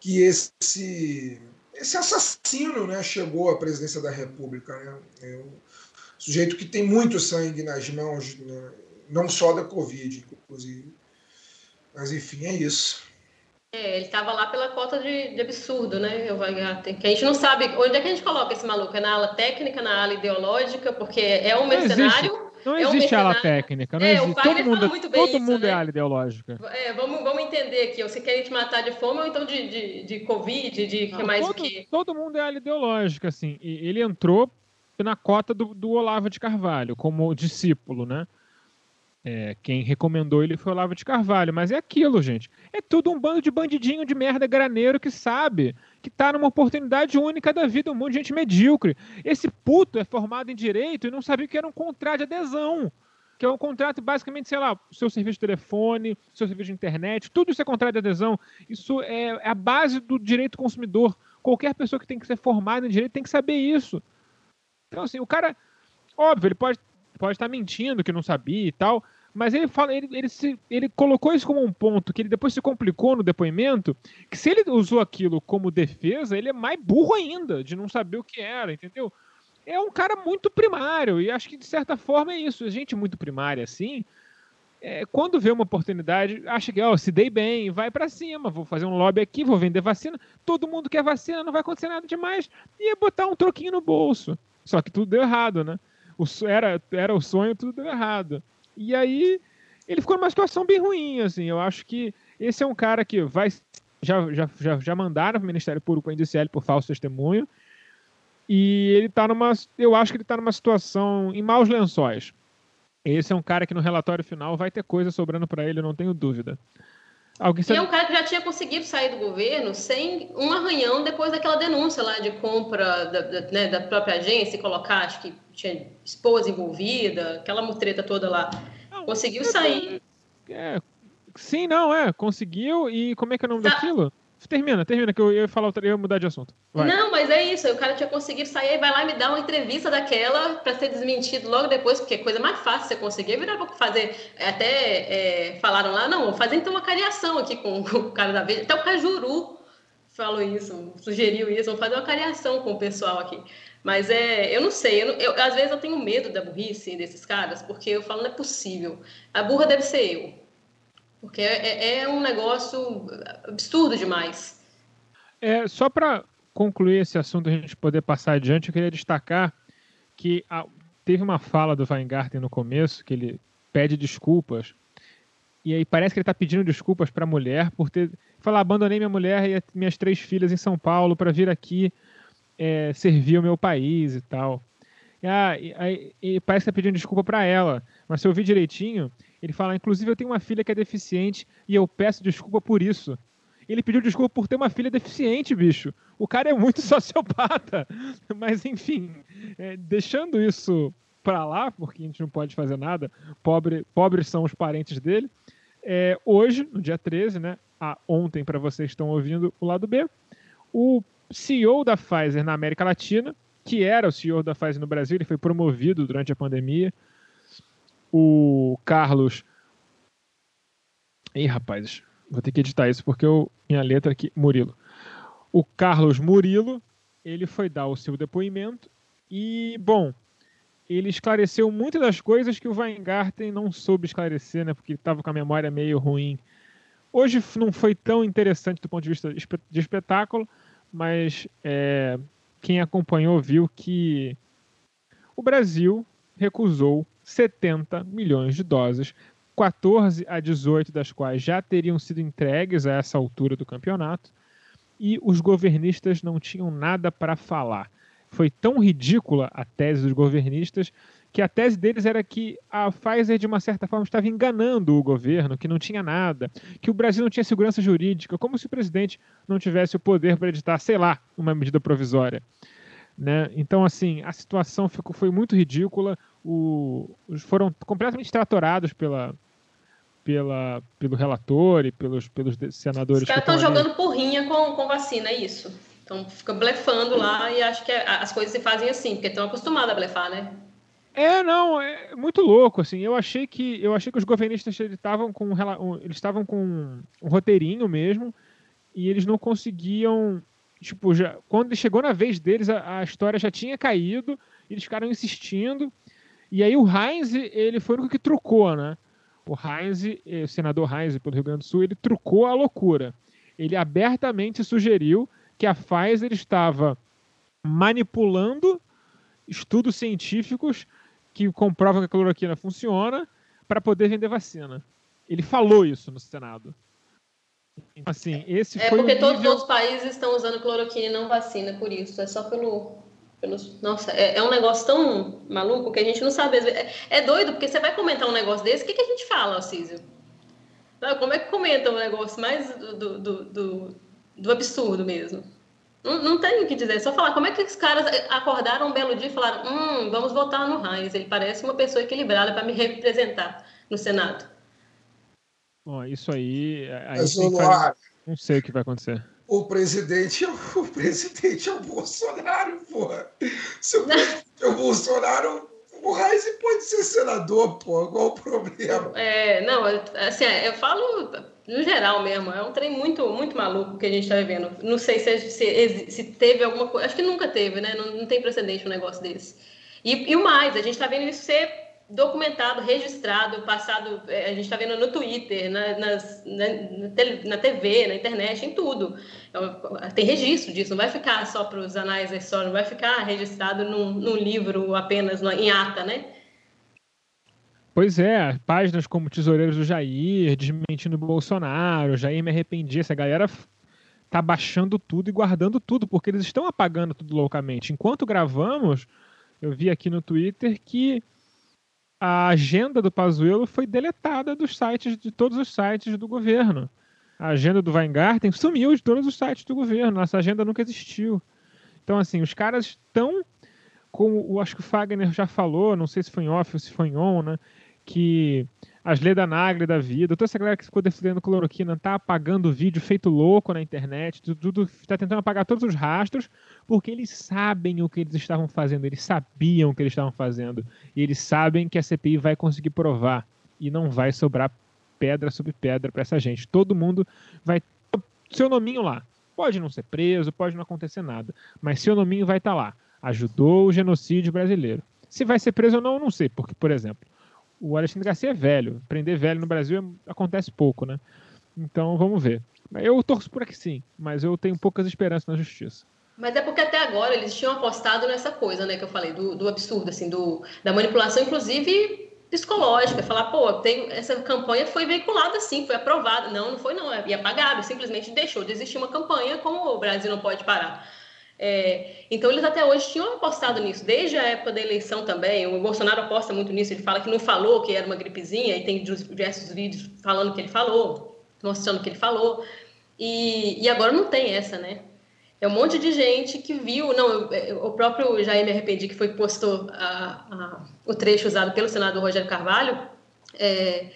[SPEAKER 3] que esse, esse assassino né, chegou à presidência da República. Né, é um sujeito que tem muito sangue nas mãos, né, não só da Covid, inclusive. Mas, enfim, é isso.
[SPEAKER 4] É, ele estava lá pela cota de, de absurdo, né? O Weingarten, que a gente não sabe onde é que a gente coloca esse maluco, é na ala técnica, na ala ideológica, porque é um mercenário.
[SPEAKER 1] Não existe, não existe é um ala técnica, não é, existe. todo mundo, muito bem todo isso, mundo é né? é ala ideológica.
[SPEAKER 4] É, vamos, vamos entender aqui, você quer te matar de fome ou então de, de, de Covid, de que mais
[SPEAKER 1] todo,
[SPEAKER 4] o quê?
[SPEAKER 1] Todo mundo é ala ideológica, assim. E ele entrou na cota do, do Olavo de Carvalho, como discípulo, né? É, quem recomendou ele foi o Olavo de Carvalho, mas é aquilo, gente. É tudo um bando de bandidinho de merda graneiro que sabe que tá numa oportunidade única da vida, um monte de gente medíocre. Esse puto é formado em direito e não sabia que era um contrato de adesão. Que é um contrato, basicamente, sei lá, seu serviço de telefone, seu serviço de internet, tudo isso é contrato de adesão. Isso é, é a base do direito consumidor. Qualquer pessoa que tem que ser formada em direito tem que saber isso. Então, assim, o cara, óbvio, ele pode pode estar mentindo que não sabia e tal, mas ele fala, ele, ele, se, ele colocou isso como um ponto que ele depois se complicou no depoimento, que se ele usou aquilo como defesa, ele é mais burro ainda de não saber o que era, entendeu? É um cara muito primário e acho que de certa forma é isso. Gente muito primária assim, é, quando vê uma oportunidade, acha que, ó, se dei bem, vai para cima, vou fazer um lobby aqui, vou vender vacina, todo mundo quer vacina, não vai acontecer nada demais, e é botar um troquinho no bolso. Só que tudo deu errado, né? O, era, era o sonho, tudo deu errado. E aí ele ficou numa situação bem ruim, assim. Eu acho que esse é um cara que vai. Já, já, já, já mandaram para o Ministério Público a indiciar por falso testemunho. E ele tá numa. Eu acho que ele está numa situação em maus lençóis. Esse é um cara que no relatório final vai ter coisa sobrando para ele, não tenho dúvida.
[SPEAKER 4] Alguém sabe... E é um cara que já tinha conseguido sair do governo sem um arranhão depois daquela denúncia lá de compra da, da, né, da própria agência e colocar, acho que tinha esposa envolvida, aquela mutreta toda lá. Não, conseguiu sair.
[SPEAKER 1] É, sim, não, é. Conseguiu. E como é que é o nome tá. daquilo? Termina, termina, que eu ia falar eu ia mudar de assunto.
[SPEAKER 4] Vai. Não, mas é isso. O cara tinha conseguido sair, vai lá e me dar uma entrevista daquela para ser desmentido logo depois, porque é coisa mais fácil você conseguir. Virar para fazer. Até é, falaram lá, não, fazer então uma cariação aqui com, com o cara da vez. Até o Cajuru falou isso, sugeriu isso, vamos fazer uma cariação com o pessoal aqui. Mas é, eu não sei, eu, eu, às vezes eu tenho medo da burrice desses caras, porque eu falo, não é possível. A burra deve ser eu. Porque é, é, é um negócio absurdo demais.
[SPEAKER 1] É, só para concluir esse assunto, a gente poder passar adiante, eu queria destacar que a, teve uma fala do Weingarten no começo, que ele pede desculpas, e aí parece que ele está pedindo desculpas para a mulher por ter. Falar, abandonei minha mulher e minhas três filhas em São Paulo para vir aqui é, servir o meu país e tal. Ah, e, e parece que está pedindo desculpa para ela, mas se eu ouvir direitinho, ele fala: inclusive eu tenho uma filha que é deficiente e eu peço desculpa por isso. Ele pediu desculpa por ter uma filha deficiente, bicho. O cara é muito sociopata. Mas, enfim, é, deixando isso para lá, porque a gente não pode fazer nada, pobre, pobres são os parentes dele. É, hoje, no dia 13, né? A, ontem, para vocês que estão ouvindo o lado B, o CEO da Pfizer na América Latina, que era o CEO da Pfizer no Brasil, ele foi promovido durante a pandemia. O Carlos. Ih, rapaz, vou ter que editar isso porque eu, minha letra aqui, Murilo. O Carlos Murilo, ele foi dar o seu depoimento e, bom, ele esclareceu muitas das coisas que o Weingarten não soube esclarecer, né, porque estava com a memória meio ruim. Hoje não foi tão interessante do ponto de vista de espetáculo, mas é, quem acompanhou viu que o Brasil recusou 70 milhões de doses 14 a 18 das quais já teriam sido entregues a essa altura do campeonato, e os governistas não tinham nada para falar. Foi tão ridícula a tese dos governistas que a tese deles era que a Pfizer, de uma certa forma, estava enganando o governo, que não tinha nada, que o Brasil não tinha segurança jurídica, como se o presidente não tivesse o poder para editar, sei lá, uma medida provisória. Né? Então, assim, a situação ficou, foi muito ridícula. O, foram completamente tratorados pela, pela, pelo relator e pelos, pelos senadores. Os
[SPEAKER 4] caras estão jogando porrinha com, com vacina, é isso. Então fica blefando lá e acho que é, as coisas se fazem assim, porque estão acostumados a blefar, né?
[SPEAKER 1] É, não, é muito louco, assim. Eu achei que eu achei que os governistas estavam com eles estavam com um roteirinho mesmo e eles não conseguiam, tipo, já quando chegou na vez deles a, a história já tinha caído, eles ficaram insistindo. E aí o Heinz, ele foi o que trocou, né? o Heinz, o senador Heinz pelo Rio Grande do Sul, ele trucou a loucura. Ele abertamente sugeriu que a Pfizer estava manipulando estudos científicos que comprovam que a cloroquina funciona para poder vender vacina. Ele falou isso no Senado. Assim, esse
[SPEAKER 4] é
[SPEAKER 1] foi
[SPEAKER 4] porque
[SPEAKER 1] nível...
[SPEAKER 4] todos os outros países estão usando cloroquina e não vacina, por isso. É só pelo pelos, nossa, é, é, um negócio tão maluco que a gente não sabe. É, é doido, porque você vai comentar um negócio desse, o que, que a gente fala, Alcísio? Como é que comenta um negócio mais do, do, do, do absurdo mesmo? Não, não tem o que dizer, é só falar como é que os caras acordaram um belo dia e falaram: hum, vamos votar no Heinz, ele parece uma pessoa equilibrada para me representar no Senado.
[SPEAKER 1] Bom, isso aí. aí
[SPEAKER 3] não
[SPEAKER 1] sei o que vai acontecer
[SPEAKER 3] o presidente, é o presidente é o Bolsonaro, porra. Se o presidente é o Bolsonaro, o Reis pode ser senador, pô. Qual o problema?
[SPEAKER 4] É, não, assim, é, eu falo no geral mesmo. É um trem muito, muito maluco que a gente está vivendo. Não sei se, se, se, teve alguma coisa. Acho que nunca teve, né? Não, não tem precedente um negócio desse. E, e o mais, a gente está vendo isso ser documentado, registrado, passado, é, a gente está vendo no Twitter, na, nas, na, na, TV, na internet, em tudo. É tem registro disso, não vai ficar só para os anais da história, não vai ficar registrado num, num livro apenas em ata, né?
[SPEAKER 1] Pois é, páginas como Tesoureiros do Jair, desmentindo o Bolsonaro, Jair me arrependi, essa galera tá baixando tudo e guardando tudo, porque eles estão apagando tudo loucamente. Enquanto gravamos, eu vi aqui no Twitter que a agenda do Pazuello foi deletada dos sites de todos os sites do governo. A agenda do Weingarten sumiu de todos os sites do governo. Essa agenda nunca existiu. Então, assim, os caras estão, como acho que o Fagner já falou, não sei se foi em off ou se foi em on, né? Que as Leda Nagre da vida, toda essa galera que ficou defendendo cloroquina tá apagando vídeo feito louco na internet, tudo, está tentando apagar todos os rastros, porque eles sabem o que eles estavam fazendo, eles sabiam o que eles estavam fazendo, e eles sabem que a CPI vai conseguir provar, e não vai sobrar pedra sobre pedra para essa gente. Todo mundo vai seu nominho lá. Pode não ser preso, pode não acontecer nada, mas seu nominho vai estar tá lá. Ajudou o genocídio brasileiro. Se vai ser preso ou não, eu não sei, porque, por exemplo, o Alexandre Garcia é velho. Prender velho no Brasil é, acontece pouco, né? Então vamos ver. Eu torço por aqui sim, mas eu tenho poucas esperanças na justiça.
[SPEAKER 4] Mas é porque até agora eles tinham apostado nessa coisa, né, que eu falei, do, do absurdo, assim, do, da manipulação, inclusive psicológica, falar, pô, tem, essa campanha foi veiculada sim, foi aprovada. Não, não foi não, é apagado, simplesmente deixou de existir uma campanha como o Brasil não pode parar. É, então eles até hoje tinham apostado nisso, desde a época da eleição também. O Bolsonaro aposta muito nisso. Ele fala que não falou que era uma gripezinha e tem diversos vídeos falando que ele falou, mostrando que ele falou. E, e agora não tem essa, né? É um monte de gente que viu, não, eu, o próprio Jair me arrependi que foi postou a, a, o trecho usado pelo senador Rogério Carvalho, é,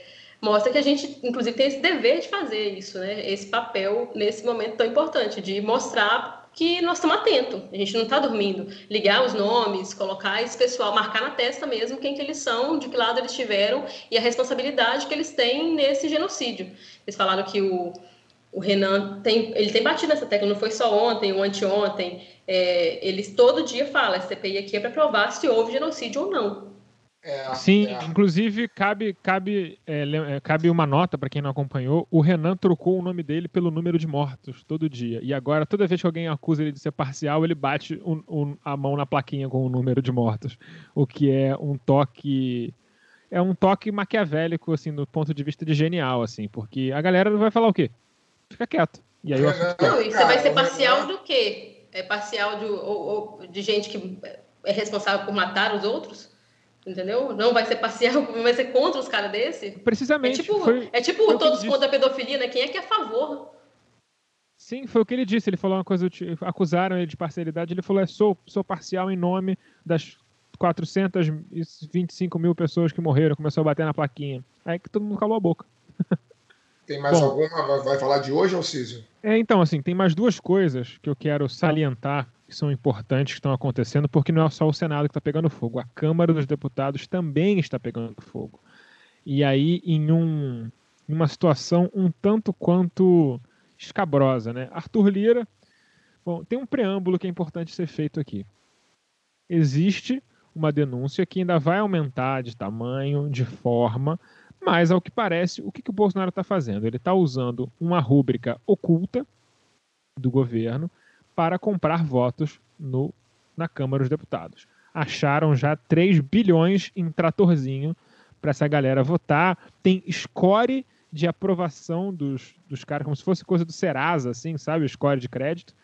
[SPEAKER 4] mostra que a gente, inclusive, tem esse dever de fazer isso, né? Esse papel nesse momento tão importante de mostrar que nós estamos atentos, a gente não está dormindo. Ligar os nomes, colocar esse pessoal, marcar na testa mesmo quem que eles são, de que lado eles estiveram e a responsabilidade que eles têm nesse genocídio. Eles falaram que o, o Renan tem, ele tem batido nessa tecla, não foi só ontem ou anteontem. É, eles todo dia falam, a CPI aqui é para provar se houve genocídio ou não.
[SPEAKER 1] É, Sim, é. inclusive cabe, cabe, é, é cabe uma nota para quem não acompanhou. O Renan trocou o nome dele pelo número de mortos todo dia. E agora, toda vez que alguém acusa ele de ser parcial, ele bate o, o, a mão na plaquinha com o número de mortos. O que é um toque. É um toque maquiavélico, assim, do ponto de vista de genial, assim, porque a galera vai falar o quê? Fica quieto. E aí
[SPEAKER 4] eu Não, e você vai ser parcial do quê? É parcial de, ou, ou, de gente que é responsável por matar os outros? Entendeu? Não vai ser parcial, vai ser contra os caras desse?
[SPEAKER 1] Precisamente.
[SPEAKER 4] É tipo, foi, é tipo todos contra a pedofilia, né? Quem é que é a favor?
[SPEAKER 1] Sim, foi o que ele disse. Ele falou uma coisa, acusaram ele de parcialidade. Ele falou: é, sou, sou parcial em nome das 425 mil pessoas que morreram. Começou a bater na plaquinha. Aí que todo mundo calou a boca.
[SPEAKER 3] Tem mais Bom, alguma? Vai falar de hoje, Alcísio?
[SPEAKER 1] É, então, assim, tem mais duas coisas que eu quero salientar que são importantes que estão acontecendo, porque não é só o Senado que está pegando fogo, a Câmara dos Deputados também está pegando fogo. E aí, em, um, uma situação um tanto quanto escabrosa, né? Arthur Lira, bom, tem um preâmbulo que é importante ser feito aqui. Existe uma denúncia que ainda vai aumentar de tamanho, de forma, mas ao que parece, o que, que o Bolsonaro está fazendo? Ele está usando uma rúbrica oculta do governo para comprar votos no, na Câmara dos Deputados. Acharam já 3 bilhões em tratorzinho para essa galera votar. Tem score de aprovação dos, dos caras, como se fosse coisa do Serasa, assim, sabe? O score de crédito.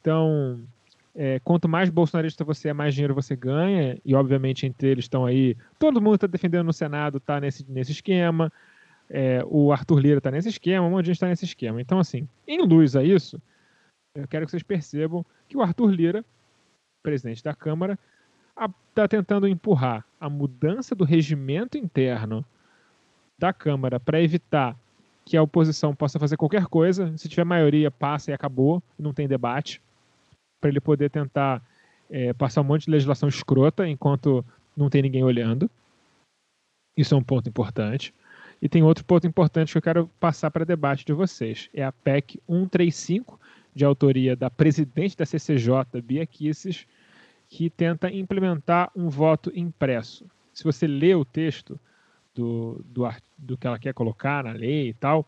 [SPEAKER 1] Então, é, quanto mais bolsonarista você é, mais dinheiro você ganha. E, obviamente, entre eles estão aí. Todo mundo está defendendo no Senado, está nesse, nesse esquema. É, o Arthur Lira está nesse esquema, um monte de gente está nesse esquema. Então, assim, em luz a isso, eu quero que vocês percebam que o Arthur Lira, presidente da Câmara, está tentando empurrar a mudança do regimento interno da Câmara para evitar que a oposição possa fazer qualquer coisa. Se tiver maioria, passa e acabou, não tem debate. Para ele poder tentar é, passar um monte de legislação escrota enquanto não tem ninguém olhando. Isso é um ponto importante. E tem outro ponto importante que eu quero passar para debate de vocês. É a PEC 135, de autoria da presidente da CCJ, Bia Kisses, que tenta implementar um voto impresso. Se você lê o texto do, do, do que ela quer colocar na lei e tal,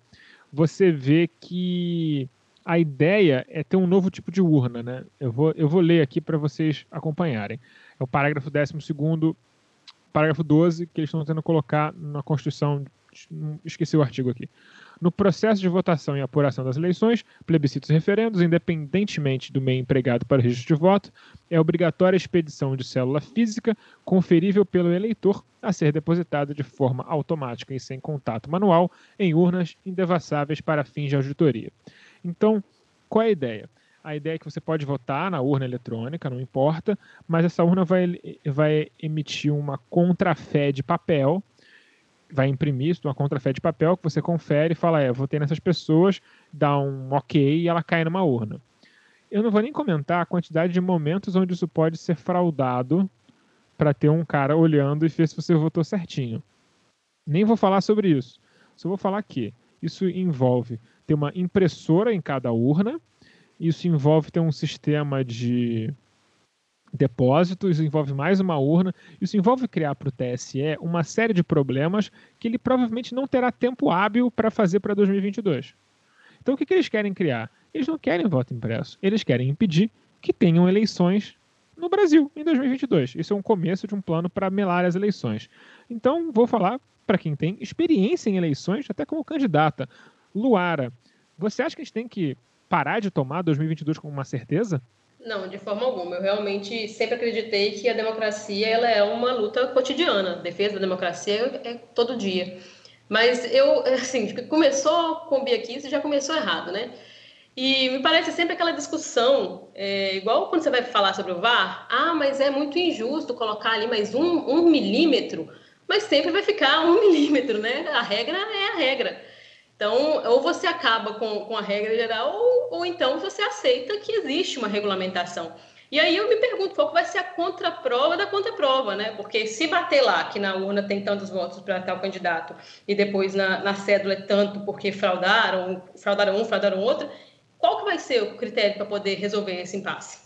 [SPEAKER 1] você vê que a ideia é ter um novo tipo de urna. Né? Eu, vou, eu vou ler aqui para vocês acompanharem. É o parágrafo 12, parágrafo 12, que eles estão tentando colocar na Constituição. Esqueci o artigo aqui. No processo de votação e apuração das eleições, plebiscitos e referendos, independentemente do meio empregado para o registro de voto, é obrigatória a expedição de célula física conferível pelo eleitor a ser depositada de forma automática e sem contato manual em urnas indevassáveis para fins de auditoria. Então, qual é a ideia? A ideia é que você pode votar na urna eletrônica, não importa, mas essa urna vai, vai emitir uma contrafé de papel vai imprimir uma contrafé de papel que você confere e fala, é, votei nessas pessoas, dá um ok e ela cai numa urna. Eu não vou nem comentar a quantidade de momentos onde isso pode ser fraudado para ter um cara olhando e ver se você votou certinho. Nem vou falar sobre isso. Só vou falar que isso envolve ter uma impressora em cada urna, isso envolve ter um sistema de depósito, isso envolve mais uma urna, isso envolve criar para o TSE uma série de problemas que ele provavelmente não terá tempo hábil para fazer para 2022. Então o que, que eles querem criar? Eles não querem voto impresso, eles querem impedir que tenham eleições no Brasil em 2022. Isso é um começo de um plano para melar as eleições. Então, vou falar para quem tem experiência em eleições, até como candidata. Luara, você acha que a gente tem que parar de tomar 2022 como uma certeza?
[SPEAKER 4] Não, de forma alguma. Eu realmente sempre acreditei que a democracia ela é uma luta cotidiana. A defesa da democracia é todo dia. Mas eu, assim, começou com o Bia já começou errado, né? E me parece sempre aquela discussão, é, igual quando você vai falar sobre o VAR, ah, mas é muito injusto colocar ali mais um, um milímetro, mas sempre vai ficar um milímetro, né? A regra é a regra. Então, ou você acaba com, com a regra geral, ou, ou então você aceita que existe uma regulamentação. E aí eu me pergunto qual vai ser a contraprova da contraprova, né? Porque se bater lá que na urna tem tantos votos para tal candidato e depois na, na cédula é tanto porque fraudaram, fraudaram um, fraudaram outro, qual que vai ser o critério para poder resolver esse impasse?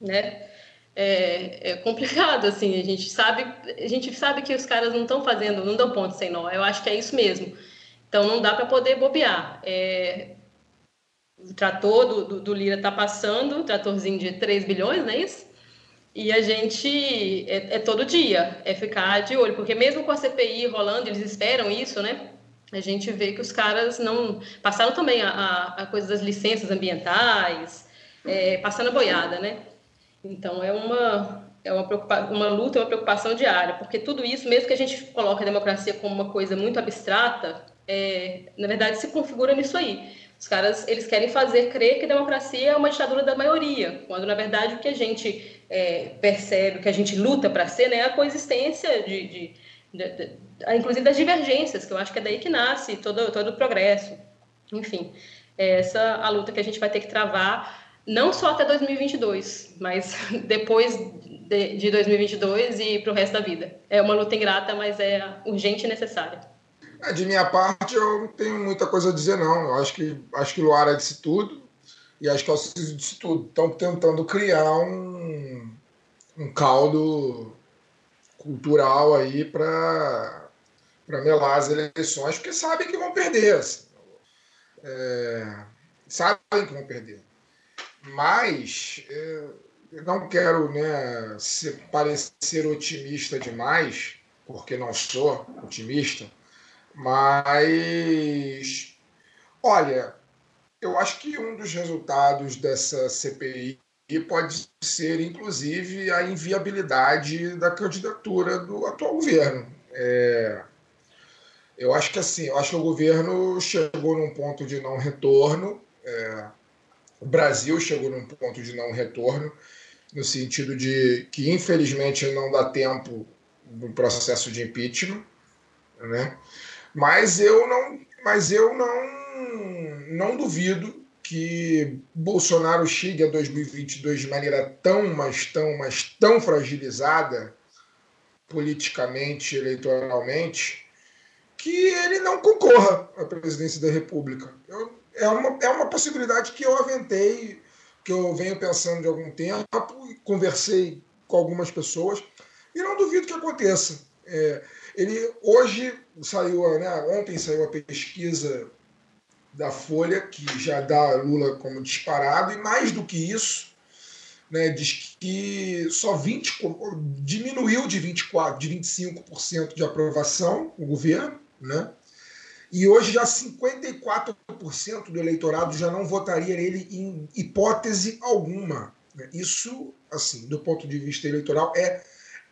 [SPEAKER 4] Né? É, é, complicado, assim, a gente sabe, a gente sabe que os caras não estão fazendo, não dão ponto sem nó, eu acho que é isso mesmo. Então não dá para poder bobear. É, o trator do, do, do Lira está passando, tratorzinho de 3 bilhões, não é isso? E a gente é, é, todo dia, é ficar de olho, porque mesmo com a CPI rolando, eles esperam isso, né? a gente vê que os caras não passaram também a, a, a coisa das licenças ambientais, é, passando boiada, né? Então é uma é uma, uma luta, uma preocupação diária, porque tudo isso, mesmo que a gente coloque a democracia como uma coisa muito abstrata, é, na verdade se configura nisso aí. Os caras eles querem fazer crer que democracia é uma ditadura da maioria, quando na verdade o que a gente é, percebe, o que a gente luta para ser, né, é a coexistência de, de inclusive das divergências, que eu acho que é daí que nasce todo, todo o progresso. Enfim, é essa a luta que a gente vai ter que travar, não só até 2022, mas depois de, de 2022 e para o resto da vida. É uma luta ingrata, mas é urgente e necessária.
[SPEAKER 3] É, de minha parte, eu não tenho muita coisa a dizer, não. Eu acho que, acho que Luara disse tudo e acho que Alciso disse tudo. Estão tentando criar um, um caldo cultural aí para melar as eleições, porque sabem que vão perder. Assim. É, sabem que vão perder. Mas é, não quero né, se parecer otimista demais, porque não sou otimista, mas olha, eu acho que um dos resultados dessa CPI pode ser, inclusive, a inviabilidade da candidatura do atual governo. É, eu acho que assim, eu acho que o governo chegou num ponto de não retorno. É, o Brasil chegou num ponto de não retorno, no sentido de que, infelizmente, não dá tempo no processo de impeachment, né? Mas eu não, mas eu não, não duvido que Bolsonaro chegue a 2022 de maneira tão, mas tão, mas tão fragilizada politicamente, eleitoralmente, que ele não concorra à presidência da República. Eu, é, uma, é uma possibilidade que eu aventei, que eu venho pensando de algum tempo, conversei com algumas pessoas, e não duvido que aconteça. É, ele hoje saiu, né, ontem saiu a pesquisa da Folha, que já dá Lula como disparado, e mais do que isso, né, diz que só 20, diminuiu de 24%, de 25% de aprovação o governo, né? E hoje já 54% do eleitorado já não votaria nele em hipótese alguma. Né? Isso, assim, do ponto de vista eleitoral, é,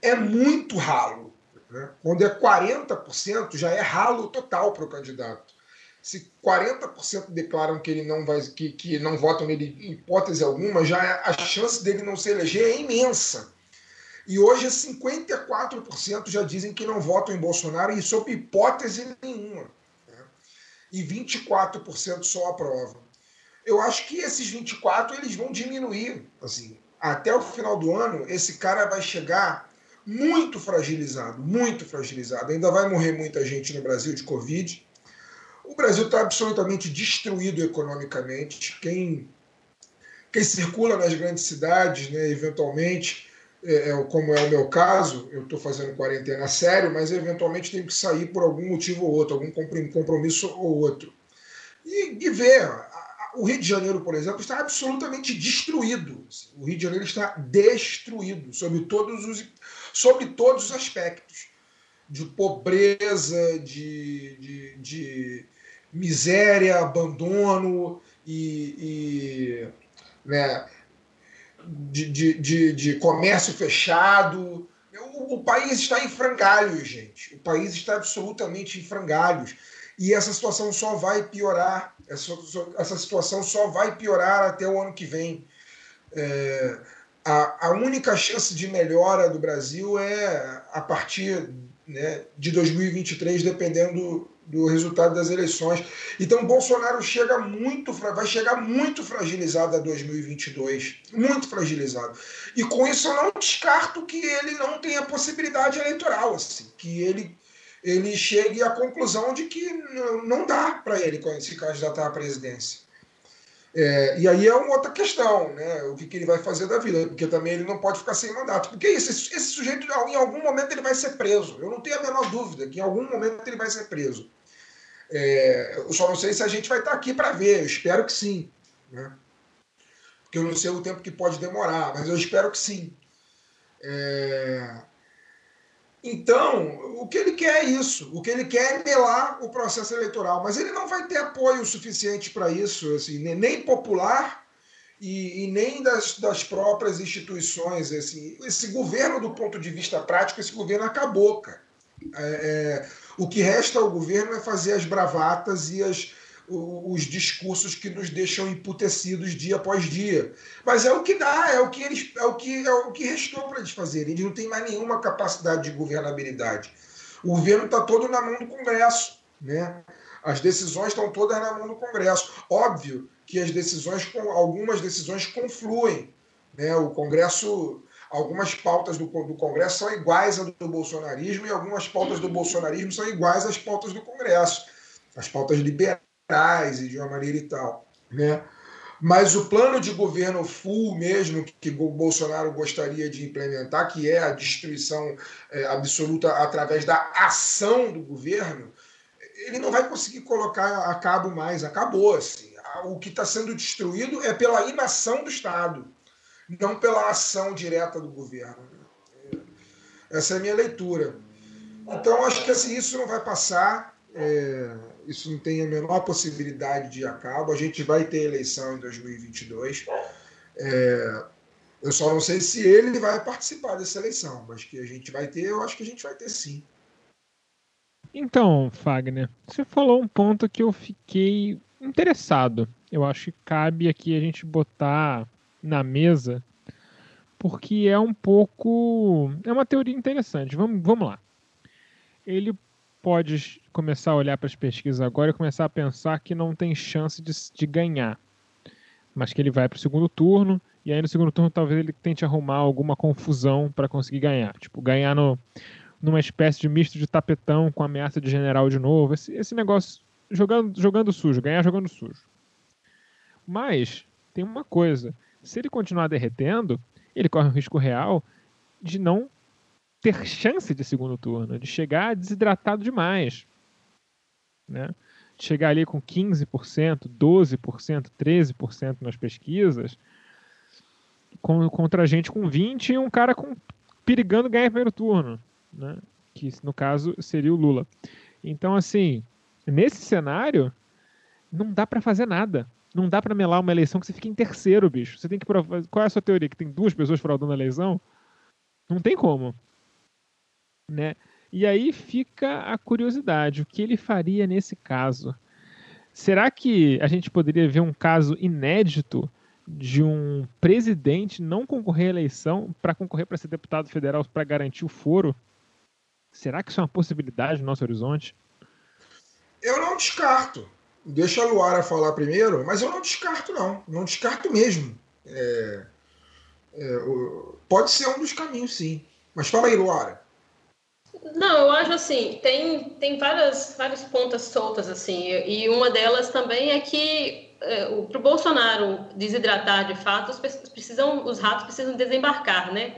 [SPEAKER 3] é muito ralo. Né? Quando é 40%, já é ralo total para o candidato se 40% declaram que ele não vai que, que não votam nele em hipótese alguma, já é, a chance dele não se eleger é imensa. E hoje 54% já dizem que não votam em Bolsonaro e sob hipótese nenhuma. Né? E 24% só aprovam. Eu acho que esses 24 eles vão diminuir, assim, até o final do ano, esse cara vai chegar muito fragilizado, muito fragilizado. Ainda vai morrer muita gente no Brasil de Covid o Brasil está absolutamente destruído economicamente. Quem, quem circula nas grandes cidades, né, eventualmente, é, é, como é o meu caso, eu estou fazendo quarentena sério, mas eventualmente tenho que sair por algum motivo ou outro, algum compromisso ou outro. E, e ver, o Rio de Janeiro, por exemplo, está absolutamente destruído. O Rio de Janeiro está destruído sobre todos os, sobre todos os aspectos. De pobreza, de, de, de miséria, abandono e, e né, de, de, de, de, comércio fechado. O, o, país está em frangalhos, gente. O país está absolutamente em frangalhos. E essa situação só vai piorar. Essa, essa situação só vai piorar até o ano que vem. É, a, a única chance de melhora do Brasil é a partir né, de 2023, dependendo do resultado das eleições. Então Bolsonaro chega muito, vai chegar muito fragilizado a 2022, muito fragilizado. E com isso eu não descarto que ele não tenha possibilidade eleitoral, assim, que ele ele chegue à conclusão de que não dá para ele se candidatar à presidência. É, e aí é uma outra questão, né? O que, que, ele vai fazer da vida, porque também ele não pode ficar sem mandato. Porque isso, esse, esse sujeito, em algum momento, ele vai ser preso. Eu não tenho a menor dúvida que em algum momento ele vai ser preso. É, eu só não sei se a gente vai estar aqui para ver, eu espero que sim. Né? Porque eu não sei o tempo que pode demorar, mas eu espero que sim. É... Então, o que ele quer é isso. O que ele quer é melar o processo eleitoral. Mas ele não vai ter apoio suficiente para isso, assim, nem popular e, e, nem das, das próprias instituições. Assim. Esse governo, do ponto de vista prático, esse governo acabou, cara. É, é, o que resta ao governo é fazer as bravatas e as, os discursos que nos deixam emputecidos dia após dia. Mas é o que dá, é o que eles, é o que, é o que restou para eles fazerem. Eles não têm mais nenhuma capacidade de governabilidade. O governo está todo na mão do Congresso, né? As decisões estão todas na mão do Congresso. Óbvio que as decisões, algumas decisões confluem, né? O Congresso algumas pautas do, do Congresso são iguais às do bolsonarismo e algumas pautas do bolsonarismo são iguais às pautas do Congresso, as pautas liberais e de uma maneira e tal. Né? Mas o plano de governo full mesmo que Bolsonaro gostaria de implementar, que é a destruição é, absoluta através da ação do governo, ele não vai conseguir colocar a cabo mais. Acabou. Assim. O que está sendo destruído é pela inação do Estado não pela ação direta do governo. Essa é a minha leitura. Então, acho que assim, isso não vai passar, é, isso não tem a menor possibilidade de ir a. A gente vai ter eleição em 2022. É, eu só não sei se ele vai participar dessa eleição, mas que a gente vai ter, eu acho que a gente vai ter sim.
[SPEAKER 1] Então, Fagner, você falou um ponto que eu fiquei interessado. Eu acho que cabe aqui a gente botar na mesa, porque é um pouco. É uma teoria interessante. Vamos, vamos lá. Ele pode começar a olhar para as pesquisas agora e começar a pensar que não tem chance de, de ganhar, mas que ele vai para o segundo turno e aí no segundo turno talvez ele tente arrumar alguma confusão para conseguir ganhar, tipo ganhar no, numa espécie de misto de tapetão com ameaça de general de novo, esse, esse negócio jogando, jogando sujo, ganhar jogando sujo. Mas tem uma coisa, se ele continuar derretendo, ele corre um risco real de não ter chance de segundo turno, de chegar desidratado demais. Né? Chegar ali com 15%, 12%, 13% nas pesquisas, com, contra gente com 20% e um cara com, perigando ganhar primeiro turno. Né? Que no caso seria o Lula. Então, assim, nesse cenário, não dá para fazer nada. Não dá para melar uma eleição que você fica em terceiro, bicho. Você tem que provar. Qual é a sua teoria? Que tem duas pessoas fraudando a eleição? Não tem como. Né? E aí fica a curiosidade: o que ele faria nesse caso? Será que a gente poderia ver um caso inédito de um presidente não concorrer à eleição para concorrer para ser deputado federal para garantir o foro? Será que isso é uma possibilidade no nosso horizonte?
[SPEAKER 3] Eu não descarto. Deixa a Luara falar primeiro, mas eu não descarto, não. Não descarto mesmo. É, é, pode ser um dos caminhos, sim. Mas fala aí, Luara.
[SPEAKER 4] Não, eu acho assim, tem, tem várias, várias pontas soltas, assim, e uma delas também é que é, para o Bolsonaro desidratar de fato, os, precisam, os ratos precisam desembarcar, né?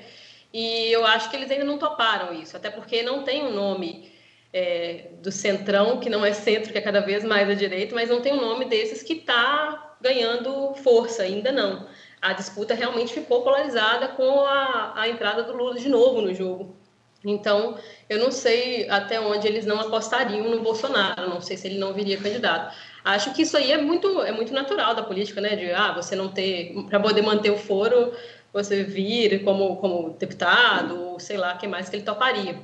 [SPEAKER 4] E eu acho que eles ainda não toparam isso, até porque não tem um nome é, do centrão, que não é centro, que é cada vez mais à direita, mas não tem um nome desses que está ganhando força, ainda não. A disputa realmente ficou polarizada com a, a entrada do Lula de novo no jogo. Então, eu não sei até onde eles não apostariam no Bolsonaro, não sei se ele não viria candidato. Acho que isso aí é muito, é muito natural da política, né? De ah, você não ter, para poder manter o foro, você vir como, como deputado, sei lá, que mais que ele toparia.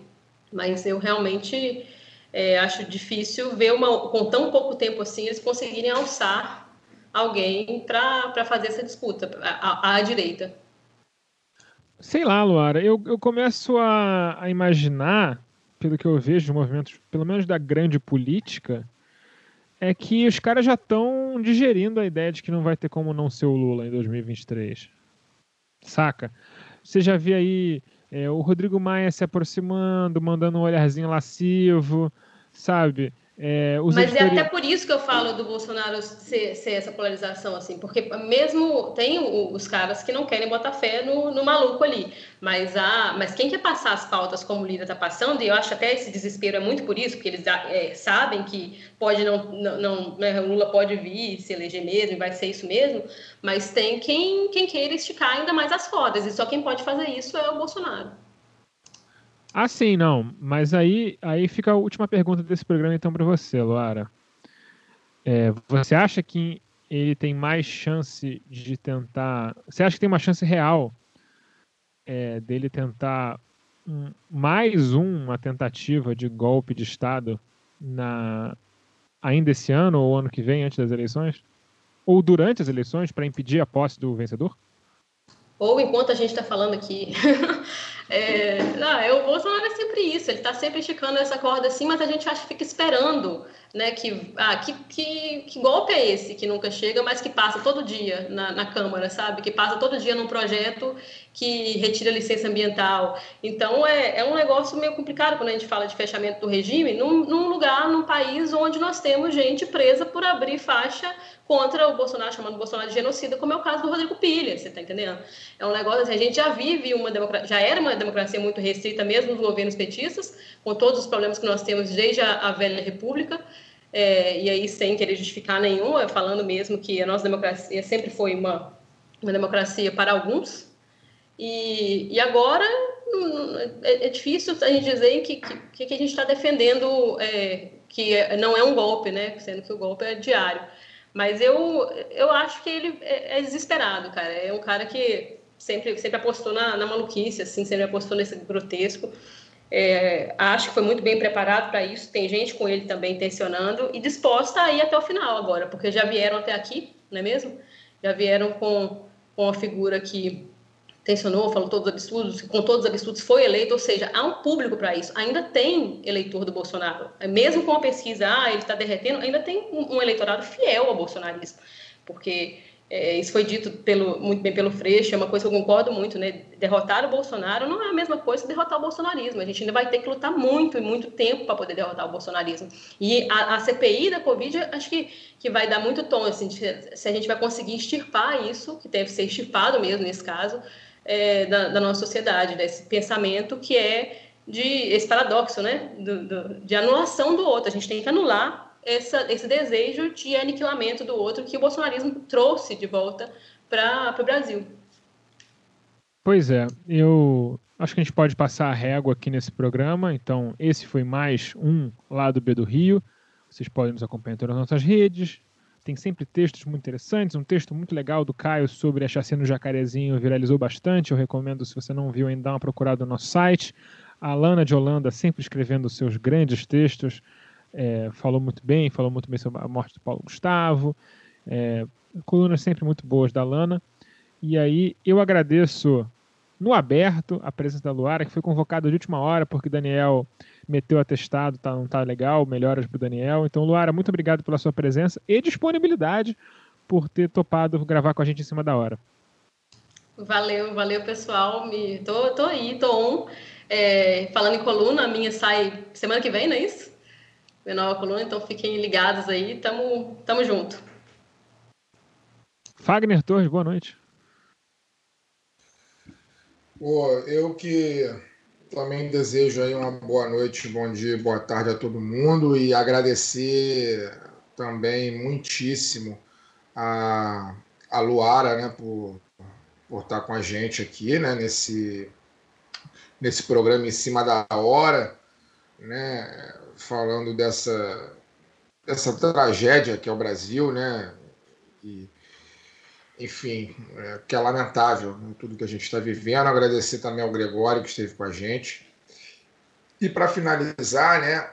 [SPEAKER 4] Mas eu realmente é, acho difícil ver uma, com tão pouco tempo assim eles conseguirem alçar alguém para fazer essa disputa à, à direita.
[SPEAKER 1] Sei lá, Luara, eu, eu começo a, a imaginar, pelo que eu vejo de movimentos, pelo menos da grande política, é que os caras já estão digerindo a ideia de que não vai ter como não ser o Lula em 2023. Saca? Você já viu aí é, o Rodrigo Maia se aproximando, mandando um olharzinho lascivo, sabe?
[SPEAKER 4] É, Mas é até por isso que eu falo do Bolsonaro ser, ser, essa polarização, assim, porque mesmo tem os caras que não querem botar fé no, no maluco ali, mas, a, mas quem quer passar as pautas como o líder está passando, e eu acho até esse desespero é muito por isso, porque eles é, sabem que pode não, não, não né, Lula pode vir, se eleger mesmo, e vai ser isso mesmo, mas tem quem, quem queira esticar ainda mais as rodas, e só quem pode fazer isso é o Bolsonaro.
[SPEAKER 1] Ah, sim, não. Mas aí, aí fica a última pergunta desse programa, então, para você, Luara. É, você acha que ele tem mais chance de tentar. Você acha que tem uma chance real é, dele tentar um, mais uma tentativa de golpe de Estado na ainda esse ano ou ano que vem, antes das eleições? Ou durante as eleições, para impedir a posse do vencedor?
[SPEAKER 4] Ou enquanto a gente está falando aqui. é, não, o Bolsonaro é sempre isso, ele está sempre esticando essa corda assim, mas a gente acha que fica esperando, né? Que, ah, que, que, que, golpe é esse que nunca chega, mas que passa todo dia na, na Câmara, sabe? Que passa todo dia num projeto que retira licença ambiental. Então é, é um negócio meio complicado quando a gente fala de fechamento do regime, num, num lugar, num país onde nós temos gente presa por abrir faixa contra o Bolsonaro, chamando o Bolsonaro de genocida, como é o caso do Rodrigo Pilha, você está entendendo? É um negócio assim, a gente já vive uma democracia, já era uma democracia muito restrita, mesmo nos governos petistas, com todos os problemas que nós temos desde a, velha república, é, e aí sem querer justificar nenhum, é falando mesmo que a nossa democracia sempre foi uma, uma democracia para alguns, e, e agora é, é difícil a gente dizer que, que, que a gente está defendendo é, que não é um golpe, né? Sendo que o golpe é diário. Mas eu, eu acho que ele é, é desesperado, cara. É um cara que sempre, sempre apostou na, na maluquice, assim, sempre apostou nesse grotesco. É, acho que foi muito bem preparado para isso. Tem gente com ele também tensionando e disposta a ir até o final agora, porque já vieram até aqui, não é mesmo? Já vieram com, com uma figura que tensionou, falou todos os absurdos, com todos os absurdos foi eleito, ou seja, há um público para isso. Ainda tem eleitor do Bolsonaro. Mesmo com a pesquisa, ah, ele está derretendo, ainda tem um, um, eleitorado fiel ao bolsonarismo. Porque é, isso foi dito pelo, muito bem pelo Freixo, é uma coisa que eu concordo muito, né? Derrotar o Bolsonaro não é a mesma coisa que derrotar o bolsonarismo. A gente ainda vai ter que lutar muito e muito tempo para poder derrotar o bolsonarismo. E a, a, CPI da Covid, acho que, que vai dar muito tom, assim, se a gente vai conseguir extirpar isso, que deve ser extirpado mesmo nesse caso, é, da, da, nossa sociedade, desse pensamento que é de esse paradoxo, né, do, do, de anulação do outro. A gente tem que anular essa, esse desejo de aniquilamento do outro que o bolsonarismo trouxe de volta para o Brasil.
[SPEAKER 1] Pois é, eu acho que a gente pode passar a régua aqui nesse programa. Então, esse foi mais um lá do B do Rio. Vocês podem nos acompanhar em todas as nossas redes, tem sempre textos muito interessantes. Um texto muito legal do Caio sobre a chacina do Jacarezinho viralizou bastante. Eu recomendo, se você não viu ainda, dar uma procurada no nosso site. A Lana de Holanda sempre escrevendo seus grandes textos. É, falou muito bem, falou muito bem sobre a morte do Paulo Gustavo. É, colunas sempre muito boas da Lana. E aí eu agradeço no aberto a presença da Luara, que foi convocada de última hora, porque Daniel meteu atestado, tá, não tá legal, melhoras para o Daniel. Então, Luara, muito obrigado pela sua presença e disponibilidade por ter topado gravar com a gente em cima da hora.
[SPEAKER 4] Valeu, valeu pessoal. Me, tô, tô aí, tô on. É, falando em coluna, a minha sai semana que vem, não é isso? Minha nova coluna, então fiquem ligados aí, tamo, tamo junto.
[SPEAKER 1] Fagner Torres, boa noite.
[SPEAKER 3] Pô, eu que também desejo aí uma boa noite, bom dia, boa tarde a todo mundo e agradecer também muitíssimo a, a Luara, né, por, por estar com a gente aqui, né, nesse, nesse programa em cima da hora, né, falando dessa, dessa tragédia que é o Brasil, né, e, enfim, é, que é lamentável tudo que a gente está vivendo. Agradecer também ao Gregório que esteve com a gente. E para finalizar, né,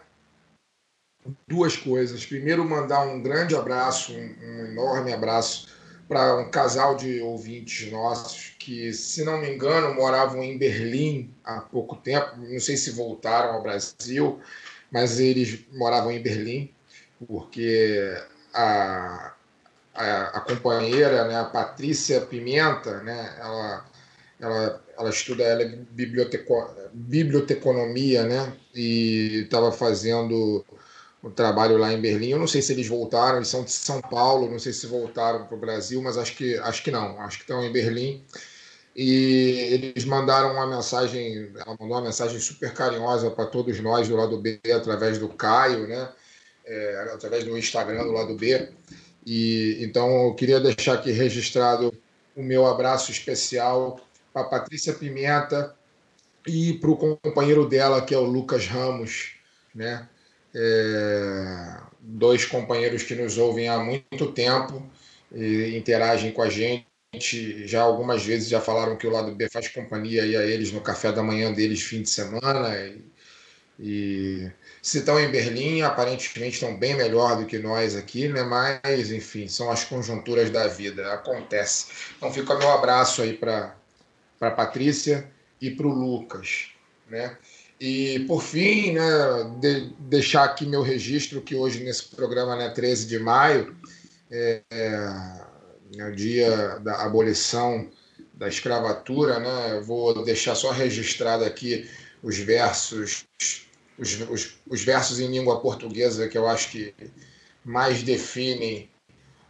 [SPEAKER 3] duas coisas. Primeiro, mandar um grande abraço, um, um enorme abraço para um casal de ouvintes nossos que, se não me engano, moravam em Berlim há pouco tempo. Não sei se voltaram ao Brasil, mas eles moravam em Berlim, porque a, a, a companheira, né, a Patrícia Pimenta, né, ela, ela, ela estuda ela é biblioteco, biblioteconomia, né, e estava fazendo o trabalho lá em Berlim. Eu não sei se eles voltaram, eles são de São Paulo, não sei se voltaram para o Brasil, mas acho que, acho que não, acho que estão em Berlim. E eles mandaram uma mensagem, ela mandou uma mensagem super carinhosa para todos nós do lado B, através do Caio, né? É, através do Instagram do lado B. E então eu queria deixar aqui registrado o meu abraço especial para Patrícia Pimenta e para o companheiro dela, que é o Lucas Ramos, né? É, dois companheiros que nos ouvem há muito tempo e interagem com a gente. Já algumas vezes já falaram que o lado B faz companhia aí a eles no café da manhã deles fim de semana. E, e se estão em Berlim, aparentemente estão bem melhor do que nós aqui, né? Mas, enfim, são as conjunturas da vida, acontece. Então fica meu abraço aí para a Patrícia e para o Lucas, né? E, por fim, né, de, deixar aqui meu registro que hoje, nesse programa, né, 13 de maio, é, é, o dia da abolição da escravatura, né, vou deixar só registrado aqui os versos, os, os, os versos em língua portuguesa que eu acho que mais definem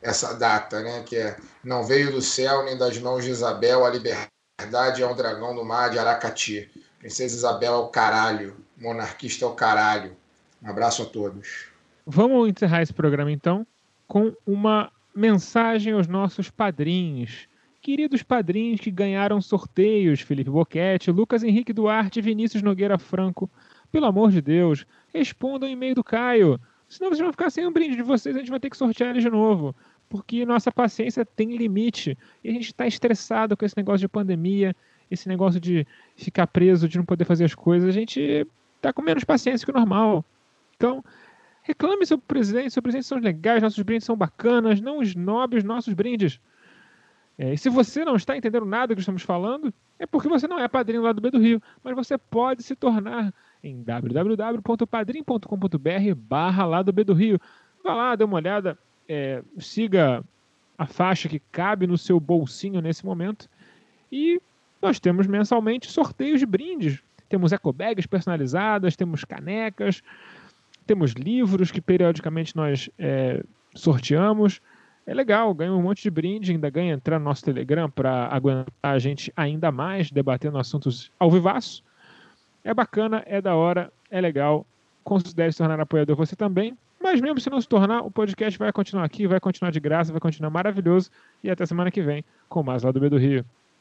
[SPEAKER 3] essa data, né, que é Não veio do céu nem das mãos de Isabel a liberdade é um dragão do mar de Aracati Princesa Isabel é o caralho. Monarquista é o caralho. Um abraço a todos.
[SPEAKER 1] Vamos encerrar esse programa então com uma mensagem aos nossos padrinhos. Queridos padrinhos que ganharam sorteios, Felipe Boquete, Lucas Henrique Duarte e Vinícius Nogueira Franco, pelo amor de Deus, respondam o e-mail do Caio. Senão vocês vão ficar sem um brinde de vocês, a gente vai ter que sortear eles de novo. Porque nossa paciência tem limite. E a gente está estressado com esse negócio de pandemia esse negócio de ficar preso, de não poder fazer as coisas, a gente tá com menos paciência que o normal. Então, reclame seu presidente, seus presentes são legais, nossos brindes são bacanas, não esnobe os nossos brindes. É, e se você não está entendendo nada do que estamos falando, é porque você não é padrinho lá do B do Rio, mas você pode se tornar em www.padrim.com.br barra lá do B do Rio. Vá lá, dê uma olhada, é, siga a faixa que cabe no seu bolsinho nesse momento e nós temos mensalmente sorteios de brindes. Temos ecobags personalizadas, temos canecas, temos livros que periodicamente nós é, sorteamos. É legal, ganha um monte de brinde, ainda ganha entrar no nosso Telegram para aguentar a gente ainda mais debatendo assuntos ao vivaço. É bacana, é da hora, é legal. Considere se tornar apoiador você também. Mas mesmo se não se tornar, o podcast vai continuar aqui, vai continuar de graça, vai continuar maravilhoso. E até semana que vem com mais lá do B do Rio.